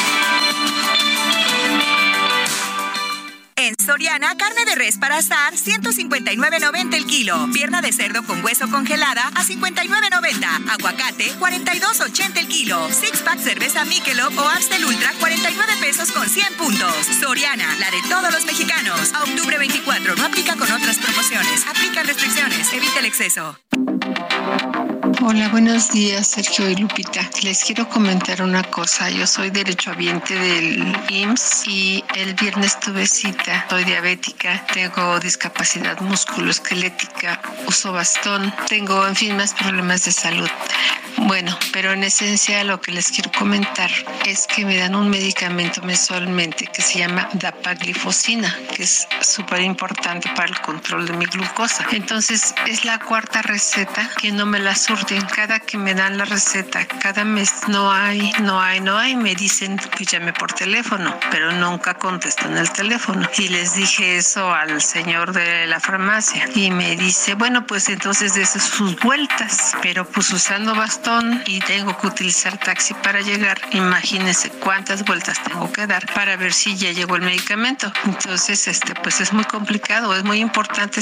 En Soriana, carne de res para asar, 159.90 el kilo. Pierna de cerdo con hueso congelada a 59.90. Aguacate, 42.80 el kilo. Six pack cerveza Michelob o Amstel Ultra, 49 pesos con 100 puntos. Soriana, la de todos los mexicanos. A octubre 24, no aplica con otras promociones. Aplican restricciones. Evita el exceso. Hola, buenos días, Sergio y Lupita. Les quiero comentar una cosa. Yo soy derechohabiente del IMSS y el viernes tuve cita. Soy diabética, tengo discapacidad musculoesquelética, uso bastón, tengo, en fin, más problemas de salud. Bueno, pero en esencia lo que les quiero comentar es que me dan un medicamento mensualmente que se llama dapaglifosina, que es súper importante para el control de mi glucosa. Entonces, es la cuarta receta que no me la Cada que me dan la receta, cada mes no hay, no hay, no hay, me dicen que llame por teléfono, pero nunca contestan el teléfono. Y les dije eso al señor de la farmacia y me dice, bueno, pues entonces de sus vueltas, pero pues usando bastón y tengo que utilizar taxi para llegar, imagínense cuántas vueltas tengo que dar para ver si ya llegó el medicamento. Entonces, este, pues es muy complicado, es muy importante.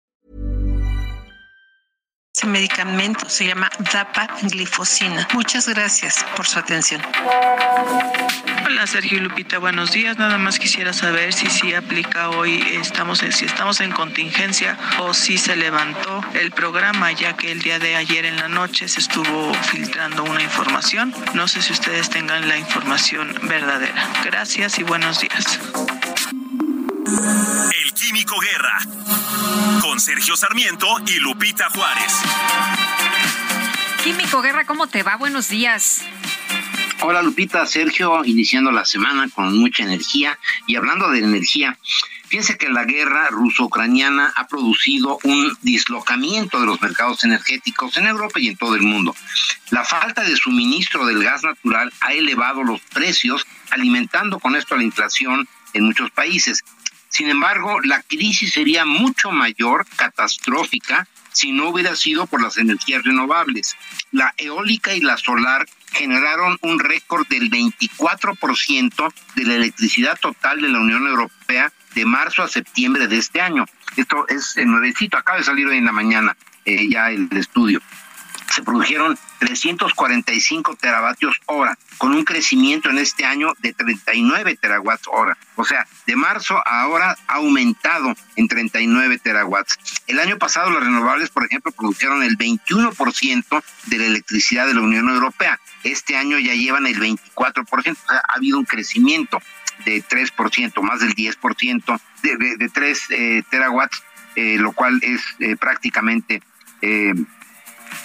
Ese medicamento se llama dapaglifosina. Muchas gracias por su atención. Hola Sergio y Lupita, buenos días. Nada más quisiera saber si sí aplica hoy, estamos en, si estamos en contingencia o si se levantó el programa, ya que el día de ayer en la noche se estuvo filtrando una información. No sé si ustedes tengan la información verdadera. Gracias y buenos días. El Químico Guerra. Sergio Sarmiento y Lupita Juárez. Químico Guerra, ¿cómo te va? Buenos días. Hola Lupita, Sergio, iniciando la semana con mucha energía. Y hablando de energía, fíjense que la guerra ruso-ucraniana ha producido un dislocamiento de los mercados energéticos en Europa y en todo el mundo. La falta de suministro del gas natural ha elevado los precios, alimentando con esto la inflación en muchos países. Sin embargo, la crisis sería mucho mayor, catastrófica, si no hubiera sido por las energías renovables. La eólica y la solar generaron un récord del 24% de la electricidad total de la Unión Europea de marzo a septiembre de este año. Esto es nuevecito, acaba de salir hoy en la mañana eh, ya el estudio se produjeron 345 teravatios hora, con un crecimiento en este año de 39 terawatts hora. O sea, de marzo a ahora ha aumentado en 39 terawatts. El año pasado las renovables, por ejemplo, produjeron el 21% de la electricidad de la Unión Europea. Este año ya llevan el 24%. O sea, ha habido un crecimiento de 3%, más del 10%, de, de, de 3 eh, terawatts, eh, lo cual es eh, prácticamente... Eh,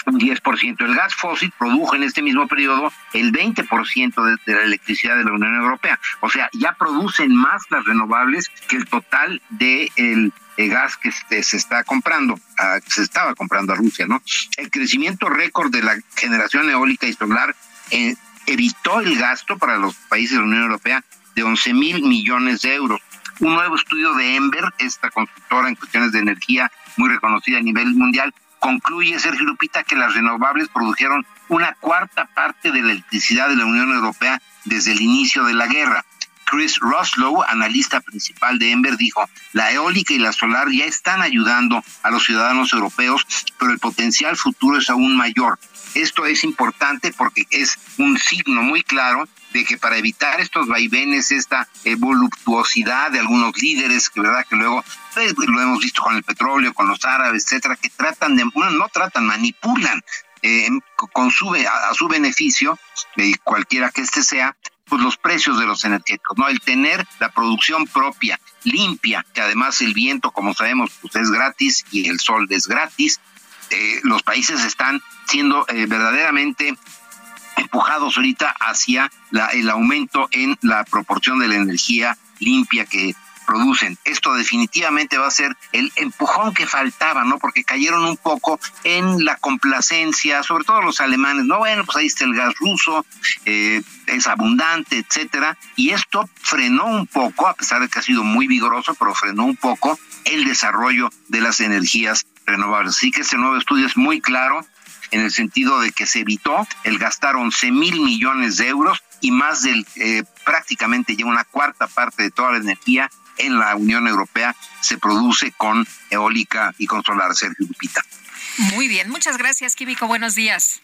un 10%. El gas fósil produjo en este mismo periodo el 20% de, de, la electricidad de la Unión Europea. O sea, ya producen más las renovables que el total de el, el gas que se, se está comprando, a, se estaba comprando a Rusia, ¿no? El crecimiento récord de la generación eólica y solar eh, evitó el gasto para los países de la Unión Europea de 11 mil millones de euros. Un nuevo estudio de Ember, esta constructora en cuestiones de energía muy reconocida a nivel mundial, concluye Sergio Lupita que las renovables produjeron una cuarta parte de la electricidad de la Unión Europea desde el inicio de la guerra. Chris Roslow, analista principal de Ember, dijo, la eólica y la solar ya están ayudando a los ciudadanos europeos, pero el potencial futuro es aún mayor. Esto es importante porque es un signo muy claro de que para evitar estos vaivenes, esta eh, voluptuosidad de algunos líderes, que verdad que luego pues, lo hemos visto con el petróleo, con los árabes, etcétera, que tratan de, bueno, no tratan, manipulan eh, con su, a, su beneficio, eh, cualquiera que este sea, pues los precios de los energéticos, ¿no? El tener la producción propia, limpia, que además el viento, como sabemos, pues es gratis y el sol es gratis, eh, los países están siendo eh, verdaderamente empujados ahorita hacia la, el aumento en la proporción de la energía limpia que producen. Esto definitivamente va a ser el empujón que faltaba, ¿no? Porque cayeron un poco en la complacencia, sobre todo los alemanes, ¿no? Bueno, pues ahí está el gas ruso, eh, es abundante, etcétera, y esto frenó un poco, a pesar de que ha sido muy vigoroso, pero frenó un poco el desarrollo de las energías renovables. Así que este nuevo estudio es muy claro en el sentido de que se evitó el gastar 11 mil millones de euros y más del eh, prácticamente ya una cuarta parte de toda la energía en la Unión Europea se produce con eólica y con solar, Sergio Lupita. Muy bien, muchas gracias, Químico. Buenos días.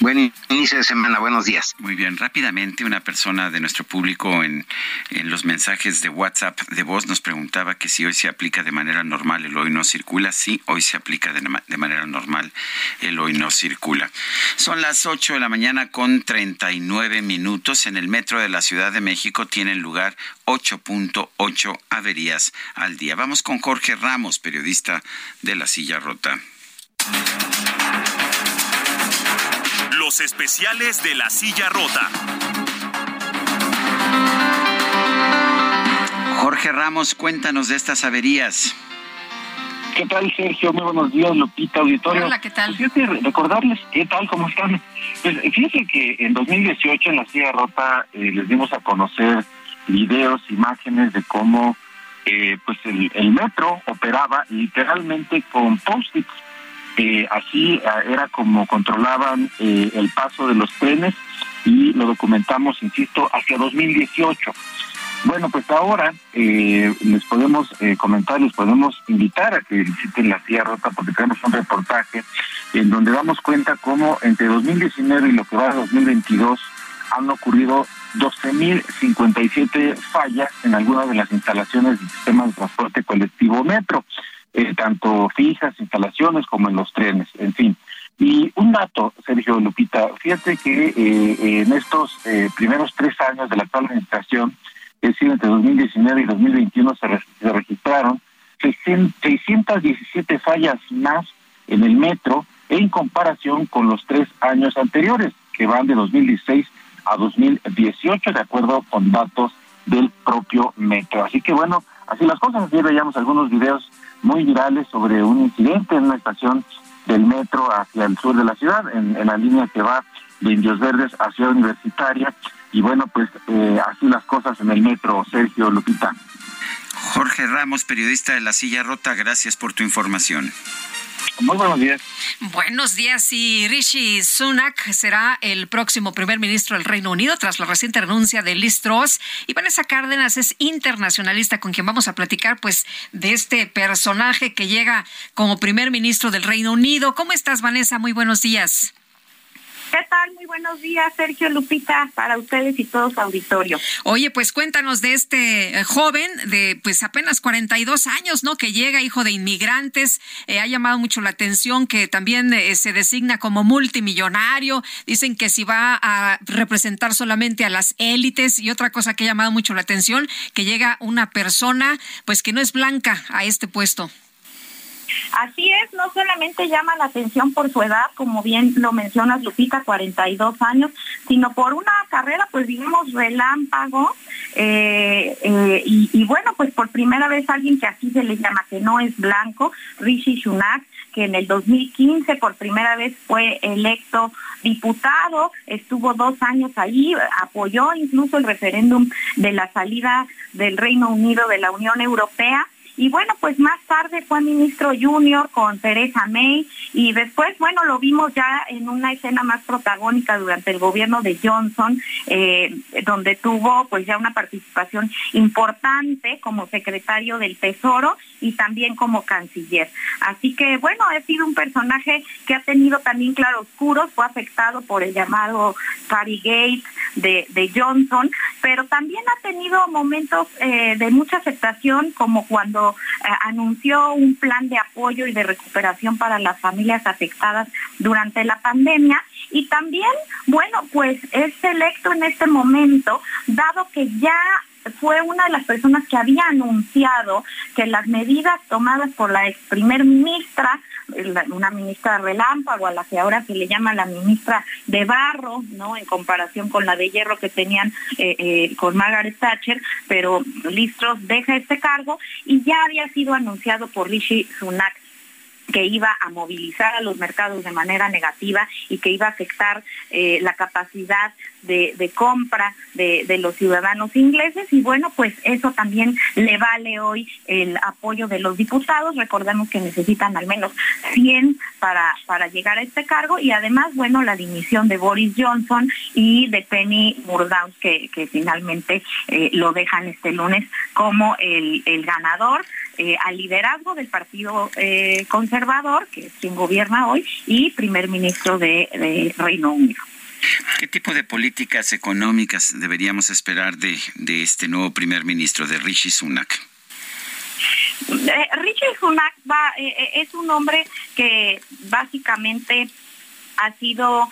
Buen inicio de semana, buenos días. Muy bien, rápidamente una persona de nuestro público en, en, los mensajes de WhatsApp de voz nos preguntaba que si hoy se aplica de manera normal el hoy no circula. Sí, hoy se aplica de, de manera normal el hoy no circula. Son las 8 de la mañana con 39 minutos. En el metro de la Ciudad de México tienen lugar 8.8 averías al día. Vamos con Jorge Ramos, periodista de La Silla Rota. Los especiales de la silla rota. Jorge Ramos, cuéntanos de estas averías. ¿Qué tal, Sergio? Muy buenos días, Lupita, auditorio. Hola, ¿qué tal? Pues fíjate, recordarles, ¿qué tal? ¿Cómo están? Pues fíjense que en 2018 en la silla rota eh, les dimos a conocer videos, imágenes de cómo eh, pues el, el metro operaba literalmente con post-its eh, así era como controlaban eh, el paso de los trenes y lo documentamos, insisto, hacia 2018. Bueno, pues ahora eh, les podemos comentar, les podemos invitar a que visiten la Silla Rota porque tenemos un reportaje en donde damos cuenta cómo entre 2019 y lo que va a 2022 han ocurrido 12.057 fallas en algunas de las instalaciones del sistema de transporte colectivo Metro eh, tanto fijas, instalaciones como en los trenes, en fin. Y un dato, Sergio Lupita, fíjate que eh, en estos eh, primeros tres años de la actual administración, es decir, entre 2019 y 2021 se, se registraron 617 fallas más en el metro en comparación con los tres años anteriores, que van de 2016 a 2018, de acuerdo con datos del propio metro. Así que bueno, así las cosas, ayer veíamos algunos videos muy virales sobre un incidente en una estación del metro hacia el sur de la ciudad, en, la línea que va de Indios Verdes hacia Universitaria. Y bueno, pues eh, así las cosas en el metro, Sergio Lupita. Jorge Ramos, periodista de La Silla Rota, gracias por tu información. Muy buenos días. Buenos días. Y Rishi Sunak será el próximo primer ministro del Reino Unido tras la reciente renuncia de Liz Truss. Y Vanessa Cárdenas es internacionalista con quien vamos a platicar pues de este personaje que llega como primer ministro del Reino Unido. ¿Cómo estás, Vanessa? Muy buenos días. ¿Qué tal? Muy buenos días, Sergio Lupita, para ustedes y todos auditorio. Oye, pues cuéntanos de este eh, joven de pues apenas 42 años, ¿no? Que llega hijo de inmigrantes. Eh, ha llamado mucho la atención que también eh, se designa como multimillonario. Dicen que si va a representar solamente a las élites y otra cosa que ha llamado mucho la atención, que llega una persona pues que no es blanca a este puesto. Así es, no solamente llama la atención por su edad, como bien lo mencionas Lupita, 42 años, sino por una carrera, pues digamos, relámpago. Eh, eh, y, bueno, pues por primera vez alguien que así se le llama, que no es blanco, Rishi Sunak, que en el 2015 por primera vez fue electo diputado, estuvo dos años ahí, apoyó incluso el referéndum de la salida del Reino Unido de la Unión Europea y bueno, pues más tarde fue ministro junior con Teresa May y después, bueno, lo vimos ya en una escena más protagónica durante el gobierno de Johnson, eh, donde tuvo pues ya una participación importante como secretario del Tesoro y también como canciller. Así que bueno, ha sido un personaje que ha tenido también claroscuros, fue afectado por el llamado Gate de, Johnson, pero también ha tenido momentos eh, de mucha aceptación como cuando eh, anunció un plan de apoyo y de recuperación para las familias afectadas durante la pandemia. Y también, bueno, pues es electo en este momento, dado que ya fue una de las personas que había anunciado que las medidas tomadas por la ex primer ministra una ministra relámpago a la que ahora se le llama la ministra de barro, ¿no? En comparación con la de hierro que tenían eh, eh, con Margaret Thatcher, pero Listros deja este cargo y ya había sido anunciado por Rishi Sunak que iba a movilizar a los mercados de manera negativa y que iba a afectar eh, la capacidad de, compra de, los ciudadanos ingleses y bueno, pues eso también le vale hoy el apoyo de los diputados. Recordemos que necesitan al menos 100 para, para llegar a este cargo y además, bueno, la dimisión de Boris Johnson y de Penny Murdoch que, que finalmente eh, lo dejan este lunes como el, el ganador. Eh, al liderazgo del Partido eh, Conservador, que es quien gobierna hoy, y primer ministro de, Reino Unido. ¿Qué tipo de políticas económicas deberíamos esperar de, este nuevo primer ministro, de Rishi Sunak? Eh, Rishi Sunak es un hombre que básicamente ha sido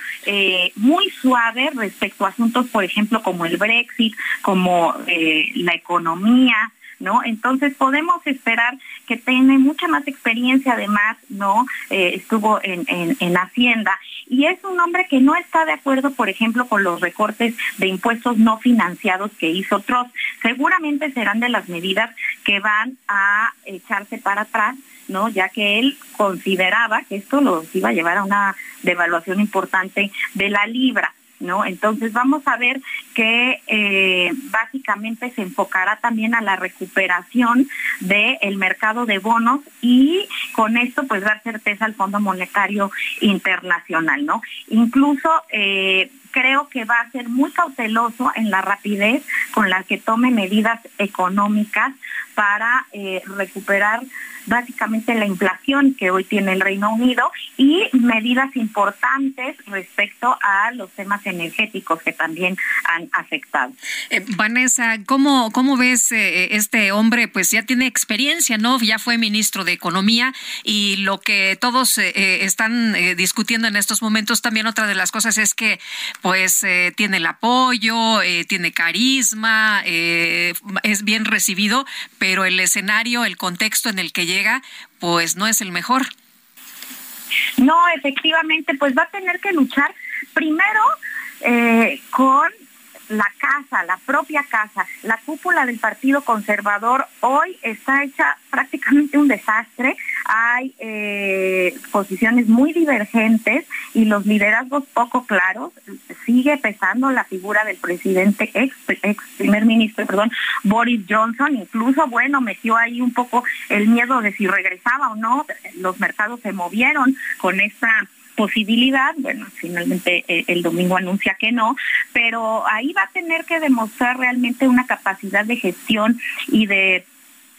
muy suave respecto a asuntos, por ejemplo, como el Brexit, como la economía, ¿no? Entonces podemos esperar que tiene mucha más experiencia además, ¿no? Eh, estuvo en, en, Hacienda y es un hombre que no está de acuerdo, por ejemplo, con los recortes de impuestos no financiados que hizo Trump. Seguramente serán de las medidas que van a echarse para atrás ¿no? ya que él consideraba que esto los iba a llevar a una devaluación importante de la libra. ¿No? Entonces vamos a ver que eh, básicamente se enfocará también a la recuperación del mercado de bonos y con esto pues dar certeza al Fondo Monetario Internacional, ¿no? Incluso eh, creo que va a ser muy cauteloso en la rapidez con la que tome medidas económicas para eh, recuperar básicamente la inflación que hoy tiene el Reino Unido y medidas importantes respecto a los temas energéticos que también han afectado. Eh, Vanessa, ¿cómo, cómo ves eh, este hombre? Pues ya tiene experiencia, ¿no? Ya fue ministro de Economía y lo que todos eh, están discutiendo en estos momentos, también otra de las cosas es que pues tiene el apoyo, tiene carisma, es bien recibido, pero el escenario, el contexto en el que llega pues no es el mejor. No, efectivamente, pues va a tener que luchar primero eh, con la casa, la propia casa, la cúpula del Partido Conservador hoy está hecha prácticamente un desastre. Hay eh, posiciones muy divergentes y los liderazgos poco claros. Sigue pesando la figura del presidente, ex, ex primer ministro, perdón, Boris Johnson. Incluso, bueno, metió ahí un poco el miedo de si regresaba o no. Los mercados se movieron con esta posibilidad, bueno, finalmente eh, el domingo anuncia que no, pero ahí va a tener que demostrar realmente una capacidad de gestión y de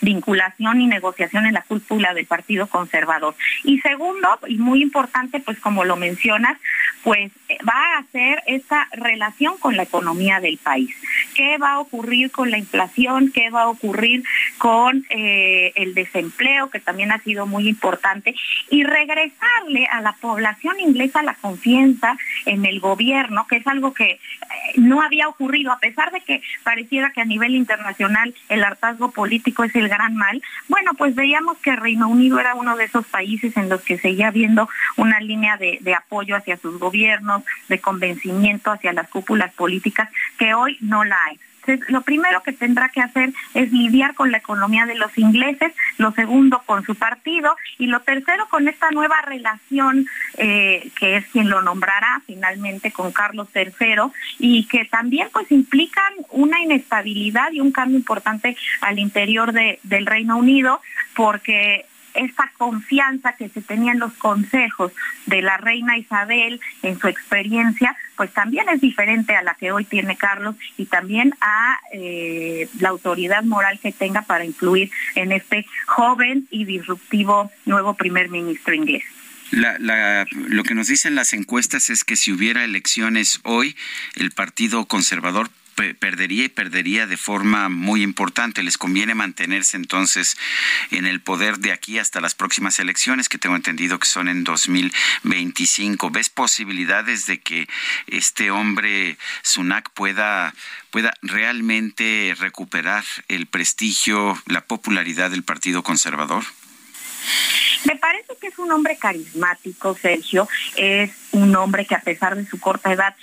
vinculación y negociación en la cúpula del Partido Conservador. Y segundo, y muy importante, pues como lo mencionas, pues va a hacer esta relación con la economía del país. ¿Qué va a ocurrir con la inflación? ¿Qué va a ocurrir con eh, el desempleo, que también ha sido muy importante? Y regresarle a la población inglesa la confianza en el gobierno, que es algo que eh, no había ocurrido, a pesar de que pareciera que a nivel internacional el hartazgo político es el gran mal. Bueno, pues veíamos que Reino Unido era uno de esos países en los que seguía habiendo una línea de, de apoyo hacia sus gobiernos, de convencimiento hacia las cúpulas políticas, que hoy no la hay. Lo primero que tendrá que hacer es lidiar con la economía de los ingleses, lo segundo con su partido y lo tercero con esta nueva relación eh, que es quien lo nombrará finalmente con Carlos III y que también pues implican una inestabilidad y un cambio importante al interior del Reino Unido porque esta confianza que se tenía en los consejos de la reina Isabel en su experiencia, pues también es diferente a la que hoy tiene Carlos y también a eh, la autoridad moral que tenga para influir en este joven y disruptivo nuevo primer ministro inglés. lo que nos dicen las encuestas es que si hubiera elecciones hoy, el Partido Conservador perdería y perdería de forma muy importante. Les conviene mantenerse entonces en el poder de aquí hasta las próximas elecciones, que tengo entendido que son en 2025. ¿Ves posibilidades de que este hombre, Sunak, pueda, pueda realmente recuperar el prestigio, la popularidad del Partido Conservador? Me parece que es un hombre carismático, Sergio, es un hombre que a pesar de su corta edad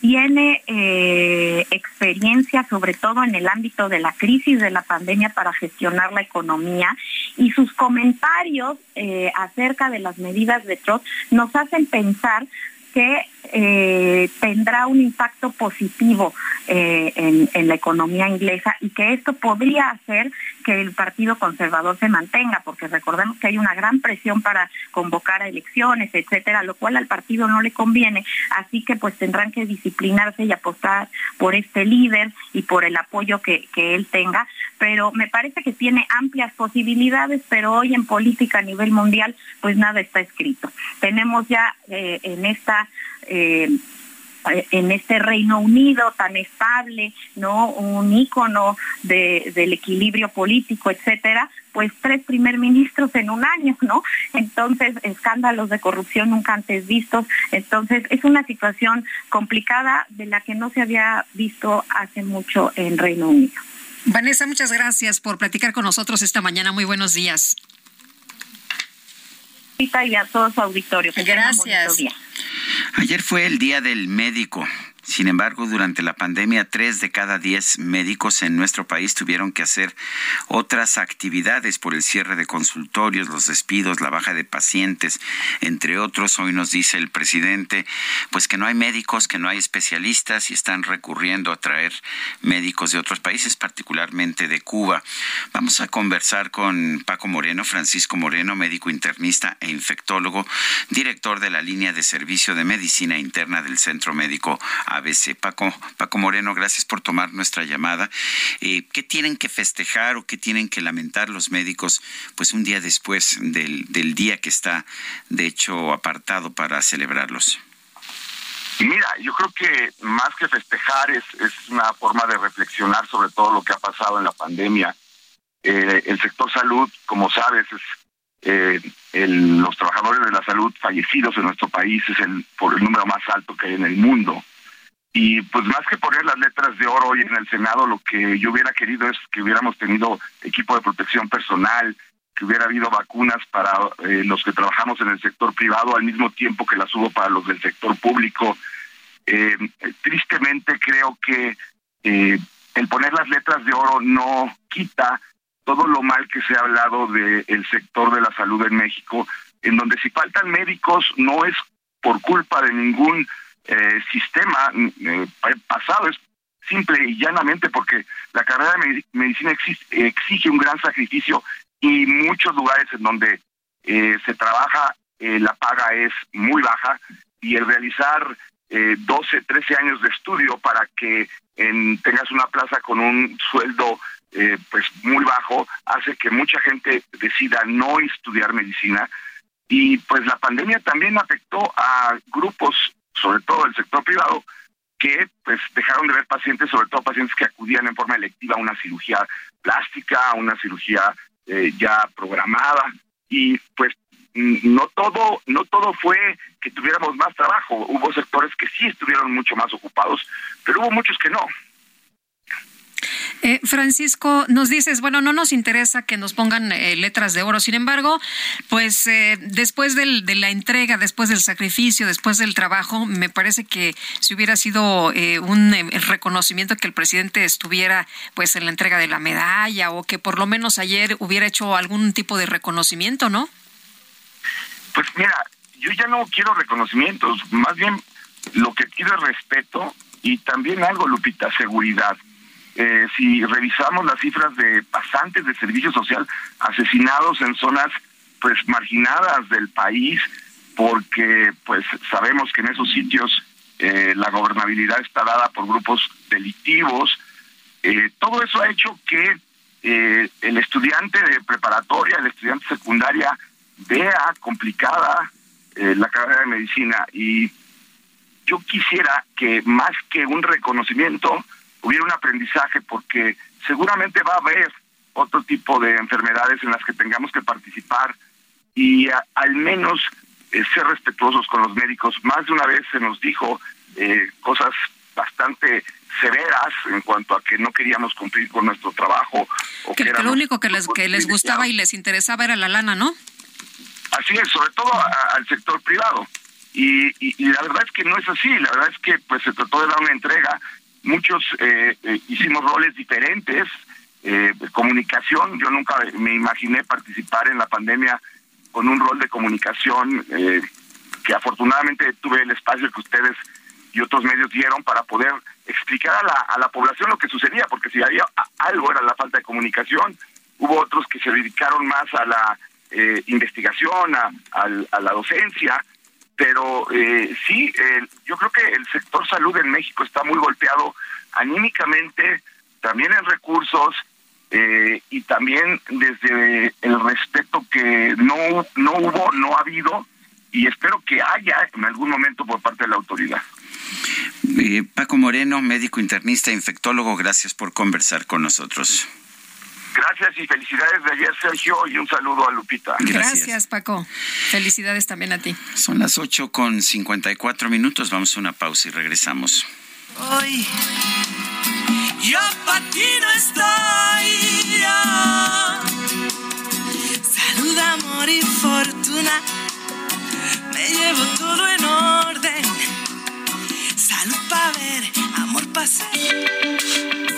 tiene eh, experiencia sobre todo en el ámbito de la crisis de la pandemia para gestionar la economía. Y sus comentarios eh, acerca de las medidas de Trump nos hacen pensar que eh, tendrá un impacto positivo eh, en, la economía inglesa y que esto podría hacer que el Partido Conservador se mantenga, porque recordemos que hay una gran presión para convocar a elecciones, etcétera, lo cual al partido no le conviene, así que pues tendrán que disciplinarse y apostar por este líder y por el apoyo que, él tenga, pero me parece que tiene amplias posibilidades, pero hoy en política a nivel mundial pues nada está escrito. Tenemos ya eh, en esta eh, en este Reino Unido tan estable, ¿no? Un ícono del equilibrio político, etcétera, pues tres primer ministros en un año, ¿no? Entonces, escándalos de corrupción nunca antes vistos. Entonces, es una situación complicada de la que no se había visto hace mucho en Reino Unido. Vanessa, muchas gracias por platicar con nosotros esta mañana. Muy buenos días. Y a todos su auditorio. Gracias. Ayer fue el Día del Médico. Sin embargo, durante la pandemia, tres de cada diez médicos en nuestro país tuvieron que hacer otras actividades por el cierre de consultorios, los despidos, la baja de pacientes, entre otros. Hoy nos dice el presidente, pues que no hay médicos, que no hay especialistas y están recurriendo a traer médicos de otros países, particularmente de Cuba. Vamos a conversar con Paco Moreno, Francisco Moreno, médico internista e infectólogo, director de la línea de servicio de medicina interna del Centro Médico ABC. Paco, Paco Moreno, gracias por tomar nuestra llamada. Eh, ¿Qué tienen que festejar o qué tienen que lamentar los médicos pues un día después del, del día que está de hecho apartado para celebrarlos? Mira, yo creo que más que festejar es, es una forma de reflexionar sobre todo lo que ha pasado en la pandemia. Eh, el sector salud, como sabes, es eh, los trabajadores de la salud fallecidos en nuestro país es el por el número más alto que hay en el mundo. Y pues más que poner las letras de oro hoy en el Senado, lo que yo hubiera querido es que hubiéramos tenido equipo de protección personal, que hubiera habido vacunas para eh, los que trabajamos en el sector privado al mismo tiempo que las hubo para los del sector público. Eh, tristemente creo que eh, el poner las letras de oro no quita todo lo mal que se ha hablado del sector de la salud en México, en donde si faltan médicos no es por culpa de ningún eh, sistema eh, pasado es simple y llanamente porque la carrera de medicina exige un gran sacrificio y muchos lugares en donde eh, se trabaja la paga es muy baja y el realizar 12, 13 años de estudio para que tengas una plaza con un sueldo pues muy bajo hace que mucha gente decida no estudiar medicina. Y pues la pandemia también afectó a grupos sobre todo el sector privado, que pues dejaron de ver pacientes, sobre todo pacientes que acudían en forma electiva a una cirugía plástica, a una cirugía eh, ya programada y pues no todo no todo fue que tuviéramos más trabajo, hubo sectores que sí estuvieron mucho más ocupados, pero hubo muchos que no. Eh, Francisco, nos dices, bueno, no nos interesa que nos pongan eh, letras de oro, sin embargo, pues eh, después de la entrega, después del sacrificio, después del trabajo, me parece que si hubiera sido un reconocimiento que el presidente estuviera pues en la entrega de la medalla o que por lo menos ayer hubiera hecho algún tipo de reconocimiento, ¿no? Pues mira, yo ya no quiero reconocimientos, más bien lo que quiero es respeto y también algo, Lupita, seguridad eh, si revisamos las cifras de pasantes de servicio social asesinados en zonas pues marginadas del país, porque pues sabemos que en esos sitios eh, la gobernabilidad está dada por grupos delictivos, eh, todo eso ha hecho que el estudiante de preparatoria, el estudiante secundaria, vea complicada la carrera de medicina. Y yo quisiera que más que un reconocimiento, hubiera un aprendizaje porque seguramente va a haber otro tipo de enfermedades en las que tengamos que participar y al menos eh, ser respetuosos con los médicos. Más de una vez se nos dijo eh, cosas bastante severas en cuanto a que no queríamos cumplir con nuestro trabajo. O que, lo único que les, que les gustaba y les interesaba era la lana, ¿no? Así es, sobre todo al sector privado. Y, la verdad es que no es así, la verdad es que pues se trató de dar una entrega, muchos eh, eh, hicimos roles diferentes, eh, comunicación, yo nunca me imaginé participar en la pandemia con un rol de comunicación eh, que afortunadamente tuve el espacio que ustedes y otros medios dieron para poder explicar a la, a la población lo que sucedía, porque si había algo era la falta de comunicación, hubo otros que se dedicaron más a la eh, investigación, a, la docencia, pero eh, sí, yo creo que el sector salud en México está muy golpeado anímicamente, también en recursos eh, y también desde el respeto que no, no hubo, no ha habido y espero que haya en algún momento por parte de la autoridad. Eh, Paco Moreno, médico internista, infectólogo, gracias por conversar con nosotros. Gracias y felicidades de ayer, Sergio, y un saludo a Lupita. Gracias, Paco. Felicidades también a ti. Son las 8 con 54 minutos. Vamos a una pausa y regresamos. Hoy yo para ti no estoy. Salud, amor y fortuna. Me llevo todo en orden. Salud para ver, amor para ser.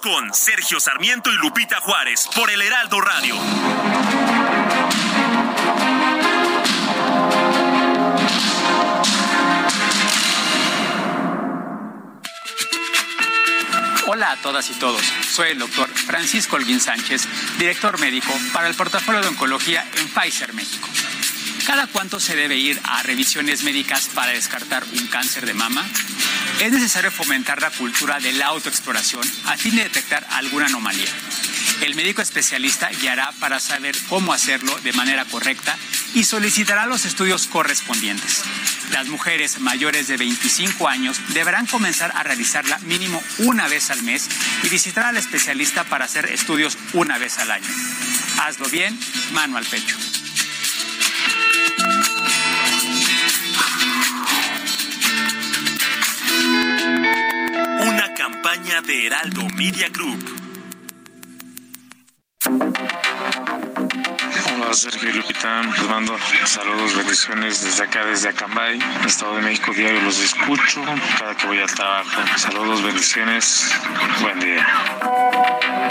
Con Sergio Sarmiento y Lupita Juárez por el Heraldo Radio. Hola a todas y todos. Soy el doctor Francisco Olguín Sánchez, director médico para el portafolio de oncología en Pfizer México. ¿Cada cuánto se debe ir a revisiones médicas para descartar un cáncer de mama? Es necesario fomentar la cultura de la autoexploración a fin de detectar alguna anomalía. El médico especialista guiará para saber cómo hacerlo de manera correcta y solicitará los estudios correspondientes. Las mujeres mayores de 25 años deberán comenzar a realizarla mínimo una vez al mes y visitar al especialista para hacer estudios una vez al año. Hazlo bien, mano al pecho. Campaña de Heraldo Media Group. Hola Sergio y Lupita, les mando saludos, bendiciones desde acá, desde Acambay, Estado de México, diario los escucho cada que voy al trabajo. Saludos, bendiciones, buen día.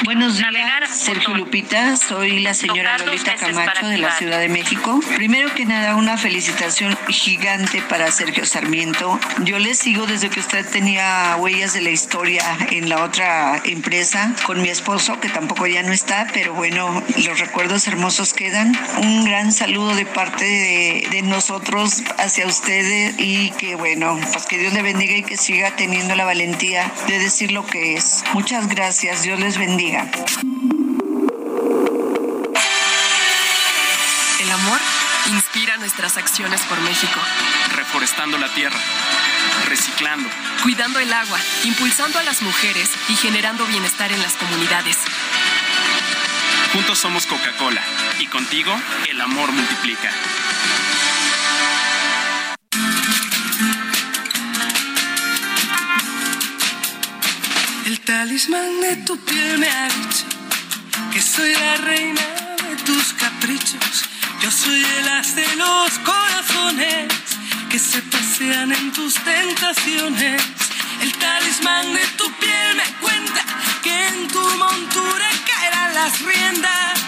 Buenos días, Sergio Lupita, soy la señora Lolita Camacho de la Ciudad de México. Primero que nada, una felicitación gigante para Sergio Sarmiento. Yo le sigo desde que usted tenía huellas de la historia en la otra empresa con mi esposo, que tampoco ya no está, pero bueno, los recuerdos hermosos quedan. Un gran saludo de parte de, de nosotros hacia ustedes y que bueno, pues que Dios le bendiga y que siga teniendo la valentía de decir lo que es. Muchas gracias, Dios les bendiga. El amor inspira nuestras acciones por México. Reforestando la tierra, reciclando, cuidando el agua, impulsando a las mujeres y generando bienestar en las comunidades. Juntos somos Coca-Cola y contigo el amor multiplica. El talismán de tu piel me ha dicho que soy la reina de tus caprichos. Yo soy el as de los corazones que se pasean en tus tentaciones. El talismán de tu piel me cuenta que en tu montura caerán las riendas.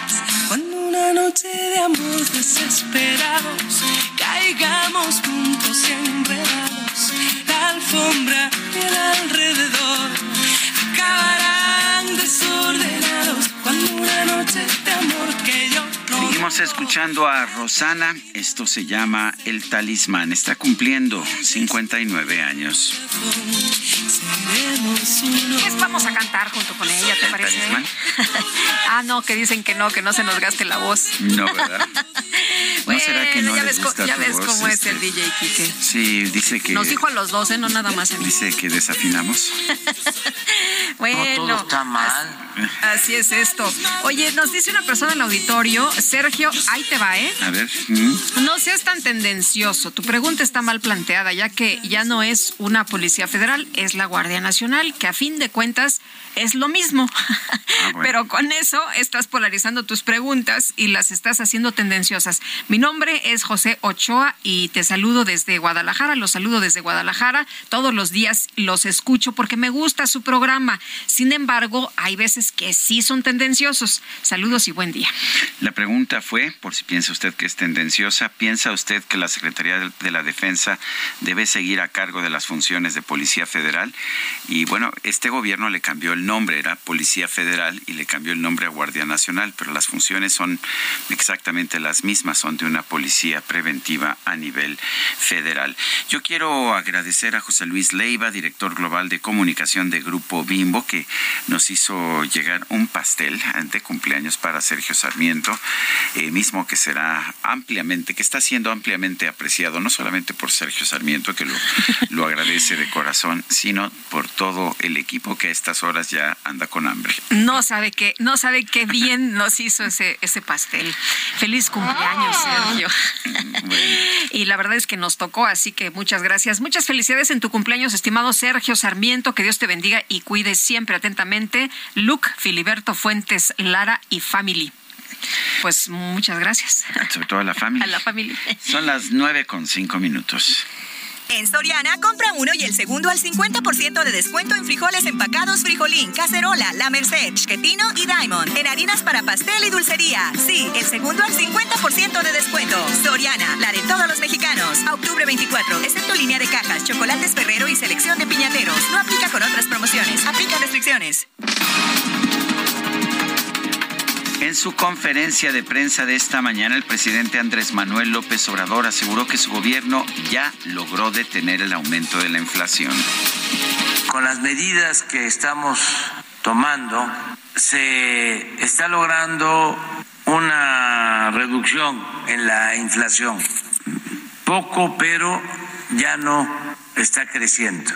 Cuando una noche de amor desesperados caigamos juntos enredados, la alfombra y el alrededor acabarán desordenados. Cuando una noche de amor que yo Seguimos escuchando a Rosana. Esto se llama El Talismán. Está cumpliendo 59 años. Vamos a cantar junto con ella, ¿te parece? *laughs* ah, no, que dicen que no, que no se nos gaste la voz. No, ¿verdad? *laughs* ¿No será que no ya les ves, gusta ya tu ves voz, cómo es el este? DJ Kike. Sí, dice que... Nos dijo a los dos, ¿eh? no nada más a mí. Dice que desafinamos. *laughs* Bueno, todo está mal. Así es esto. Oye, nos dice una persona en el auditorio, Sergio, ahí te va, ¿eh? A ver. ¿mm? No seas tan tendencioso. Tu pregunta está mal planteada, ya que ya no es una policía federal, es la Guardia Nacional, que a fin de cuentas es lo mismo. *laughs* Pero con eso estás polarizando tus preguntas y las estás haciendo tendenciosas. Mi nombre es José Ochoa y te saludo desde Guadalajara. Los saludo desde Guadalajara. Todos los días los escucho porque me gusta su programa. Sin embargo, hay veces que sí son tendenciosos. Saludos y buen día. La pregunta fue, por si piensa usted que es tendenciosa, ¿piensa usted que la Secretaría de la Defensa debe seguir a cargo de las funciones de Policía Federal? Y bueno, este gobierno le cambió el nombre, era Policía Federal y le cambió el nombre a Guardia Nacional, pero las funciones son exactamente las mismas, son de una policía preventiva a nivel federal. Yo quiero agradecer a José Luis Leiva, director global de comunicación de Grupo Bimbo, que nos hizo llegar un pastel de cumpleaños para Sergio Sarmiento, eh, mismo que será ampliamente, que está siendo ampliamente apreciado, no solamente por Sergio Sarmiento, que lo, lo agradece de corazón, sino por todo el equipo que a estas horas ya anda con hambre. No sabe qué, no sabe qué bien nos hizo ese, ese pastel. Feliz cumpleaños, Sergio. Y la verdad es que nos tocó, así que muchas gracias. Muchas felicidades en tu cumpleaños, estimado Sergio Sarmiento. Que Dios te bendiga y cuide siempre atentamente. Luke, Filiberto Fuentes, Lara y Family. Pues muchas gracias. Sobre todo a la familia. A la familia. Son las nueve con cinco minutos. En Soriana, compra uno y el segundo al 50% de descuento en frijoles empacados Frijolín, Cacerola, La Merced, Chiquetino y Diamond. En harinas para pastel y dulcería. Sí, el segundo al 50% de descuento. Soriana, la de todos los mexicanos. A octubre 24, excepto línea de cajas, chocolates Ferrero y selección de piñateros. No aplica con otras promociones. Aplica restricciones. En su conferencia de prensa de esta mañana, el presidente Andrés Manuel López Obrador aseguró que su gobierno ya logró detener el aumento de la inflación. Con las medidas que estamos tomando, se está logrando una reducción en la inflación. Poco, pero ya no está creciendo.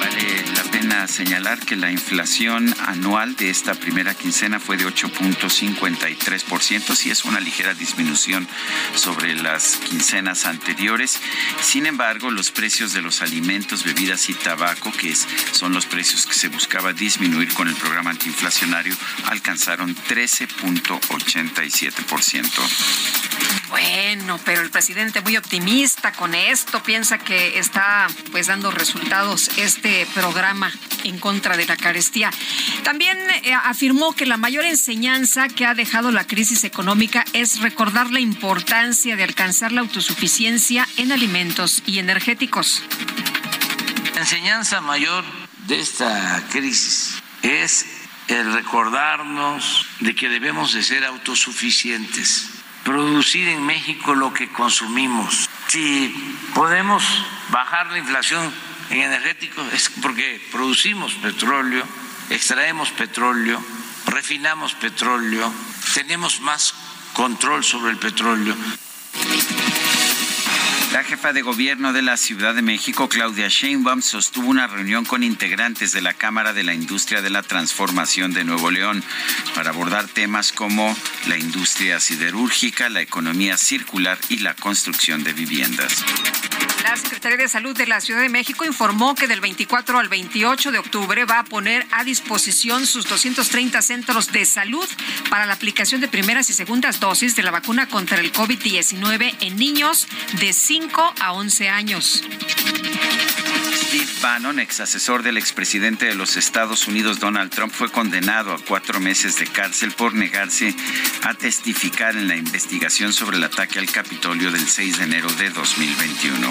Vale pena señalar que la inflación anual de esta primera quincena fue de 8.53%, sí es una ligera disminución sobre las quincenas anteriores. Sin embargo, los precios de los alimentos, bebidas y tabaco, que son los precios que se buscaba disminuir con el programa antiinflacionario, alcanzaron 13.87%. Bueno, pero el presidente muy optimista con esto, piensa que está pues dando resultados este programa en contra de la carestía. También eh, afirmó que la mayor enseñanza que ha dejado la crisis económica es recordar la importancia de alcanzar la autosuficiencia en alimentos y energéticos. La enseñanza mayor de esta crisis es el recordarnos de que debemos de ser autosuficientes, producir en México lo que consumimos. Si podemos bajar la inflación en energéticos es porque producimos petróleo, extraemos petróleo, refinamos petróleo, tenemos más control sobre el petróleo. La jefa de gobierno de la Ciudad de México, Claudia Sheinbaum, sostuvo una reunión con integrantes de la Cámara de la Industria de la Transformación de Nuevo León para abordar temas como la industria siderúrgica, la economía circular y la construcción de viviendas. La Secretaría de Salud de la Ciudad de México informó que del 24 al 28 de octubre va a poner a disposición sus 230 centros de salud para la aplicación de primeras y segundas dosis de la vacuna contra el COVID-19 en niños de 5 a 11 años. Steve Bannon, ex asesor del expresidente de los Estados Unidos Donald Trump, fue condenado a cuatro meses de cárcel por negarse a testificar en la investigación sobre el ataque al Capitolio del 6 de enero de 2021.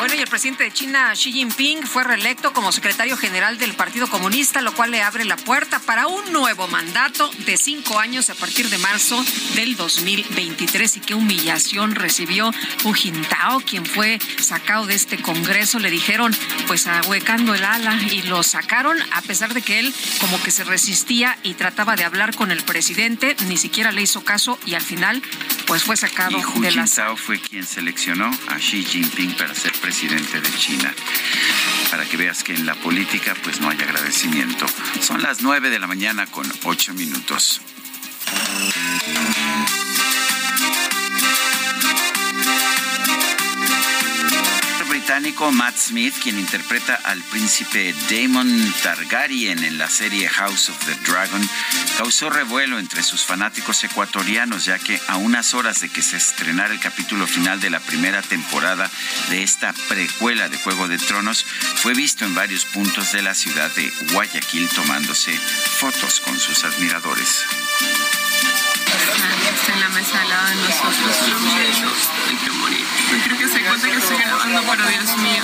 Bueno, y el presidente de China, Xi Jinping, fue reelecto como secretario general del Partido Comunista, lo cual le abre la puerta para un nuevo mandato de cinco años a partir de marzo del 2023. Y qué humillación recibió Hu Jintao, quien fue sacado de este Congreso. Le dijeron, pues ahuecando el ala y lo sacaron a pesar de que él como que se resistía y trataba de hablar con el presidente, ni siquiera le hizo caso y al final pues fue sacado y Hu de la Jintao fue quien seleccionó a Xi Jinping para ser presidente de China. Para que veas que en la política pues no hay agradecimiento. Son las 9 de la mañana con 8 minutos. Británico Matt Smith, quien interpreta al príncipe Damon Targaryen en la serie House of the Dragon, causó revuelo entre sus fanáticos ecuatorianos, ya que a unas horas de que se estrenara el capítulo final de la primera temporada de esta precuela de Juego de Tronos, fue visto en varios puntos de la ciudad de Guayaquil tomándose fotos con sus admiradores. Está en la mesa al lado de nosotros. Ay, qué bonito. Creo que se cuenta que estoy grabando, pero Dios mío.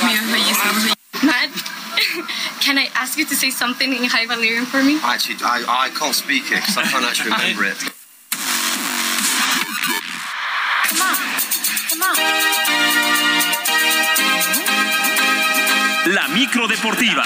Dios mío, es bellísimo. Matt, *laughs* can I ask you to say something in High Valyrian for me? Actually, I, I can't speak it because I can't actually remember it. Come on. Come on. La micro deportiva.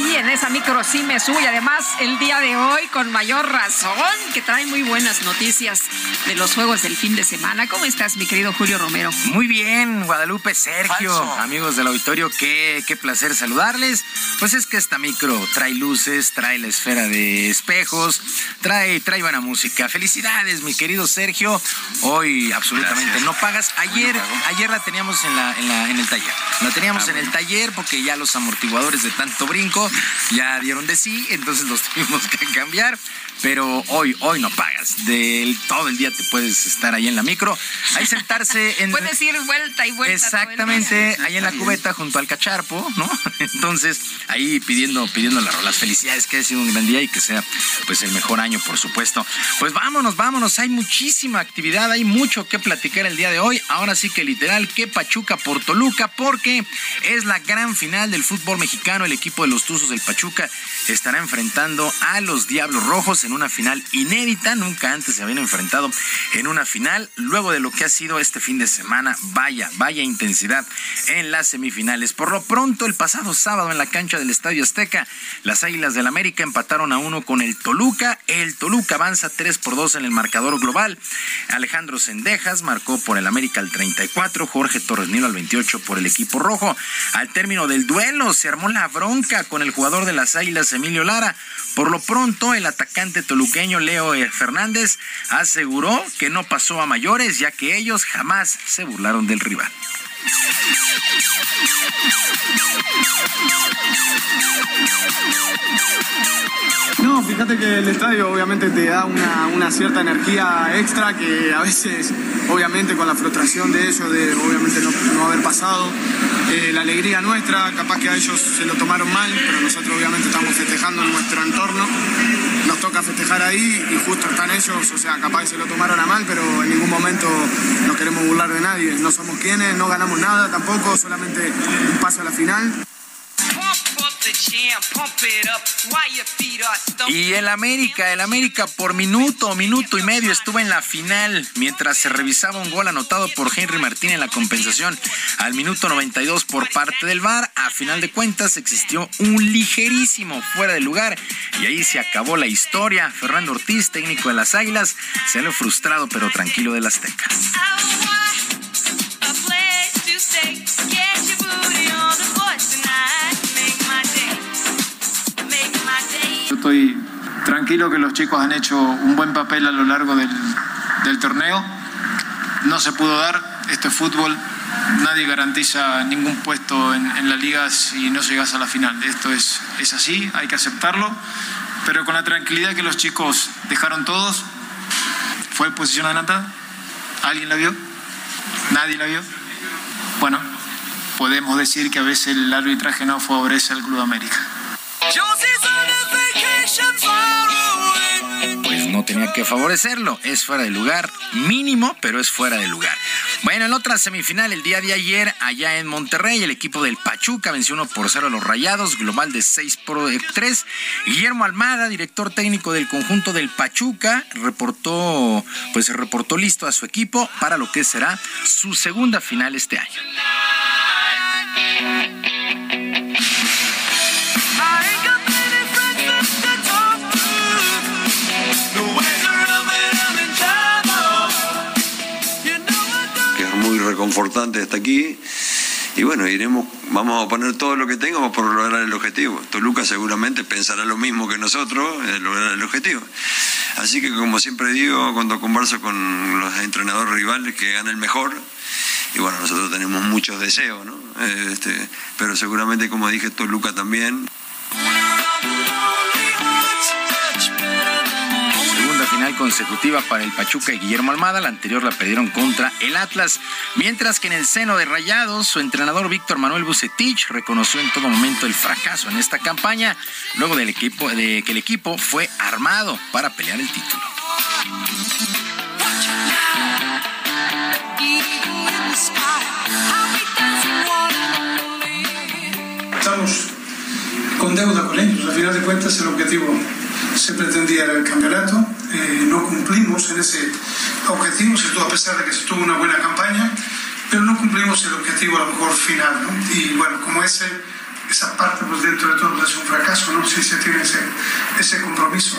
Oye, en esa micro sí me sube. Además, el día de hoy, con mayor razón, que trae muy buenas noticias de los juegos del fin de semana. ¿Cómo estás, mi querido Julio Romero? Muy bien, Guadalupe, Sergio, amigos del auditorio, qué, qué placer saludarles. Pues es que esta micro trae luces, trae la esfera de espejos, trae, trae buena música. Felicidades, mi querido Sergio. Hoy absolutamente no pagas. Ayer, ayer la teníamos en, la, en, la, en el taller. La teníamos Ah, en el taller porque ya los amortiguadores de tanto brinco ya dieron de sí, entonces los *laughs* tuvimos que cambiar. Pero hoy, hoy no pagas. Del, todo el día te puedes estar ahí en la micro. Ahí sentarse *laughs* en. Puedes ir vuelta y vuelta. Exactamente, ahí en la cubeta junto al cacharpo, ¿no? *laughs* Entonces, ahí pidiendo, pidiendo las rolas. Felicidades, que haya sido un gran día y que sea pues el mejor año, por supuesto. Pues vámonos, vámonos. Hay muchísima actividad, hay mucho que platicar el día de hoy. Ahora sí que literal, que Pachuca por Toluca, porque es la gran final del fútbol mexicano. El equipo de los Tuzos del Pachuca estará enfrentando a los Diablos Rojos en una final inédita. Nunca antes se habían enfrentado en una final. Luego de lo que ha sido este fin de semana, vaya, vaya intensidad en las semifinales. Por lo pronto, el pasado sábado en la cancha del Estadio Azteca, las Águilas del América empataron a uno con el Toluca. El Toluca avanza 3 por 2 en el marcador global. Alejandro Sendejas marcó por el América al 34, Jorge Torres Nilo al 28 por el equipo rojo. Al término del duelo se armó la bronca con el jugador de las Águilas, Emilio Lara. Por lo pronto, el atacante toluqueño Leo. Fernández aseguró que no pasó a mayores, ya que ellos jamás se burlaron del rival. No, fíjate que el estadio obviamente te da una, una cierta energía extra que a veces, obviamente con la frustración de ellos, de obviamente no, haber pasado, eh, la alegría nuestra, capaz que a ellos se lo tomaron mal, pero nosotros obviamente estamos festejando en nuestro entorno, nos toca festejar ahí y justo están ellos, o sea, capaz que se lo tomaron a mal, pero en ningún momento nos queremos burlar de nadie, no somos quienes, no ganamos nada tampoco, solamente un paso a la final. Y el América, el América por minuto, minuto y medio estuvo en la final mientras se revisaba un gol anotado por Henry Martín en la compensación al minuto 92 por parte del VAR. A final de cuentas existió un ligerísimo fuera de lugar y ahí se acabó la historia. Fernando Ortiz, técnico de las Águilas, se lo frustrado pero tranquilo del Azteca. Yo estoy tranquilo que los chicos han hecho un buen papel a lo largo del, torneo. No se pudo dar, esto es fútbol, nadie garantiza ningún puesto en, en la liga si no llegas a la final. Esto es, es así, hay que aceptarlo, pero con la tranquilidad que los chicos dejaron todos. ¿Fue posición adelantada? ¿Alguien la vio? ¿Nadie la vio? Bueno, podemos decir que a veces el arbitraje no favorece al Club América. Pues no tenía que favorecerlo, es fuera de lugar, mínimo, pero es fuera de lugar. Bueno, en otra semifinal, el día de ayer, allá en Monterrey, el equipo del Pachuca venció 1 por 0 a los Rayados, global de 6 por 3. Guillermo Almada, director técnico del conjunto del Pachuca, reportó, pues reportó listo a su equipo para lo que será su segunda final este año. Reconfortante hasta aquí. Y bueno, iremos, vamos a poner todo lo que tengamos por lograr el objetivo. Toluca seguramente pensará lo mismo que nosotros, en lograr el objetivo. Así que como siempre digo, cuando converso con los entrenadores rivales, que gane el mejor. Y bueno, nosotros tenemos muchos deseos, ¿no? Este, pero seguramente, como dije, Toluca también. Consecutiva para el Pachuca y Guillermo Almada. La anterior la perdieron contra el Atlas. Mientras que en el seno de Rayados, su entrenador Víctor Manuel Bucetich reconoció en todo momento el fracaso en esta campaña, luego del equipo, de que el equipo fue armado para pelear el título. Estamos con deuda con ellos. Al final de cuentas, el objetivo se pretendía el campeonato, eh, no cumplimos en ese objetivo, a pesar de que se tuvo una buena campaña, pero no cumplimos el objetivo a lo mejor final, ¿no? Y bueno, como ese, esa parte pues dentro de todo es un fracaso, ¿no? Si se tiene ese, ese compromiso.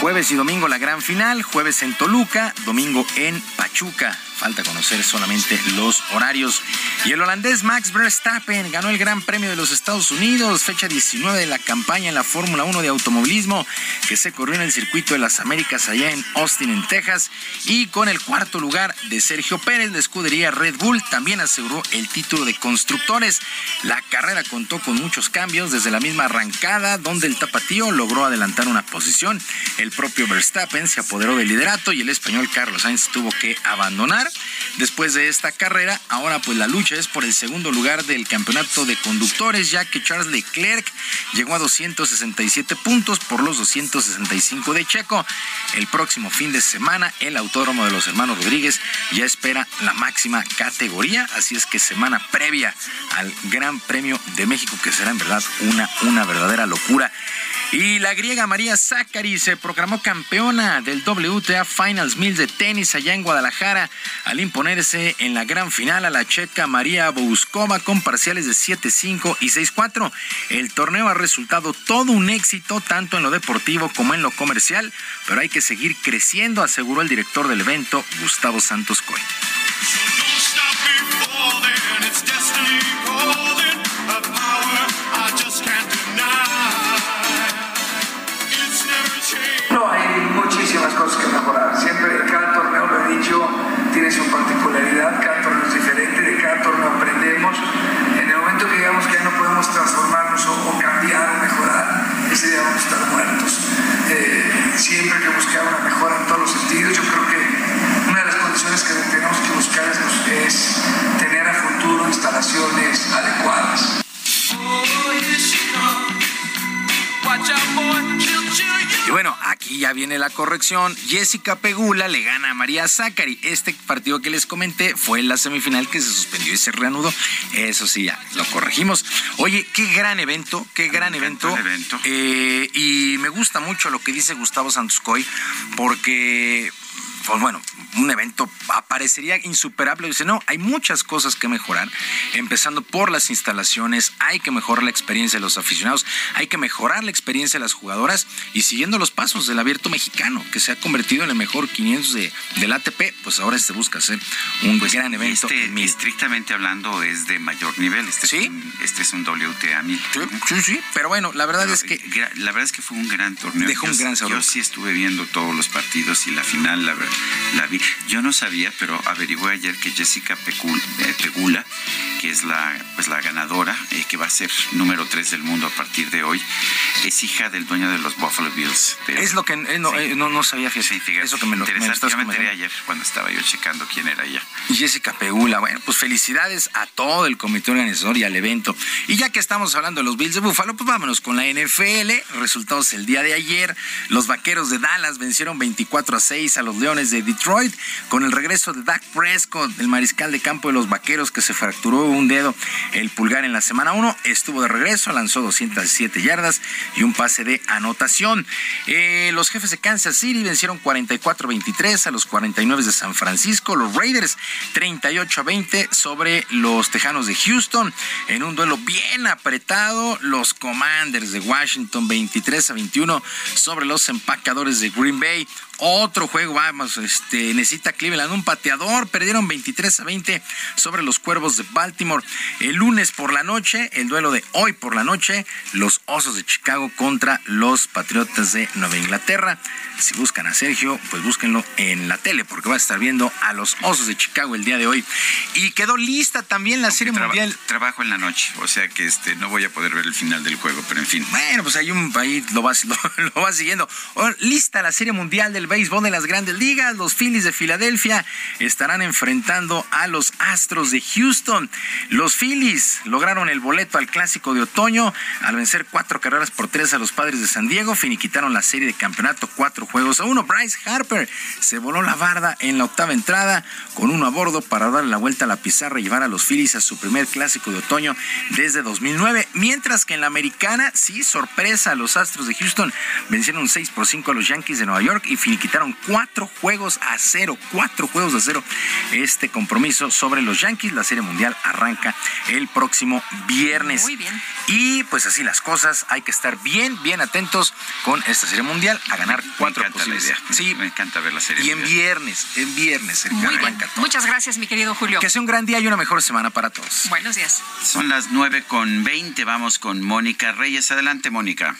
Jueves y domingo la gran final, jueves en Toluca, domingo en Pachuca. Falta conocer solamente los horarios. Y el holandés Max Verstappen ganó el Gran Premio de los Estados Unidos, fecha 19 de la campaña en la Fórmula 1 de automovilismo que se corrió en el circuito de las Américas allá en Austin, en Texas. Y con el cuarto lugar de Sergio Pérez de escudería Red Bull también aseguró el título de constructores. La carrera contó con muchos cambios desde la misma arrancada donde el tapatío logró adelantar una posición. El propio Verstappen se apoderó del liderato y el español Carlos Sainz tuvo que abandonar. Después de esta carrera, ahora pues la lucha es por el segundo lugar del campeonato de conductores, ya que Charles Leclerc llegó a 267 puntos por los 265 de Checo. El próximo fin de semana, el autódromo de los hermanos Rodríguez ya espera la máxima categoría, así es que semana previa al Gran Premio de México, que será en verdad una, una verdadera locura. Y la griega María Zachary se proclamó campeona del WTA Finals Mil de tenis allá en Guadalajara al imponerse en la gran final a la checa María Bouskova con parciales de 7-5 y 6-4. El torneo ha resultado todo un éxito tanto en lo deportivo como en lo comercial, pero hay que seguir creciendo, aseguró el director del evento, Gustavo Santos Coy. A estar muertos. Eh, siempre hay que buscar una mejora en todos los sentidos. Yo creo que una de las condiciones que tenemos que buscar es tener a futuro instalaciones adecuadas. Y bueno, aquí ya viene la corrección. Jessica Pegula le gana a María Zachary. Este partido que les comenté fue la semifinal que se suspendió y se reanudó. Eso sí, ya lo corregimos. Oye, qué gran evento, qué gran evento. evento. Eh, y me gusta mucho lo que dice Gustavo Santos Coy, porque pues bueno, un evento aparecería insuperable. Dice, no, hay muchas cosas que mejorar, empezando por las instalaciones, hay que mejorar la experiencia de los aficionados, hay que mejorar la experiencia de las jugadoras y siguiendo los pasos del abierto mexicano, que se ha convertido en el mejor 500 de, del ATP, pues ahora se busca hacer un pues gran evento. Este, estrictamente hablando, es de mayor nivel. Este ¿Sí? Es un, este es un WTA 1000. Sí, sí, pero bueno, la verdad es que... La verdad es que fue un gran torneo. Dejó un gran sabor. Yo sí estuve viendo todos los partidos y la final, la verdad la vi. Yo no sabía, pero averigué ayer que Jessica eh, Pegula que es la, pues la ganadora, eh, que va a ser número 3 del mundo a partir de hoy, es hija del dueño de los Buffalo Bills. es lo que eh, no, eh, no, no, sabía, fíjate. Sí, eso que me lo, me yo me enteré ayer cuando estaba yo checando quién era ella. Jessica Peula, bueno, pues felicidades a todo el comité organizador y al evento. Y ya que estamos hablando de los Bills de Buffalo, pues vámonos con la NFL. Resultados el día de ayer. Los vaqueros de Dallas vencieron 24 a 6 a los Leones de Detroit con el regreso de Dak Prescott, el mariscal de campo de los vaqueros que se fracturó un dedo el pulgar en la semana 1. Estuvo de regreso, lanzó 207 yardas y un pase de anotación. Eh, los jefes de Kansas City vencieron 44-23 a los 49 de San Francisco. Los Raiders 38-20 sobre los Tejanos de Houston en un duelo bien apretado. Los Commanders de Washington 23 a 21 sobre los empacadores de Green Bay. Otro juego, vamos, este, necesita Cleveland un pateador. Perdieron 23 a 20 sobre los Cuervos de Baltimore. El lunes por la noche, el duelo de hoy por la noche, los Osos de Chicago contra los Patriotas de Nueva Inglaterra. Si buscan a Sergio, pues búsquenlo en la tele porque va a estar viendo a los Osos de Chicago el día de hoy. Y quedó lista también la Serie Mundial. Trabajo en la noche, o sea que este no voy a poder ver el final del juego, pero en fin. Bueno, pues hay un ahí lo vas *laughs* lo, lo vas siguiendo. Lista la Serie Mundial del béisbol de las Grandes Ligas. Los Phillies de Filadelfia estarán enfrentando a los Astros de Houston. Los Phillies lograron el boleto al Clásico de Otoño al vencer cuatro carreras por tres a los Padres de San Diego. Finiquitaron la serie de campeonato cuatro juegos a uno. Bryce Harper se voló la barda en la octava entrada con uno a bordo para darle la vuelta a la pizarra y llevar a los Phillies a su primer clásico de otoño desde 2009. Mientras que en la americana, sí, sorpresa, los Astros de Houston vencieron 6 por 5 a los Yankees de Nueva York y finiquitaron cuatro juegos a cero, cuatro juegos a cero este compromiso sobre los Yankees. La Serie Mundial arranca el próximo viernes. Muy bien. Y pues así las cosas, hay que estar bien, bien atentos con esta Serie Mundial a ganar cuatro posibles. Sí, me encanta ver la serie. Y en viernes, en viernes, el Muy bien. Muchas gracias, mi querido Julio. Que sea un gran día y una mejor semana para todos. Buenos días. Son las nueve con veinte. Vamos con Mónica Reyes. Adelante, Mónica.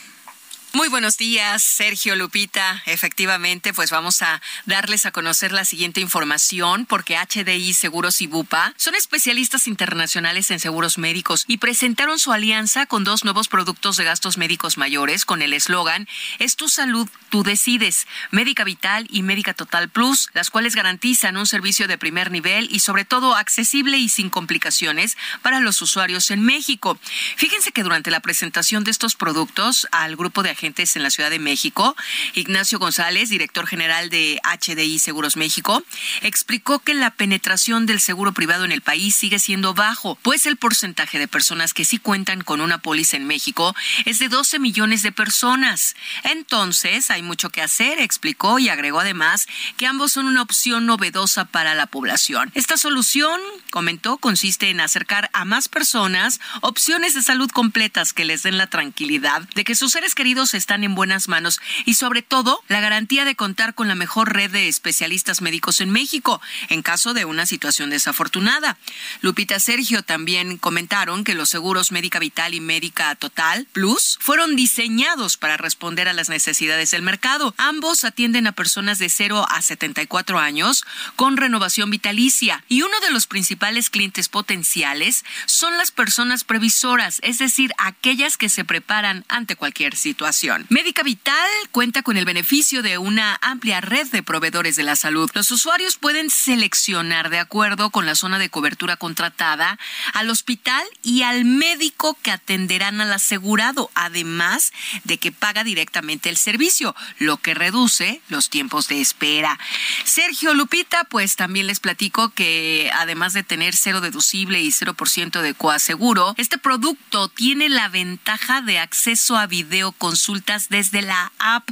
Muy buenos días, Sergio Lupita. Efectivamente, pues vamos a darles a conocer la siguiente información porque HDI Seguros y Bupa son especialistas internacionales en seguros médicos y presentaron su alianza con dos nuevos productos de gastos médicos mayores con el eslogan Es tu salud, tú decides, Médica Vital y Médica Total Plus, las cuales garantizan un servicio de primer nivel y sobre todo accesible y sin complicaciones para los usuarios en México. Fíjense que durante la presentación de estos productos al grupo de agentes en la Ciudad de México, Ignacio González, director general de HDI Seguros México, explicó que la penetración del seguro privado en el país sigue siendo bajo, pues el porcentaje de personas que sí cuentan con una póliza en México es de 12 millones de personas. Entonces, hay mucho que hacer, explicó y agregó además que ambos son una opción novedosa para la población. Esta solución, comentó, consiste en acercar a más personas opciones de salud completas que les den la tranquilidad de que sus seres queridos están en buenas manos y sobre todo la garantía de contar con la mejor red de especialistas médicos en México en caso de una situación desafortunada. Lupita Sergio también comentaron que los seguros Médica Vital y Médica Total Plus fueron diseñados para responder a las necesidades del mercado. Ambos atienden a personas de 0 a 74 años con renovación vitalicia y uno de los principales clientes potenciales son las personas previsoras, es decir, aquellas que se preparan ante cualquier situación. Médica Vital cuenta con el beneficio de una amplia red de proveedores de la salud. Los usuarios pueden seleccionar de acuerdo con la zona de cobertura contratada al hospital y al médico que atenderán al asegurado, además de que paga directamente el servicio, lo que reduce los tiempos de espera. Sergio Lupita, pues también les platico que además de tener cero deducible y 0% de coaseguro, este producto tiene la ventaja de acceso a video consultas desde la app,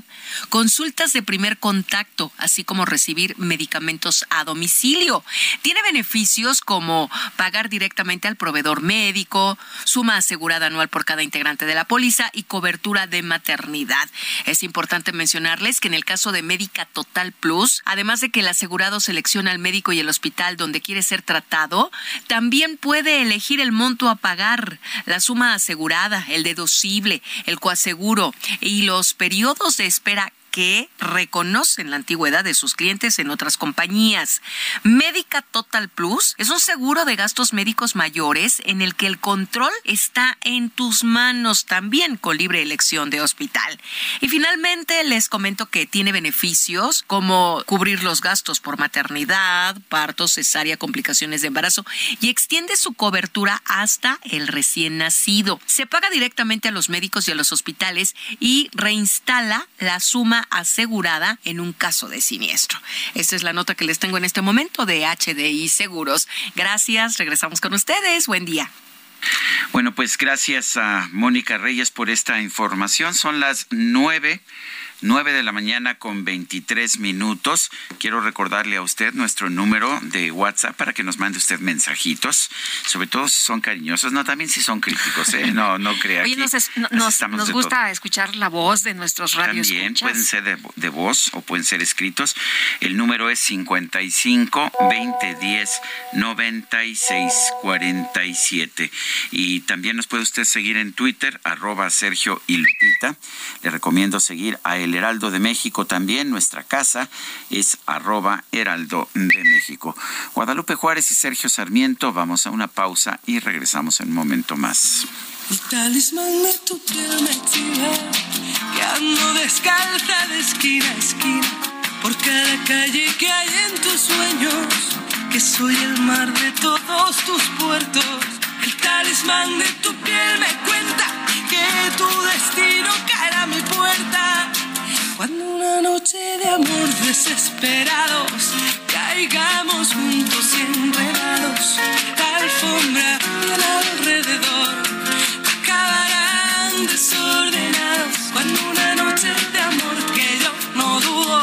consultas de primer contacto, así como recibir medicamentos a domicilio. Tiene beneficios como pagar directamente al proveedor médico, suma asegurada anual por cada integrante de la póliza y cobertura de maternidad. Es importante mencionarles que en el caso de Médica Total Plus, además de que el asegurado selecciona al médico y el hospital donde quiere ser tratado, también puede elegir el monto a pagar, la suma asegurada, el deducible, el coaseguro y los periodos de espera que reconocen la antigüedad de sus clientes en otras compañías. Médica Total Plus es un seguro de gastos médicos mayores en el que el control está en tus manos también con libre elección de hospital. Y finalmente les comento que tiene beneficios como cubrir los gastos por maternidad, parto, cesárea, complicaciones de embarazo y extiende su cobertura hasta el recién nacido. Se paga directamente a los médicos y a los hospitales y reinstala la suma asegurada en un caso de siniestro. Esta es la nota que les tengo en este momento de HDI Seguros. Gracias, regresamos con ustedes. Buen día. Bueno, pues gracias a Mónica Reyes por esta información. Son las nueve 9 de la mañana con 23 minutos. Quiero recordarle a usted nuestro número de WhatsApp para que nos mande usted mensajitos, sobre todo si son cariñosos, no, también si son críticos, ¿eh? No, no crea Oye, nos, nos, gusta escuchar la voz de nuestros radios. También pueden ser de, de, voz o pueden ser escritos. El número es 55 2010 96 47. Y también nos puede usted seguir en Twitter, arroba Sergio y Lupita. Le recomiendo seguir a el Heraldo de México también. Nuestra casa es arroba Heraldo de México. Guadalupe Juárez y Sergio Sarmiento, vamos a una pausa y regresamos en un momento más. El talismán de tu piel me que ando descalza de esquina a esquina, por cada calle que hay en tus sueños, que soy el mar de todos tus puertos. El talismán de tu piel me cuenta que tu destino caerá a mi puerta cuando una noche de amor desesperados caigamos juntos y enredados, la alfombra y el alrededor acabarán desordenados. Cuando una noche de amor que yo no dudo,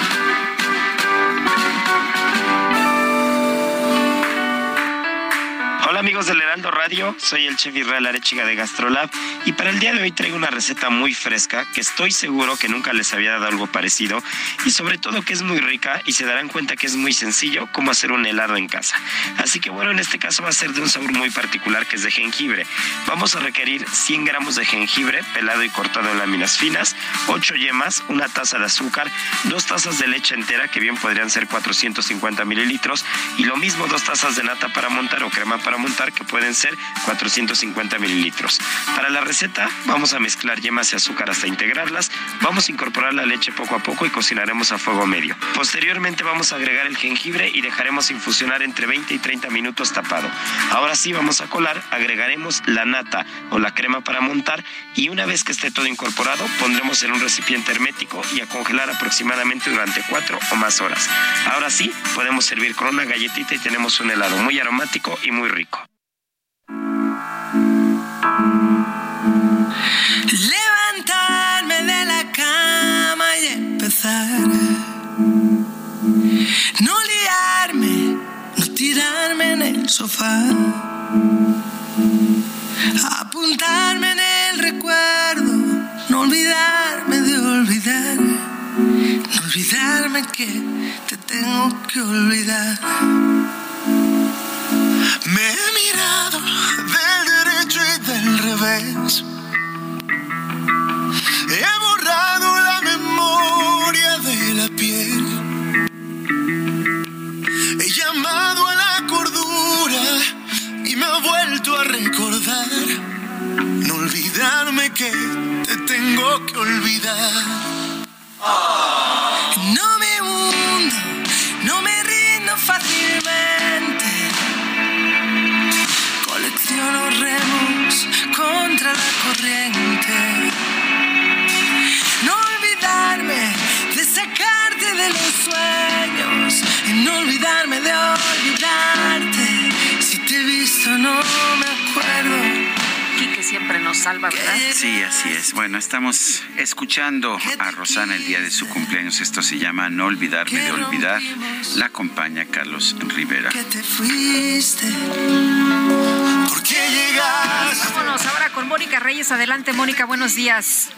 Amigos del Heraldo Radio, soy el chef Israel Arechiga de Gastrolab y para el día de hoy traigo una receta muy fresca que estoy seguro que nunca les había dado algo parecido y sobre todo que es muy rica y se darán cuenta que es muy sencillo como hacer un helado en casa. Así que bueno, en este caso va a ser de un sabor muy particular que es de jengibre. Vamos a requerir 100 gramos de jengibre pelado y cortado en láminas finas, 8 yemas, una taza de azúcar, dos tazas de leche entera que bien podrían ser 450 mililitros y lo mismo dos tazas de nata para montar o crema para montar que pueden ser 450 mililitros. Para la receta vamos a mezclar yemas y azúcar hasta integrarlas, vamos a incorporar la leche poco a poco y cocinaremos a fuego medio. Posteriormente vamos a agregar el jengibre y dejaremos infusionar entre 20 y 30 minutos tapado. Ahora sí vamos a colar, agregaremos la nata o la crema para montar y una vez que esté todo incorporado pondremos en un recipiente hermético y a congelar aproximadamente durante 4 o más horas. Ahora sí podemos servir con una galletita y tenemos un helado muy aromático y muy rico. Levantarme de la cama y empezar. No liarme, no tirarme en el sofá. Apuntarme en el recuerdo, no olvidarme de olvidar. No olvidarme que te tengo que olvidar. Me he mirado del derecho y del revés. He borrado la memoria de la piel. He llamado a la cordura y me he vuelto a recordar. No olvidarme que te tengo que olvidar. Olvidarme de olvidarte. Si te he visto no me acuerdo. que siempre nos salva, ¿verdad? Sí, así es. Bueno, estamos escuchando a Rosana el día de su cumpleaños. Esto se llama No olvidarme de olvidar. La acompaña Carlos Rivera. Que te fuiste. ¿Por qué llegaste? Vámonos ahora con Mónica Reyes. Adelante, Mónica, buenos días.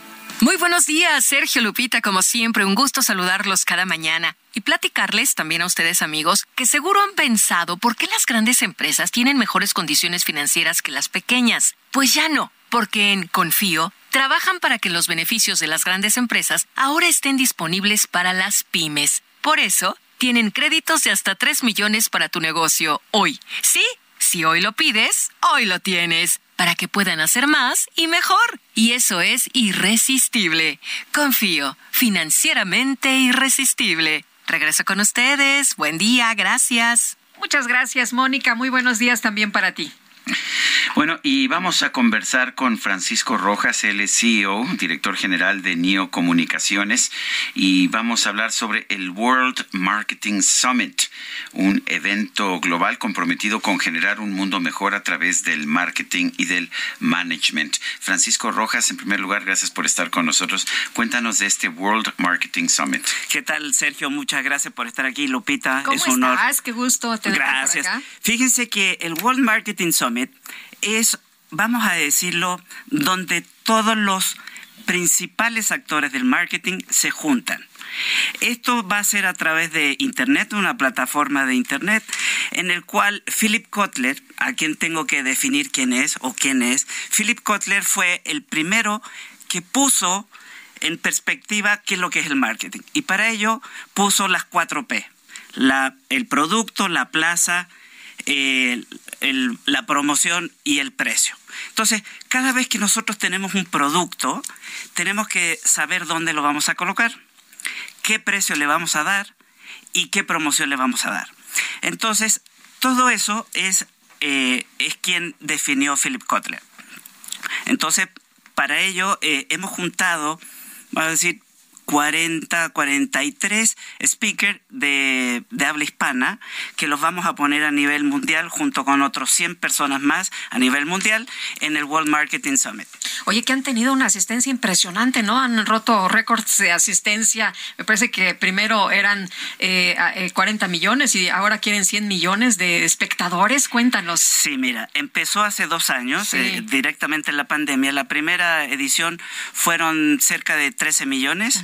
Muy buenos días, Sergio Lupita, como siempre, un gusto saludarlos cada mañana y platicarles también a ustedes amigos que seguro han pensado por qué las grandes empresas tienen mejores condiciones financieras que las pequeñas. Pues ya no, porque en Confío trabajan para que los beneficios de las grandes empresas ahora estén disponibles para las pymes. Por eso, tienen créditos de hasta 3 millones para tu negocio hoy. ¿Sí? Si hoy lo pides, hoy lo tienes, para que puedan hacer más y mejor. Y eso es irresistible. Confío, financieramente irresistible. Regreso con ustedes. Buen día, gracias. Muchas gracias, Mónica. Muy buenos días también para ti. Bueno, y vamos a conversar con Francisco Rojas, él es CEO, director general de NIO Comunicaciones, y vamos a hablar sobre el World Marketing Summit, un evento global comprometido con generar un mundo mejor a través del marketing y del management. Francisco Rojas, en primer lugar, gracias por estar con nosotros. Cuéntanos de este World Marketing Summit. ¿Qué tal, Sergio? Muchas gracias por estar aquí, Lupita. ¿Cómo es un honor. estás? Qué gusto tenerte Gracias. por acá. Fíjense que el World Marketing Summit es, vamos a decirlo, donde todos los principales actores del marketing se juntan. Esto va a ser a través de Internet, una plataforma de Internet, en el cual Philip Kotler, a quien tengo que definir quién es o quién es, Philip Kotler fue el primero que puso en perspectiva qué es lo que es el marketing. Y para ello puso las cuatro P. El producto, la plaza, el- la promoción y el precio. Entonces, cada vez que nosotros tenemos un producto, tenemos que saber dónde lo vamos a colocar, qué precio le vamos a dar y qué promoción le vamos a dar. Entonces, todo eso es, eh, es quien definió Philip Kotler. Entonces, para ello eh, hemos juntado, vamos a decir, 40, 43 speakers de, de habla hispana que los vamos a poner a nivel mundial junto con otros 100 personas más a nivel mundial en el World Marketing Summit. Oye, que han tenido una asistencia impresionante, ¿no? Han roto récords de asistencia. Me parece que primero eran eh, eh, 40 millones y ahora quieren 100 millones de espectadores. Cuéntanos. Sí, mira, empezó hace dos años, Sí. eh, directamente en la pandemia. La primera edición fueron cerca de 13 millones.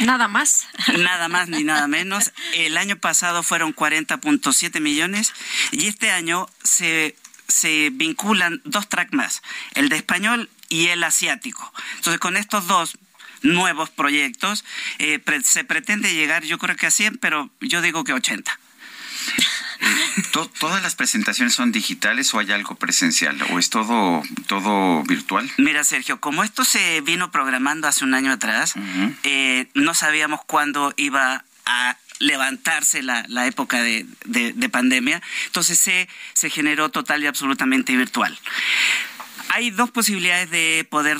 Nada más. *laughs* Nada más ni nada menos. El año pasado fueron 40.7 millones y este año se, se vinculan dos tracks más, el de español y el asiático. Entonces, con estos dos nuevos proyectos eh, se pretende llegar, yo creo que a 100, pero yo digo que 80. *laughs* ¿To- ¿Todas las presentaciones son digitales o hay algo presencial? ¿O es todo, todo virtual? Mira, Sergio, como esto se vino programando hace un año atrás, eh, no sabíamos cuándo iba a levantarse la, la época de, de- de pandemia, entonces se, se generó total y absolutamente virtual. Hay dos posibilidades de poder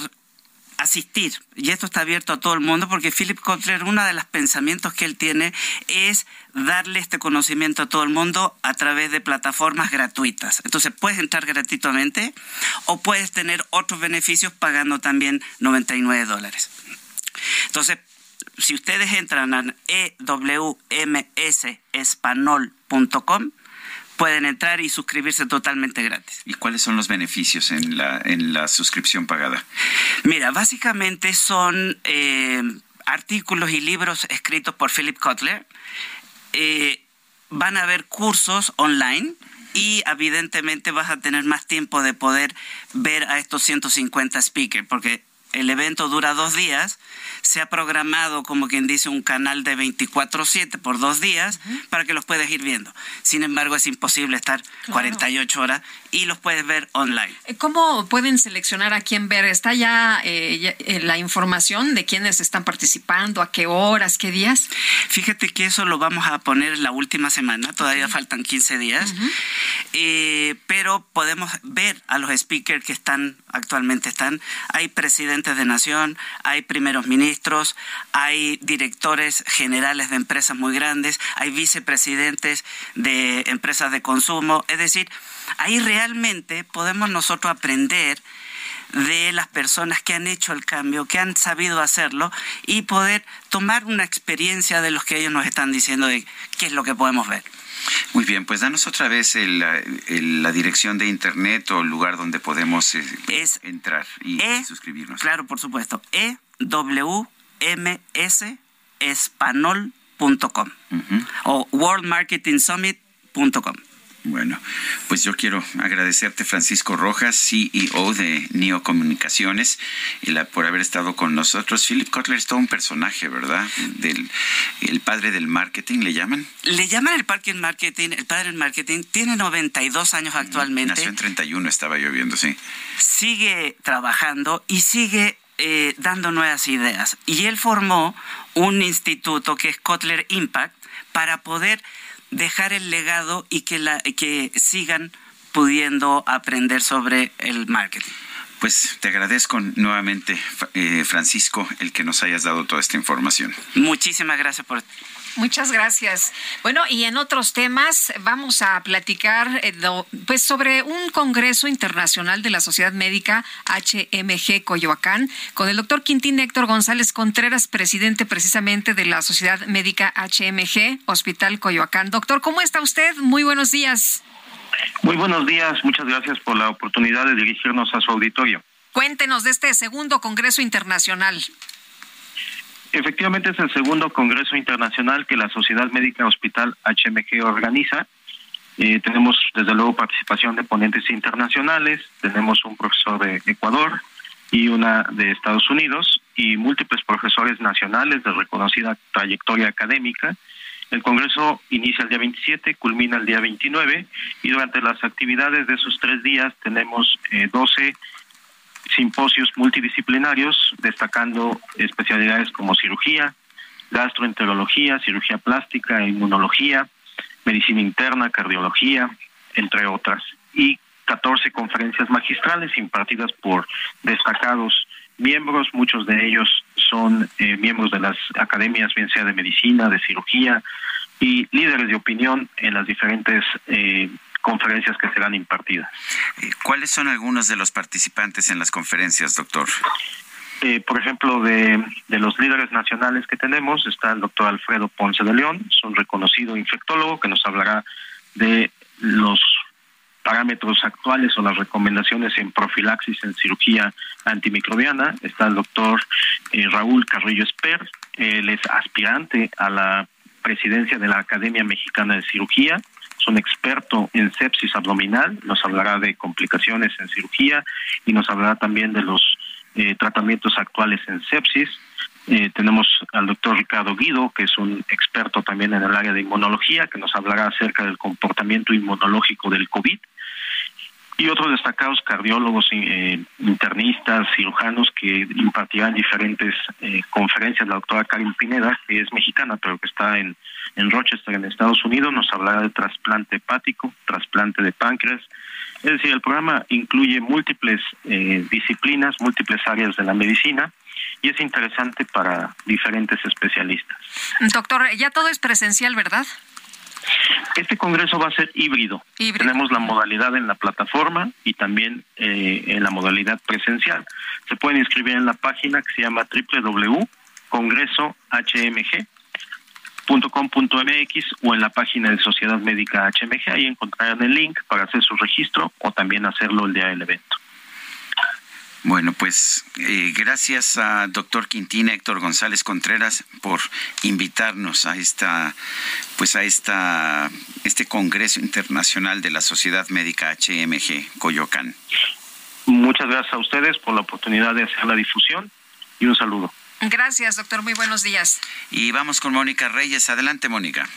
asistir, y esto está abierto a todo el mundo, porque Philip Kotler, uno de los pensamientos que él tiene es darle este conocimiento a todo el mundo a través de plataformas gratuitas. Entonces puedes entrar gratuitamente o puedes tener otros beneficios pagando también 99 dólares. Entonces, si ustedes entran a ewmsespanol.com, pueden entrar y suscribirse totalmente gratis. ¿Y cuáles son los beneficios en la, en la suscripción pagada? Mira, básicamente son eh, artículos y libros escritos por Philip Kotler. Eh, van a haber cursos online y evidentemente vas a tener más tiempo de poder ver a estos 150 speakers, porque el evento dura dos días. Se ha programado, como quien dice, un canal de 24/7 por dos días para que los puedas ir viendo. Sin embargo, es imposible estar 48 horas y los puedes ver online. Eh, ¿Cómo pueden seleccionar a quién ver? ¿Está ya, eh, ya, eh, la información de quiénes están participando, a qué horas, qué días? Fíjate que eso lo vamos a poner la última semana, todavía faltan 15 días, Eh, pero podemos ver a los speakers que están actualmente están. Hay presidentes de nación, hay primeros ministros, hay directores generales de empresas muy grandes, hay vicepresidentes de empresas de consumo. Es decir, ahí realmente podemos nosotros aprender de las personas que han hecho el cambio, que han sabido hacerlo y poder tomar una experiencia de los que ellos nos están diciendo de qué es lo que podemos ver. Muy bien, pues danos otra vez la dirección de internet o el lugar donde podemos eh, entrar y e, suscribirnos. Claro, por supuesto. ewmsespanol.com o worldmarketingsummit.com. Bueno, pues yo quiero agradecerte, Francisco Rojas, CEO de Neo Comunicaciones, por haber estado con nosotros. Philip Kotler es todo un personaje, ¿verdad? Del, el padre del marketing, ¿le llaman? Le llaman el parking marketing, el padre del marketing. Tiene 92 años mm, actualmente. Nació en 31, estaba yo viendo, sí. Sigue trabajando y sigue eh, dando nuevas ideas. Y él formó un instituto que es Kotler Impact para poder dejar el legado y que, la, que sigan pudiendo aprender sobre el marketing. Pues te agradezco nuevamente, eh, Francisco, el que nos hayas dado toda esta información. Muchísimas gracias por Muchas gracias. Bueno, y en otros temas vamos a platicar eh, pues sobre un congreso internacional de la Sociedad Médica HMG Coyoacán con el doctor Quintín Héctor González Contreras, presidente precisamente de la Sociedad Médica HMG Hospital Coyoacán. Doctor, ¿cómo está usted? Muy buenos días. Muy buenos días, muchas gracias por la oportunidad de dirigirnos a su auditorio. Cuéntenos de este segundo Congreso Internacional. Efectivamente es el segundo Congreso Internacional que la Sociedad Médica Hospital HMG organiza. Eh, tenemos desde luego participación de ponentes internacionales, tenemos un profesor de Ecuador y una de Estados Unidos y múltiples profesores nacionales de reconocida trayectoria académica. El Congreso inicia el día 27, culmina el día 29 y durante las actividades de esos tres días tenemos eh, 12 simposios multidisciplinarios destacando especialidades como cirugía, gastroenterología, cirugía plástica, inmunología, medicina interna, cardiología, entre otras, y 14 conferencias magistrales impartidas por destacados miembros, muchos de ellos son eh, miembros de las academias, bien sea de medicina, de cirugía, y líderes de opinión en las diferentes eh, conferencias que serán impartidas. Eh, ¿Cuáles son algunos de los participantes en las conferencias, doctor? Eh, por ejemplo, de, de, los líderes nacionales que tenemos está el doctor Alfredo Ponce de León, es un reconocido infectólogo que nos hablará de los parámetros actuales o las recomendaciones en profilaxis en cirugía antimicrobiana. Está el doctor eh, Raúl Carrillo Esper, él es aspirante a la presidencia de la Academia Mexicana de Cirugía es un experto en sepsis abdominal, nos hablará de complicaciones en cirugía y nos hablará también de los eh, tratamientos actuales en sepsis. Eh, tenemos al doctor Ricardo Guido, que es un experto también en el área de inmunología, que nos hablará acerca del comportamiento inmunológico del COVID y otros destacados cardiólogos, eh, internistas, cirujanos que impartirán diferentes eh, conferencias. La doctora Karin Pineda, que es mexicana, pero que está en, en Rochester, en Estados Unidos, nos hablará de trasplante hepático, trasplante de páncreas. Es decir, el programa incluye múltiples eh, disciplinas, múltiples áreas de la medicina y es interesante para diferentes especialistas. Doctor, ya todo es presencial, ¿verdad? Este congreso va a ser híbrido. Tenemos la modalidad en la plataforma y también eh, en la modalidad presencial. Se pueden inscribir en la página que se llama www.congresohmg.com.mx o en la página de Sociedad Médica HMG. Ahí encontrarán el link para hacer su registro o también hacerlo el día del evento. Bueno, pues eh, gracias a doctor Quintín Héctor González Contreras por invitarnos a esta, pues a esta, este Congreso Internacional de la Sociedad Médica HMG Coyoacán. Muchas gracias a ustedes por la oportunidad de hacer la difusión y un saludo. Gracias, doctor. Muy buenos días. Y vamos con Mónica Reyes. Adelante, Mónica.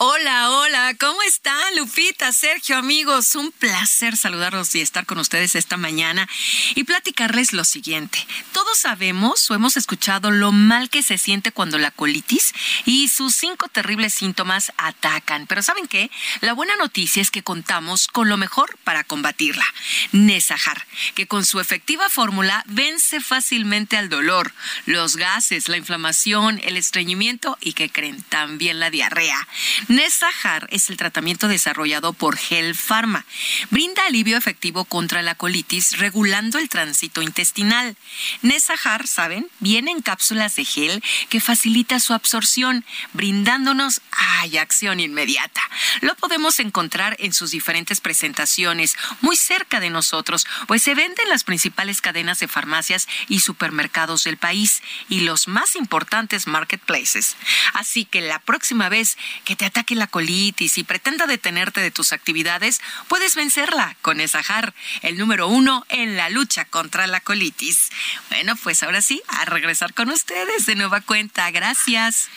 Hola, hola, ¿cómo están Lupita, Sergio, amigos? Un placer saludarlos y estar con ustedes esta mañana y platicarles lo siguiente. Todos sabemos o hemos escuchado lo mal que se siente cuando la colitis y sus cinco terribles síntomas atacan. Pero ¿saben qué? La buena noticia es que contamos con lo mejor para combatirla. Nesajar, que con su efectiva fórmula vence fácilmente al dolor, los gases, la inflamación, el estreñimiento y que creen también la diarrea. Nesajar es el tratamiento desarrollado por Gel Pharma. Brinda alivio efectivo contra la colitis regulando el tránsito intestinal. Nesajar, ¿saben? Viene en cápsulas de gel que facilita su absorción, brindándonos ay, acción inmediata. Lo podemos encontrar en sus diferentes presentaciones, muy cerca de nosotros, pues se vende en las principales cadenas de farmacias y supermercados del país y los más importantes marketplaces. Así que la próxima vez que te ataque la colitis y pretenda detenerte de tus actividades, puedes vencerla con Esajar, el número uno en la lucha contra la colitis. Bueno, pues ahora sí, a regresar con ustedes de nueva cuenta. Gracias.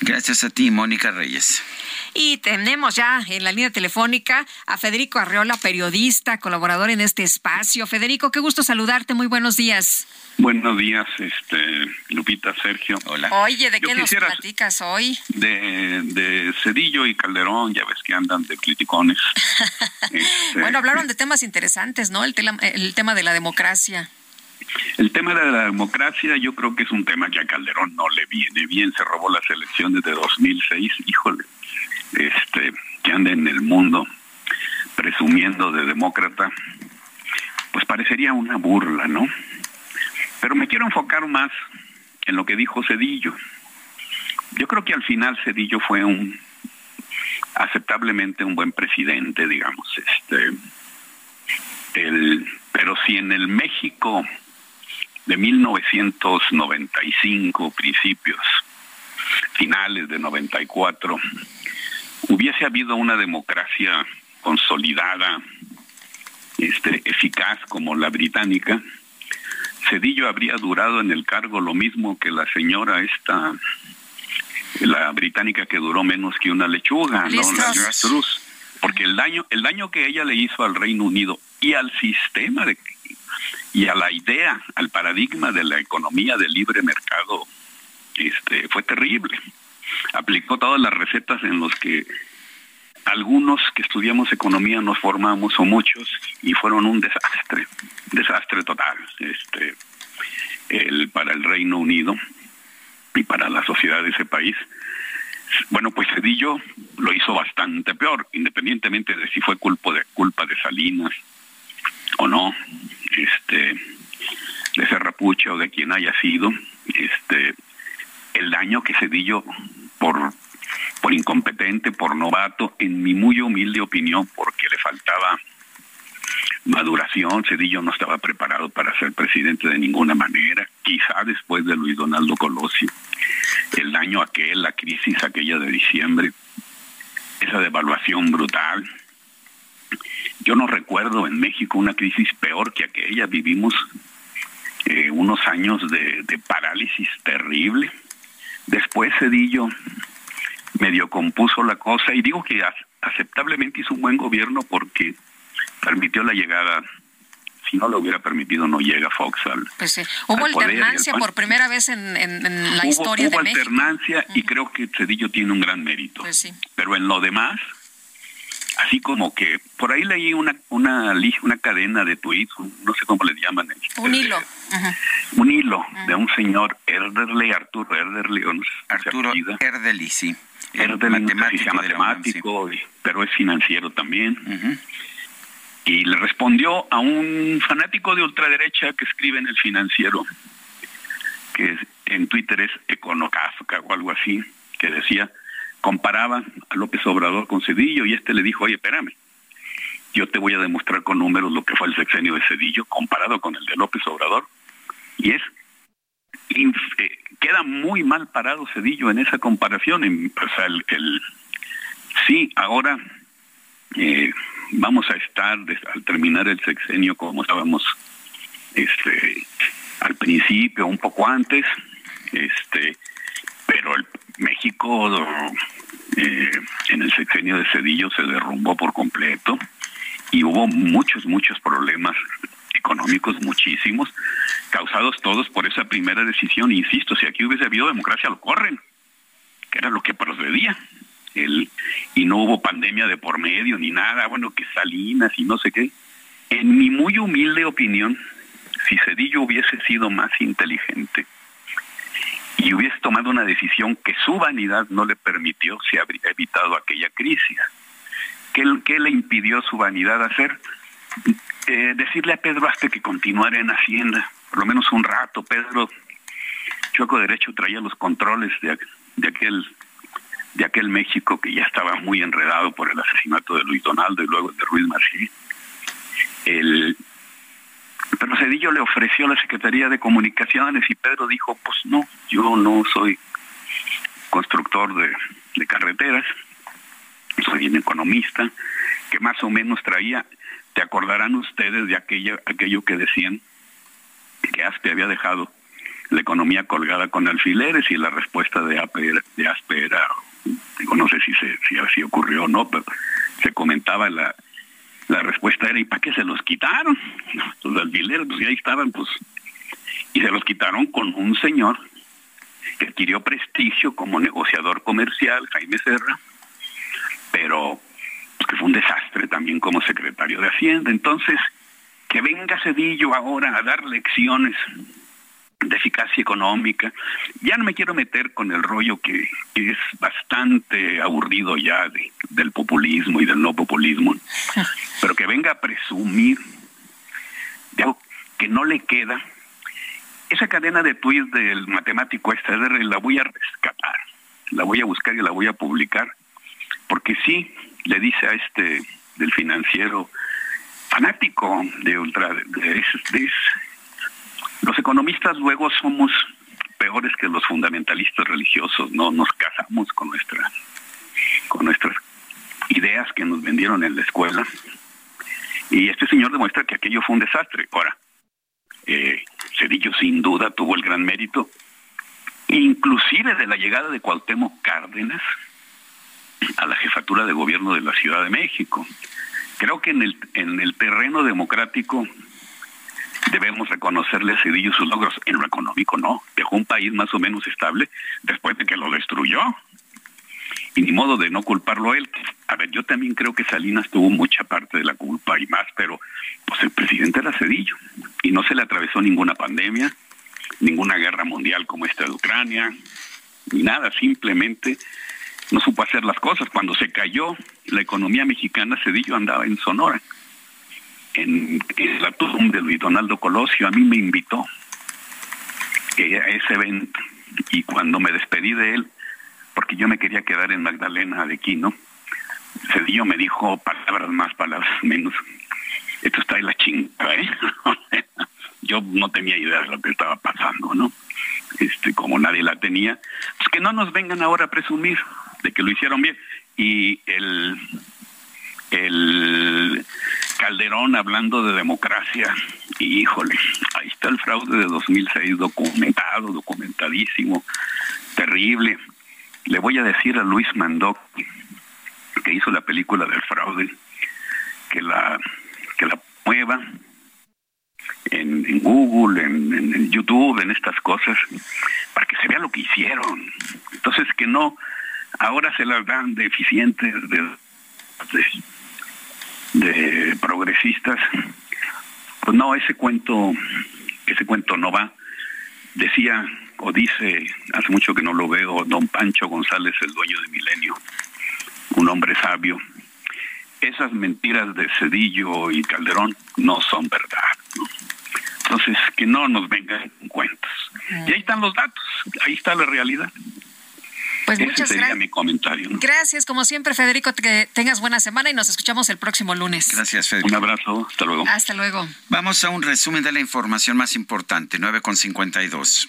Gracias a ti, Mónica Reyes. Y tenemos ya en la línea telefónica a Federico Arreola, periodista, colaborador en este espacio. Federico, qué gusto saludarte. Muy buenos días. Buenos días, este, Lupita, Sergio. Hola. Oye, ¿de qué nos platicas hoy? De, de Cedillo y Calderón, ya ves que andan de criticones. *laughs* Este, bueno, hablaron de temas interesantes, ¿no? El, el tema de la democracia. El tema de la democracia yo creo que es un tema que a Calderón no le viene bien. Se robó las elecciones de 2006. Híjole, este, que anda en el mundo presumiendo de demócrata, pues parecería una burla, ¿no? Pero me quiero enfocar más en lo que dijo Cedillo. Yo creo que al final Cedillo fue un aceptablemente un buen presidente, digamos, este el, pero si en el México de 1995, principios, finales de 94, hubiese habido una democracia consolidada, este, eficaz como la británica, Cedillo habría durado en el cargo lo mismo que la señora esta, la británica que duró menos que una lechuga, ¿no? La Porque el daño, el daño que ella le hizo al Reino Unido y al sistema de y a la idea, al paradigma de la economía de libre mercado, este, fue terrible. Aplicó todas las recetas en los que algunos que estudiamos economía nos formamos o muchos y fueron un desastre, desastre total, este, el, para el Reino Unido y para la sociedad de ese país. Bueno, pues Cedillo lo hizo bastante peor, independientemente de si fue culpa de Salinas o no, este, de Serrapucha o de quien haya sido, este, el daño que Cedillo por por incompetente, por novato, en mi muy humilde opinión, porque le faltaba maduración, Cedillo no estaba preparado para ser presidente de ninguna manera, quizá después de Luis Donaldo Colosio, el daño aquel, la crisis aquella de diciembre, esa devaluación brutal. Yo no recuerdo en México una crisis peor que aquella, vivimos eh, unos años de, de parálisis terrible. Después Cedillo medio compuso la cosa y digo que aceptablemente hizo un buen gobierno porque permitió la llegada. Si no lo hubiera permitido no llega Fox al pues sí. hubo alternancia por primera vez en, la historia hubo de alternancia y creo que Cedillo tiene un gran mérito. Pues sí. pero en lo demás así como que por ahí leí una una una cadena de tweets no sé cómo le llaman este, un hilo. Un hilo de un señor Erderley Arturo Erderley Arturo Erderley sí es de matemático, matemático pero es financiero también. Y le respondió a un fanático de ultraderecha que escribe en el financiero, que en Twitter es Econocasca o algo así, que decía, comparaba a López Obrador con Cedillo y este le dijo, oye, espérame, yo te voy a demostrar con números lo que fue el sexenio de Cedillo comparado con el de López Obrador. Y es queda muy mal parado Cedillo en esa comparación. En, o sea, el, sí, ahora eh, vamos a estar al terminar el sexenio como estábamos este, al principio, un poco antes, este, pero el México eh, en el sexenio de Cedillo se derrumbó por completo y hubo muchos, muchos problemas económicos, muchísimos, causados todos por esa primera decisión. Insisto, si aquí hubiese habido democracia, lo corren, que era lo que procedía. El, y no hubo pandemia de por medio ni nada, bueno, que Salinas y no sé qué. En mi muy humilde opinión, si Cedillo hubiese sido más inteligente y hubiese tomado una decisión que su vanidad no le permitió, se habría evitado aquella crisis. ¿Qué, qué le impidió su vanidad hacer? Eh, decirle a Pedro hasta que continuara en Hacienda, por lo menos un rato. Pedro, Choco Derecho traía los controles de, aquel de aquel México que ya estaba muy enredado por el asesinato de Luis Donaldo y luego de Ruiz Marcí. El, pero Cedillo le ofreció la Secretaría de Comunicaciones y Pedro dijo, pues no, yo no soy constructor de, de carreteras, soy un economista, que más o menos traía, te acordarán ustedes de aquello, que decían que Aspe había dejado la economía colgada con alfileres y la respuesta de Aspe, era, digo, no sé si, así ocurrió o no, pero se comentaba la, la respuesta era, ¿y para qué se los quitaron? *laughs* Los alfileres, pues ya estaban, pues, y se los quitaron con un señor que adquirió prestigio como negociador comercial, Jaime Serra, pero que fue un desastre también como secretario de Hacienda. Entonces, que venga Cedillo ahora a dar lecciones de eficacia económica. Ya no me quiero meter con el rollo que, que es bastante aburrido ya de, del populismo y del no populismo, *laughs* pero que venga a presumir de algo que no le queda. Esa cadena de tweets del matemático STR la voy a rescatar, la voy a buscar y la voy a publicar, porque sí, le dice a este del financiero fanático de ultra de, de, los economistas luego somos peores que los fundamentalistas religiosos, no nos casamos con nuestras con nuestras ideas que nos vendieron en la escuela. Y este señor demuestra que aquello fue un desastre. Ahora, eh, sin duda tuvo el gran mérito, inclusive de la llegada de Cuauhtémoc Cárdenas a la jefatura de gobierno de la Ciudad de México. Creo que en el, en el terreno democrático debemos reconocerle a Cedillo sus logros. En lo económico no, dejó un país más o menos estable después de que lo destruyó. Y ni modo de no culparlo él. A ver, yo también creo que Salinas tuvo mucha parte de la culpa y más, pero pues el presidente era Cedillo. Y no se le atravesó ninguna pandemia, ninguna guerra mundial como esta de Ucrania, ni nada, simplemente no supo hacer las cosas. Cuando se cayó la economía mexicana, Cedillo andaba en Sonora en, en la de Luis Donaldo Colosio, a mí me invitó eh, a ese evento y cuando me despedí de él, porque yo me quería quedar en Magdalena de Quino, Cedillo me dijo palabras más, palabras *laughs* menos. Esto está en la chinga, ¿eh? *laughs* yo no tenía idea de lo que estaba pasando, ¿no? Este, como nadie la tenía, pues que no nos vengan ahora a presumir que lo hicieron bien. Y el, el Calderón hablando de democracia, y híjole, ahí está el fraude de 2006 documentado, documentadísimo, terrible. Le voy a decir a Luis Mandoc, que hizo la película del fraude, que la, que la mueva en, Google, en, YouTube, en estas cosas, para que se vea lo que hicieron. Entonces que no, ahora se las dan de eficientes, de, de progresistas, pues no, ese cuento, ese cuento no va. Decía o dice, hace mucho que no lo veo, don Pancho González, el dueño de Milenio, un hombre sabio. Esas mentiras de Cedillo y Calderón no son verdad. Entonces, que no nos vengan cuentos. Y ahí están los datos, ahí está la realidad. Pues *laughs* Ese muchas sería gracias. mi comentario. ¿no? Gracias, como siempre, Federico, que tengas buena semana y nos escuchamos el próximo lunes. Gracias, Federico. Un abrazo, hasta luego. Hasta luego. Vamos a un resumen de la información más importante, 9.52.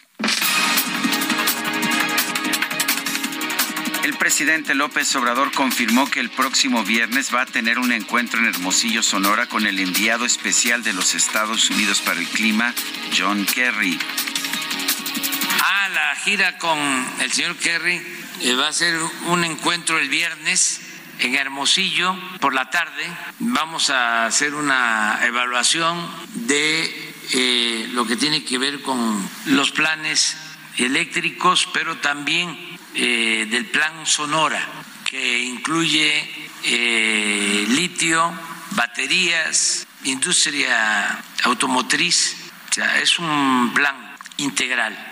El presidente López Obrador confirmó que el próximo viernes va a tener un encuentro en Hermosillo, Sonora, con el enviado especial de los Estados Unidos para el clima, John Kerry. Ah, la gira con el señor Kerry eh, va a ser un encuentro el viernes en Hermosillo por la tarde. Vamos a hacer una evaluación de eh, lo que tiene que ver con los planes eléctricos, pero también eh, del plan Sonora, que incluye litio, baterías, industria automotriz. O sea, es un plan integral.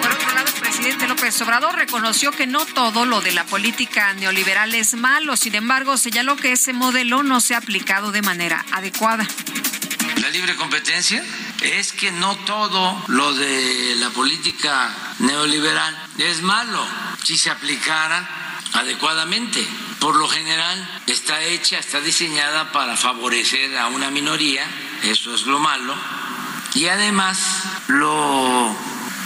Por otro lado, el presidente López Obrador reconoció que no todo lo de la política neoliberal es malo, sin embargo, señaló que ese modelo no se ha aplicado de manera adecuada. La libre competencia es que no todo lo de la política neoliberal es malo si se aplicara adecuadamente. Por lo general está hecha, está diseñada para favorecer a una minoría, eso es lo malo, y además lo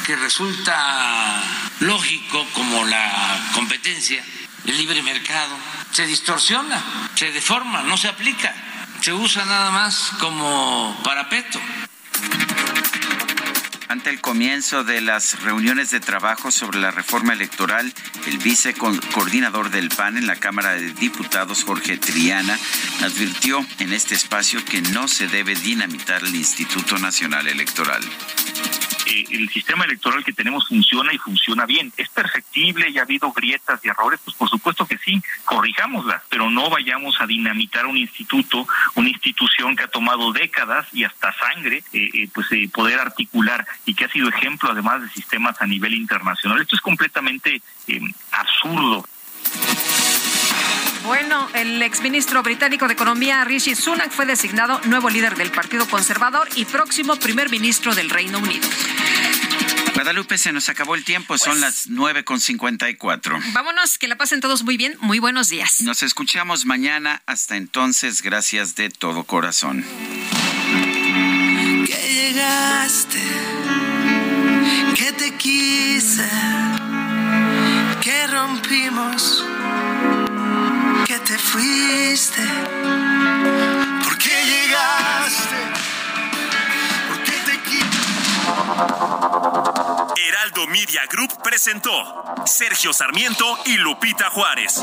que resulta lógico como la competencia, el libre mercado, se distorsiona, se deforma, no se aplica, se usa nada más como parapeto. Ante el comienzo de las reuniones de trabajo sobre la reforma electoral, el vicecoordinador del PAN en la Cámara de Diputados, Jorge Triana, advirtió en este espacio que no se debe dinamitar el Instituto Nacional Electoral. Eh, el sistema electoral que tenemos funciona y funciona bien. ¿Es perfectible y ha habido grietas y errores? Pues por supuesto que sí, corrijámoslas, pero no vayamos a dinamitar un instituto, una institución que ha tomado décadas y hasta sangre, eh, eh, pues poder articular y que ha sido ejemplo además de sistemas a nivel internacional. Esto es completamente absurdo. Bueno, el exministro británico de Economía, Rishi Sunak, fue designado nuevo líder del Partido Conservador y próximo primer ministro del Reino Unido. Guadalupe, se nos acabó el tiempo, son las 9.54. Vámonos, que la pasen todos muy bien, muy buenos días. Nos escuchamos mañana, hasta entonces, gracias de todo corazón. Que llegaste, que te quise, que rompimos te fuiste. ¿Por qué llegaste? ¿Por qué te Heraldo Media Group presentó Sergio Sarmiento y Lupita Juárez.